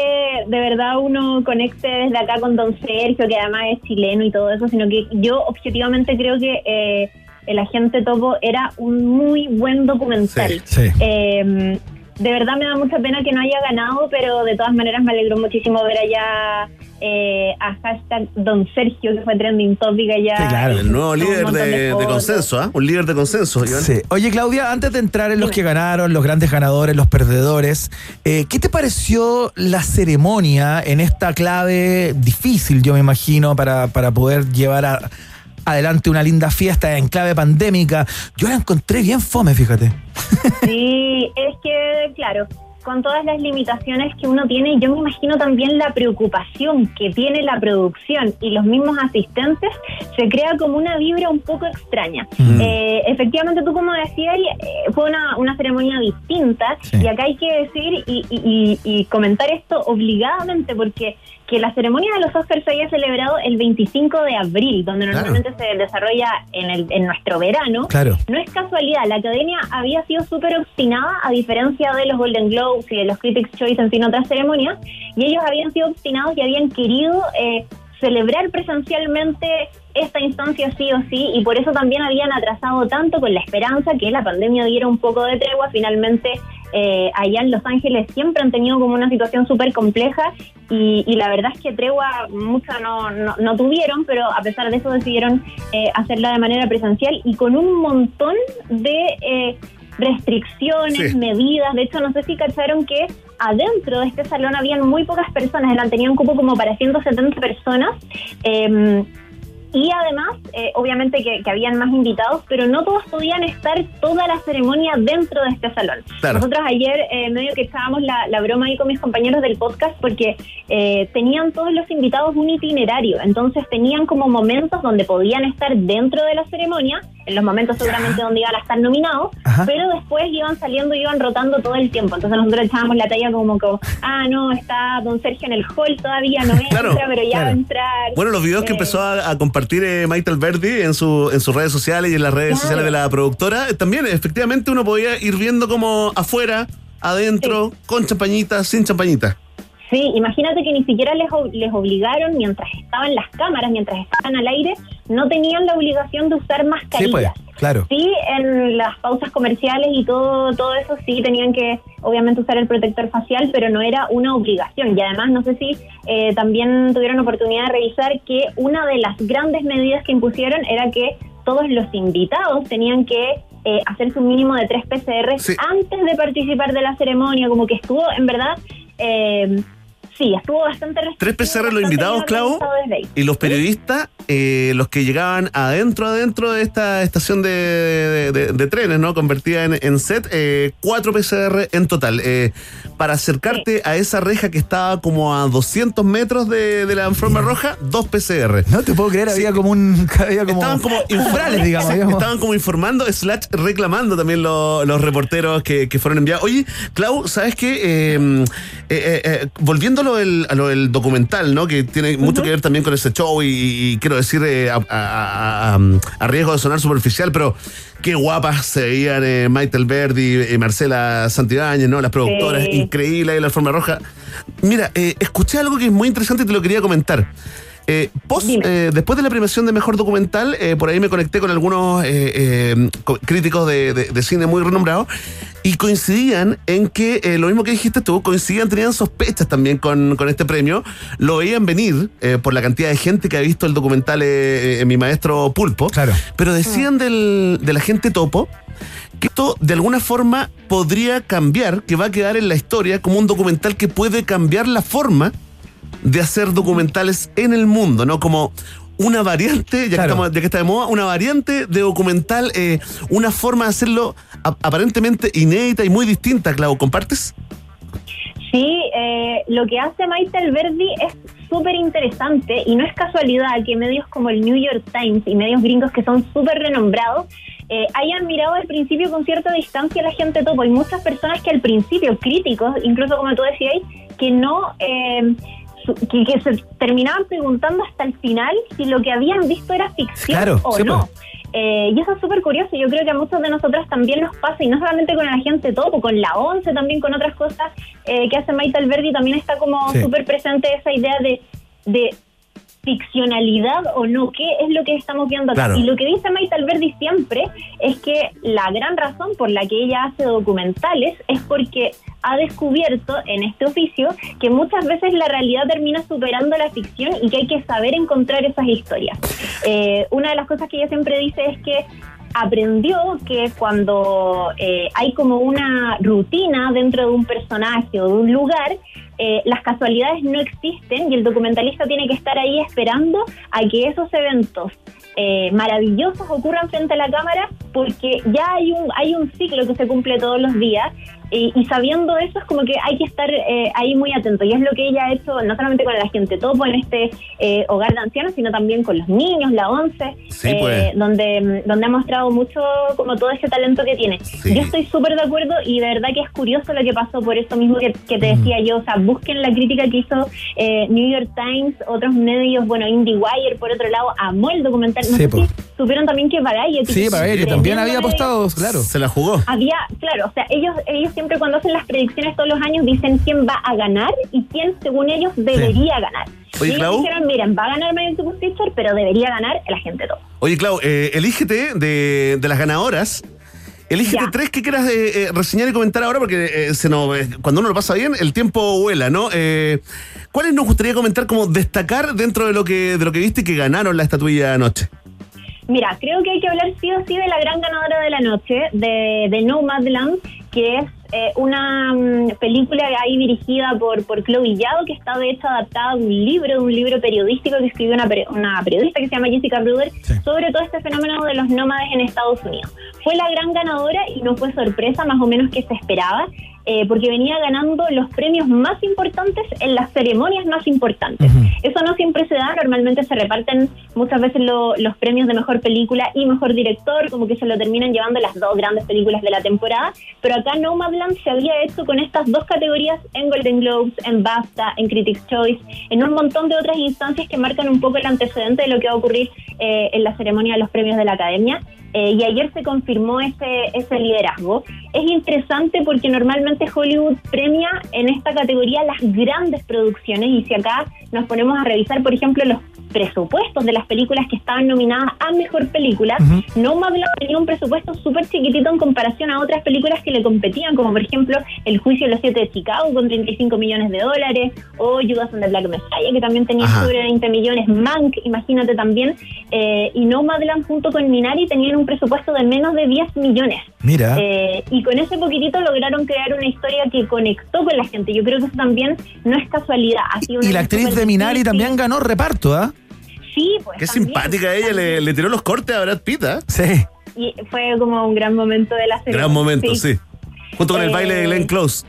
de verdad uno conecte desde acá con Don Sergio, que además es chileno y todo eso, sino que yo objetivamente creo que... Eh, el agente Topo era un muy buen documental.
Sí, sí.
Eh, de verdad me da mucha pena que no haya ganado, pero de todas maneras me alegró muchísimo ver allá eh, a hashtag Don Sergio, que fue trending topic allá.
El nuevo
Un
líder de,
de
de
fotos.
consenso, ¿ah? Un líder de consenso, Iván.
Sí. Oye, Claudia, antes de entrar en los que ganaron, los grandes ganadores, los perdedores, eh, ¿qué te pareció la ceremonia en esta clave difícil, yo me imagino, para, para poder llevar a- adelante una linda fiesta en clave pandémica? Yo la encontré bien fome, fíjate.
Sí, es que, claro, con todas las limitaciones que uno tiene, yo me imagino también la preocupación que tiene la producción y los mismos asistentes, se crea como una vibra un poco extraña.
Mm.
Eh, efectivamente, tú como decías, eh, fue una, una ceremonia distinta y acá hay que decir y, y- y- y comentar esto obligadamente porque que la ceremonia de los Oscars se haya celebrado el 25 de abril, donde
Claro.
normalmente se desarrolla en, el, en nuestro verano,
Claro.
no es casualidad, la academia había sido súper obstinada a diferencia de los Golden Globes y de los Critics' Choice en fin otras ceremonias, y ellos habían sido obstinados y habían querido eh, celebrar presencialmente esta instancia sí o sí, y por eso también habían atrasado tanto con la esperanza que la pandemia diera un poco de tregua. Finalmente, eh, allá en Los Ángeles siempre han tenido como una situación súper compleja y, y la verdad es que tregua mucha no, no, no tuvieron, pero a pesar de eso decidieron eh, hacerla de manera presencial y con un montón de eh, restricciones,
Sí.
medidas. De hecho, no sé si cacharon que adentro de este salón habían muy pocas personas, eran, tenían cupo como para 170 personas. Em, y además, eh, obviamente que, que habían más invitados, pero no todos podían estar toda la ceremonia dentro de este salón.
Claro.
Nosotros ayer eh, medio que echábamos la, la broma ahí con mis compañeros del podcast porque eh, tenían todos los invitados un itinerario, entonces tenían como momentos donde podían estar dentro de la ceremonia, en los momentos seguramente donde iban a estar nominados,
Ajá.
pero después iban saliendo y iban rotando todo el tiempo. Entonces nosotros echábamos la talla como que, ah, no, está don Sergio en el hall, todavía no entra,
Claro,
pero ya
claro.
va a entrar.
Bueno, los videos que
Eh,
empezó a, a compartir eh, Maite Alberdi en, su, en sus redes sociales y en las redes
Claro.
sociales de la productora, eh, también efectivamente uno podía ir viendo como afuera, adentro, con champañita, sin champañita.
Sí, imagínate que ni siquiera les, les obligaron mientras estaban las cámaras, mientras estaban al aire, no tenían la obligación de usar
Sí,
mascarillas.
pues, claro.
Sí, en las pausas comerciales y todo, todo eso sí tenían que obviamente usar el protector facial, pero no era una obligación. Y además no sé si eh, también tuvieron oportunidad de revisar que una de las grandes medidas que impusieron era que todos los invitados tenían que eh, hacerse un mínimo de tres PCR antes de participar de la ceremonia, como que estuvo en verdad... Eh, sí, estuvo bastante
Tres PCR los invitados, Clau, y los periodistas, eh, los que llegaban adentro, adentro de esta estación de, trenes, ¿no? Convertida en, set, eh, cuatro PCR en total. Eh, para acercarte a esa reja que estaba como a 200 metros de, la forma roja, dos PCR.
No te puedo creer, había como un...
estaban como umbrales, digamos, Estaban como informando, slash reclamando también los reporteros que, fueron enviados. Oye, Clau, ¿sabes qué? Em, a lo, del, documental, ¿no? Que tiene mucho que ver también con ese show y, quiero decir, a, riesgo de sonar superficial, pero qué guapas se veían eh, Michael Verdi y Marcela Santibáñez, ¿no? Las productoras, increíble ahí la forma roja. Mira, eh, escuché algo que es muy interesante y te lo quería comentar. Eh, post, eh, después de la premiación de Mejor Documental, eh, por ahí me conecté con algunos críticos de, cine muy renombrados y coincidían en que lo mismo que dijiste tú, coincidían, tenían sospechas también con, este premio, lo veían venir por la cantidad de gente que ha visto el documental Mi Maestro Pulpo,
claro.
pero decían del, de la gente topo que esto de alguna forma podría cambiar, que va a quedar en la historia como un documental que puede cambiar la forma de hacer documentales en el mundo, ¿no? Como una variante, ya, que, estamos, ya que está de moda, una variante de documental, eh, una forma de hacerlo aparentemente inédita y muy distinta, Clau. ¿Compartes?
Sí, eh, lo que hace Michael Verdi es súper interesante y no es casualidad que medios como el New York Times y medios gringos que son súper renombrados eh, hayan mirado al principio con cierta distancia a la gente topo. Hay muchas personas que al principio, críticos, incluso como tú decías, que no... Eh, que, se terminaban preguntando hasta el final si lo que habían visto era ficción o no. Pues. Eh, y eso es súper curioso. Yo creo que a muchos de nosotros también nos pasa, y no solamente con la gente topo, con la ONCE, también con otras cosas eh, que hace Maite Alberdi, también está como súper presente esa idea de, de ficcionalidad o no, qué es lo que estamos viendo acá. Y lo que dice Maite Alberdi siempre es que la gran razón por la que ella hace documentales es porque ha descubierto en este oficio que muchas veces la realidad termina superando la ficción y que hay que saber encontrar esas historias. Eh, una de las cosas que ella siempre dice es que aprendió que cuando eh, hay como una rutina dentro de un personaje o de un lugar, eh, las casualidades no existen y el documentalista tiene que estar ahí esperando a que esos eventos eh, maravillosos ocurran frente a la cámara porque ya hay un hay un ciclo que se cumple todos los días y, sabiendo eso es como que hay que estar eh, ahí muy atento. Y es lo que ella ha hecho no solamente con la gente topo en este eh, hogar de ancianos, sino también con los niños, la ONCE, eh, pues. donde, donde ha mostrado mucho como todo ese talento que tiene. Yo estoy súper de acuerdo y de verdad que es curioso lo que pasó por eso mismo que, te decía yo. O sea, busquen la crítica que hizo New York Times, otros medios, bueno, IndieWire, por otro lado, amó el documental. No sé
pues.
si supieron también que Variety...
Sí, Variety también había apostado, claro.
Se la jugó.
Había, claro, o sea, ellos, ellos siempre cuando hacen las predicciones todos los años dicen quién va a ganar y quién, según ellos, debería ganar.
Oye,
y
Clau.
dijeron, miren, va a ganar Megan Teacher, pero debería ganar la gente todo.
Oye, Clau, eh, elígete de, de las ganadoras. Elígete tres que quieras eh, eh, reseñar y comentar ahora, porque se nos, cuando uno lo pasa bien, el tiempo vuela, ¿no? ¿Cuáles nos gustaría comentar como destacar dentro de lo que de lo que viste que ganaron la estatuilla anoche?
Mira, creo que hay que hablar sí o sí de la gran ganadora de la noche, de, de Nomadland, que es eh, una mm, película ahí dirigida por, por Chloe Yao, que está de hecho adaptada de un libro, de un libro periodístico que escribió una, una periodista que se llama Jessica Bruder, sobre todo este fenómeno de los nómades en Estados Unidos. Fue la gran ganadora y no fue sorpresa, más o menos que se esperaba. Eh, porque venía ganando los premios más importantes en las ceremonias más importantes. Eso no siempre se da, normalmente se reparten muchas veces los premios de mejor película y mejor director, como que se lo terminan llevando las dos grandes películas de la temporada, pero acá Nomadland se había hecho con estas dos categorías en Golden Globes, en BAFTA, en Critics' Choice, en un montón de otras instancias que marcan un poco el antecedente de lo que va a ocurrir eh, en la ceremonia de los premios de la Academia. Eh, y ayer se confirmó ese, ese liderazgo. Es interesante porque normalmente Hollywood premia en esta categoría las grandes producciones y si acá nos ponemos a revisar, por ejemplo, los presupuestos de las películas que estaban nominadas a mejor película, no -huh. tenía un presupuesto súper chiquitito en comparación a otras películas que le competían, como por ejemplo El juicio de los siete de Chicago con 35 millones de dólares, o Judas and the Black Messiah, que también tenía sobre 20 millones, Mank, imagínate también, eh, y Nomadland junto con Minari tenían un presupuesto de menos de 10 millones.
Mira.
Eh, y con ese poquitito lograron crear una historia que conectó con la gente. Yo creo que eso también no es casualidad. Ha sido
Y la actriz de Minari
difícil.
también ganó reparto, ¿ah?
Sí, pues.
Qué
también.
simpática ella, le, le tiró los cortes a Brad Pitt, ¿ah?
Sí.
Y fue como un gran momento de la serie.
Gran momento, sí. Junto con el
Eh,
baile de Glenn Close.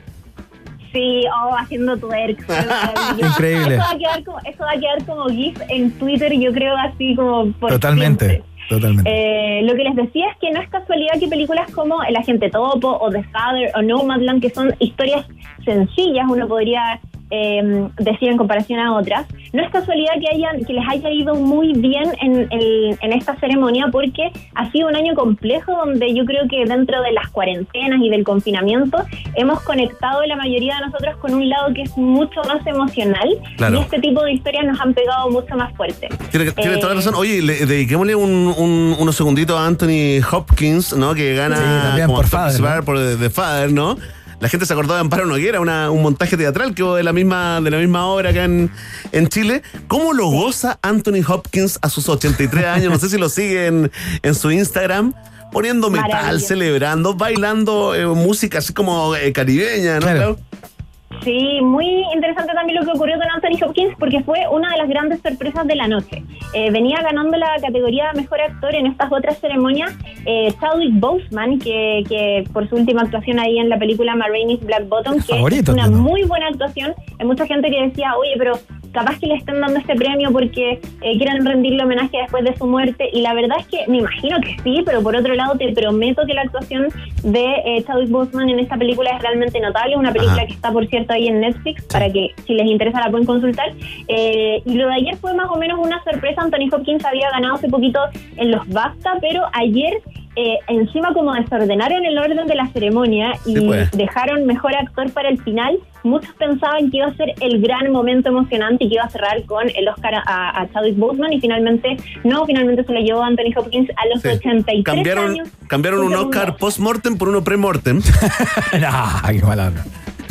Sí, oh, haciendo twerk.
Increíble.
Eso va, a quedar como, eso va a quedar como GIF en Twitter, yo creo, así como por
Totalmente.
siempre.
Totalmente.
Eh, lo que les decía es que no es casualidad que películas como El Agente Topo o The Father o Nomadland, que son historias sencillas, uno podría eh, decir en comparación a otras, no es casualidad que hayan que les haya ido muy bien en, el- en esta ceremonia porque ha sido un año complejo donde yo creo que dentro de las cuarentenas y del confinamiento hemos conectado la mayoría de nosotros con un lado que es mucho más emocional
Claro.
y este tipo de historias nos han pegado mucho más fuerte.
Tiene, tiene
Eh,
toda la razón. Oye, le, dediquémosle un, un- unos segunditos a Anthony Hopkins, ¿no? Que gana
Sí, también
como
por
actor
Father,
por The Father, ¿no? La gente se acordó de Amparo Noguera, una, un montaje teatral que hubo de la misma, de la misma obra acá en, en Chile. ¿Cómo lo goza Anthony Hopkins a sus 83 años? No sé si lo sigue en, en su Instagram. Poniendo metal, celebrando, bailando eh, música así como eh, caribeña, ¿no?
Claro.
Sí, muy interesante también lo que ocurrió con Anthony Hopkins porque fue una de las grandes sorpresas de la noche. Eh, venía ganando la categoría de Mejor Actor en estas otras ceremonias eh, Chadwick Boseman, que, que por su última actuación ahí en la película Ma Rainey's Black Bottom, que
Favorito,
es una muy buena actuación. Hay mucha gente que decía, oye, pero capaz que le estén dando este premio porque eh, quieren rendirle homenaje después de su muerte. Y la verdad es que me imagino que sí, pero por otro lado te prometo que la actuación de eh, Chadwick Boseman en esta película es realmente notable. Una película
Ajá.
que está, por cierto, ahí en Netflix para que si les interesa la pueden consultar. Eh, y lo de ayer fue más o menos una sorpresa. Anthony Hopkins había ganado hace poquito en los BAFTA, pero ayer eh, encima como desordenaron el orden de la ceremonia y
Sí, pues.
dejaron mejor actor para el final, muchos pensaban que iba a ser el gran momento emocionante y que iba a cerrar con el Oscar a, a Chadwick Boseman y finalmente no, finalmente se lo llevó Anthony Hopkins a los
Sí.
83
Cambiaron,
años.
cambiaron un. Oscar post-mortem por uno pre-mortem.
nah, qué mala onda.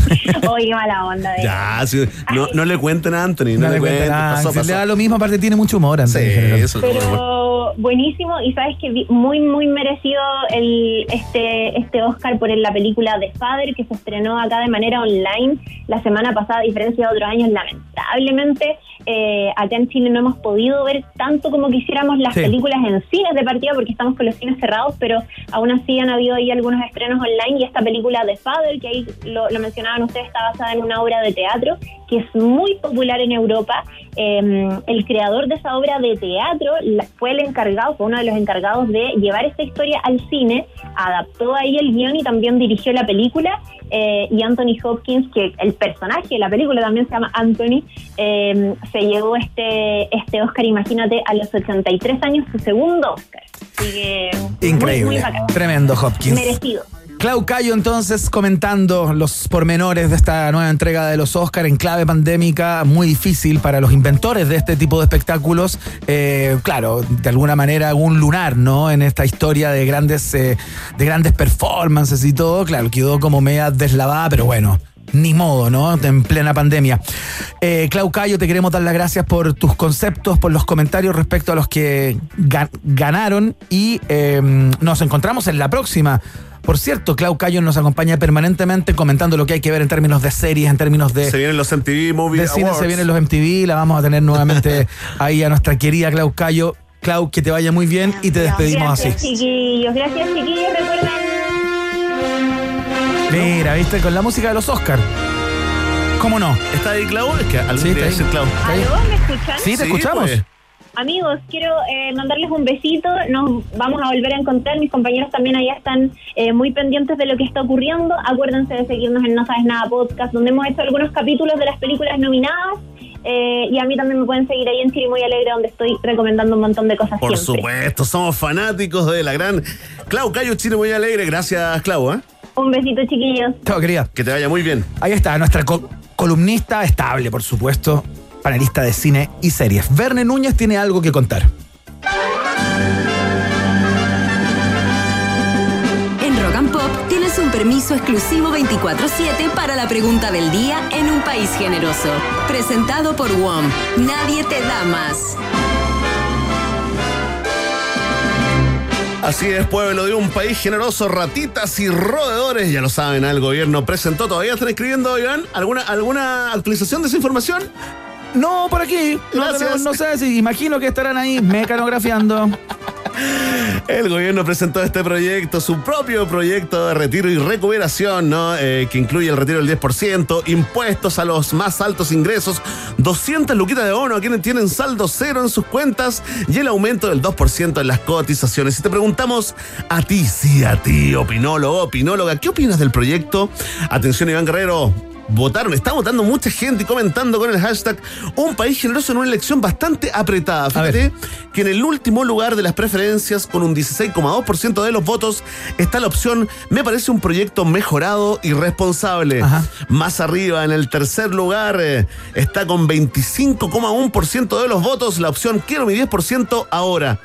Oye, mala onda. de
Ya, sí, no, no le cuenten a Anthony, no,
No
le
le cuenten
cuenten.
nada.
pasó,
Si le da lo mismo, aparte tiene mucho humor.
Sí,
Anthony,
como-
Pero buenísimo y sabes que vi- muy muy merecido el este este Oscar por la película The Father que se estrenó acá de manera online la semana pasada a diferencia de otros años lamentablemente eh, acá en Chile no hemos podido ver tanto como quisiéramos las
Sí.
películas en cines de partida porque estamos con los cines cerrados pero aún así han habido ahí algunos estrenos online y esta película The Father que ahí lo, lo mencionaban ustedes está basada en una obra de teatro que es muy popular en Europa Eh, el creador de esa obra de teatro fue el encargado, fue uno de los encargados de llevar esta historia al cine, adaptó ahí el guion y también dirigió la película. eh, y Anthony Hopkins, que el personaje de la película también se llama Anthony, eh, se llevó este, este Oscar, imagínate, a los 83 años, su segundo Oscar. Así que muy,
Increíble.
muy.
Tremendo Hopkins.
Merecido.
Clau Cayo entonces comentando los pormenores de esta nueva entrega de los Oscar en clave pandémica, muy difícil para los inventores de este tipo de espectáculos. Eh, claro, de alguna manera un lunar, ¿no? En esta historia de grandes, eh, de grandes performances y todo, claro, quedó como media deslavada, pero bueno. Ni modo, ¿no? En plena pandemia. Eh, Clau Cayo, te queremos dar las gracias por tus conceptos, por los comentarios respecto a los que ga- ganaron y eh, nos encontramos en la próxima. Por cierto, Clau Cayo nos acompaña permanentemente comentando lo que hay que ver en términos de series, en términos de,
Se vienen los MTV Movie
de cine,
Awards.
se vienen los MTV, la vamos a tener nuevamente ahí a nuestra querida Clau Cayo. Clau, que te vaya muy bien y te despedimos
Gracias,
así.
chiquillos. Gracias, chiquillos. Recuerden
Mira, viste, con la música de los Oscar. ¿Cómo no?
¿Está ahí Clau? Es que algún
Sí,
día
está ahí.
Clau.
¿Aló? ¿Me escuchan?
Sí, te escuchamos.
pues.
Amigos, quiero eh, mandarles un besito. Nos vamos a volver a encontrar. Mis compañeros también allá están eh, muy pendientes de lo que está ocurriendo. Acuérdense de seguirnos en No Sabes Nada Podcast, donde hemos hecho algunos capítulos de las películas nominadas. Eh, y a mí también me pueden seguir ahí en Chile Muy Alegre, donde estoy recomendando un montón de cosas
Por
siempre.
supuesto, somos fanáticos de la gran Clau Cayo Chile muy alegre. Gracias, Clau. ¿eh?
Un besito, chiquillos.
Chao, querida.
Que te vaya muy bien.
Ahí está, nuestra co- columnista estable, por supuesto, panelista de cine y series. Verne Núñez tiene algo que contar.
En Rock and Pop tienes un permiso exclusivo 24-7 para la pregunta del día en un país generoso. Presentado por WOM. Nadie te da más.
Así es, pueblo de un país generoso, ratitas y roedores, ya lo saben, el gobierno presentó, todavía están escribiendo, Iván, ¿alguna, alguna actualización de esa información?
No, por aquí. No, no sé si imagino que estarán ahí mecanografiando.
El gobierno presentó este proyecto, su propio proyecto de retiro y recuperación, ¿no? Eh, que incluye el retiro del 10%, impuestos a los más altos ingresos, 200 luquitas de bono a quienes tienen saldo cero en sus cuentas y el aumento del 2% en las cotizaciones. Si te preguntamos a ti, sí, a ti, opinólogo, opinóloga, ¿qué opinas del proyecto? Atención, Iván Guerrero. Votaron, está votando mucha gente y comentando con el hashtag Un país generoso en una elección bastante apretada. Fíjate que en el último lugar de las preferencias, con un 16,2% de los votos, está la opción Me parece un proyecto mejorado y responsable. Más arriba, en el tercer lugar, eh, está con 25,1% de los votos la opción Quiero mi 10% ahora.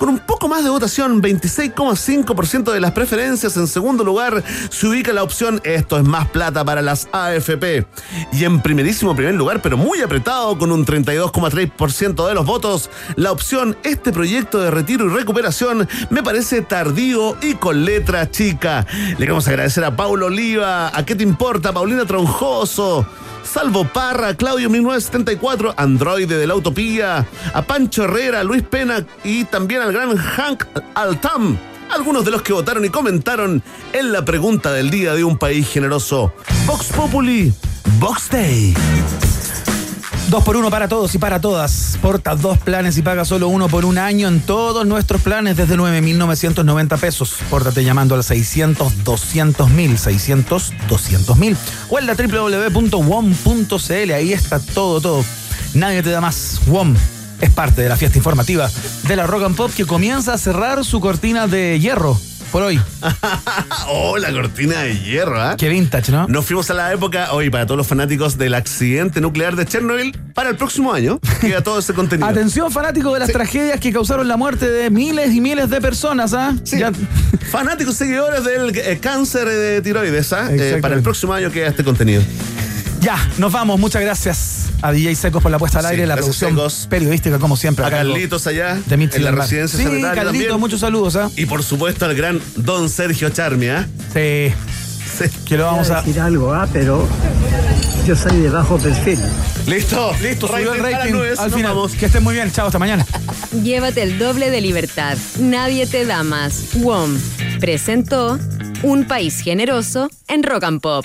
Con un poco más de votación, 26,5% de las preferencias. En segundo lugar, se ubica la opción Esto es más plata para las AFP. Y en primerísimo primer lugar, pero muy apretado, con un 32,3% de los votos, la opción Este proyecto de retiro y recuperación me parece tardío y con letra chica. Le queremos agradecer a Paulo Oliva, a qué te importa, Paulina Tronjoso. Salvo Parra, Claudio 1974, Androide de la Utopía, a Pancho Herrera, Luis Pena y también al gran Hank Altam. Algunos de los que votaron y comentaron en la pregunta del día de un país generoso. Vox Populi, Vox Day.
Dos por uno para todos y para todas. Porta dos planes y paga solo uno por un año en todos nuestros planes desde 9.990 pesos. Pórtate llamando al 600 200 mil, 600 200 mil. O en la www.wom.cl. Ahí está todo, todo. Nadie te da más. WOM es parte de la fiesta informativa de la Rock and Pop que comienza a cerrar su cortina de hierro por hoy.
oh, la cortina de hierro, ¿ah?
Qué vintage, ¿no?
Nos fuimos a la época, hoy para todos los fanáticos del accidente nuclear de Chernobyl, para el próximo año queda todo ese contenido.
Atención, fanáticos de las tragedias que causaron la muerte de miles y miles de personas, ¿ah?
Sí. Fanáticos seguidores del eh, cáncer de tiroides, ¿ah? Eh, para el próximo año queda este contenido.
Ya, nos vamos. Muchas gracias a DJ Secos por la puesta al aire,
Sí,
la producción
Secos.
periodística, como siempre.
A Carlitos allá,
de
en la residencia
Sí,
sanitaria
Carlitos,
también.
muchos saludos, ¿ah?
Y por supuesto al gran Don Sergio Charmia.
Sí. Que lo vamos a.
decir algo, ah, pero yo soy de bajo perfil.
Listo,
listo, subió el
Rating nubes,
al final.
vamos.
Que estén muy bien, chao, hasta mañana.
Llévate el doble de libertad. Nadie te da más. WOM presentó Un país generoso en Rock and Pop.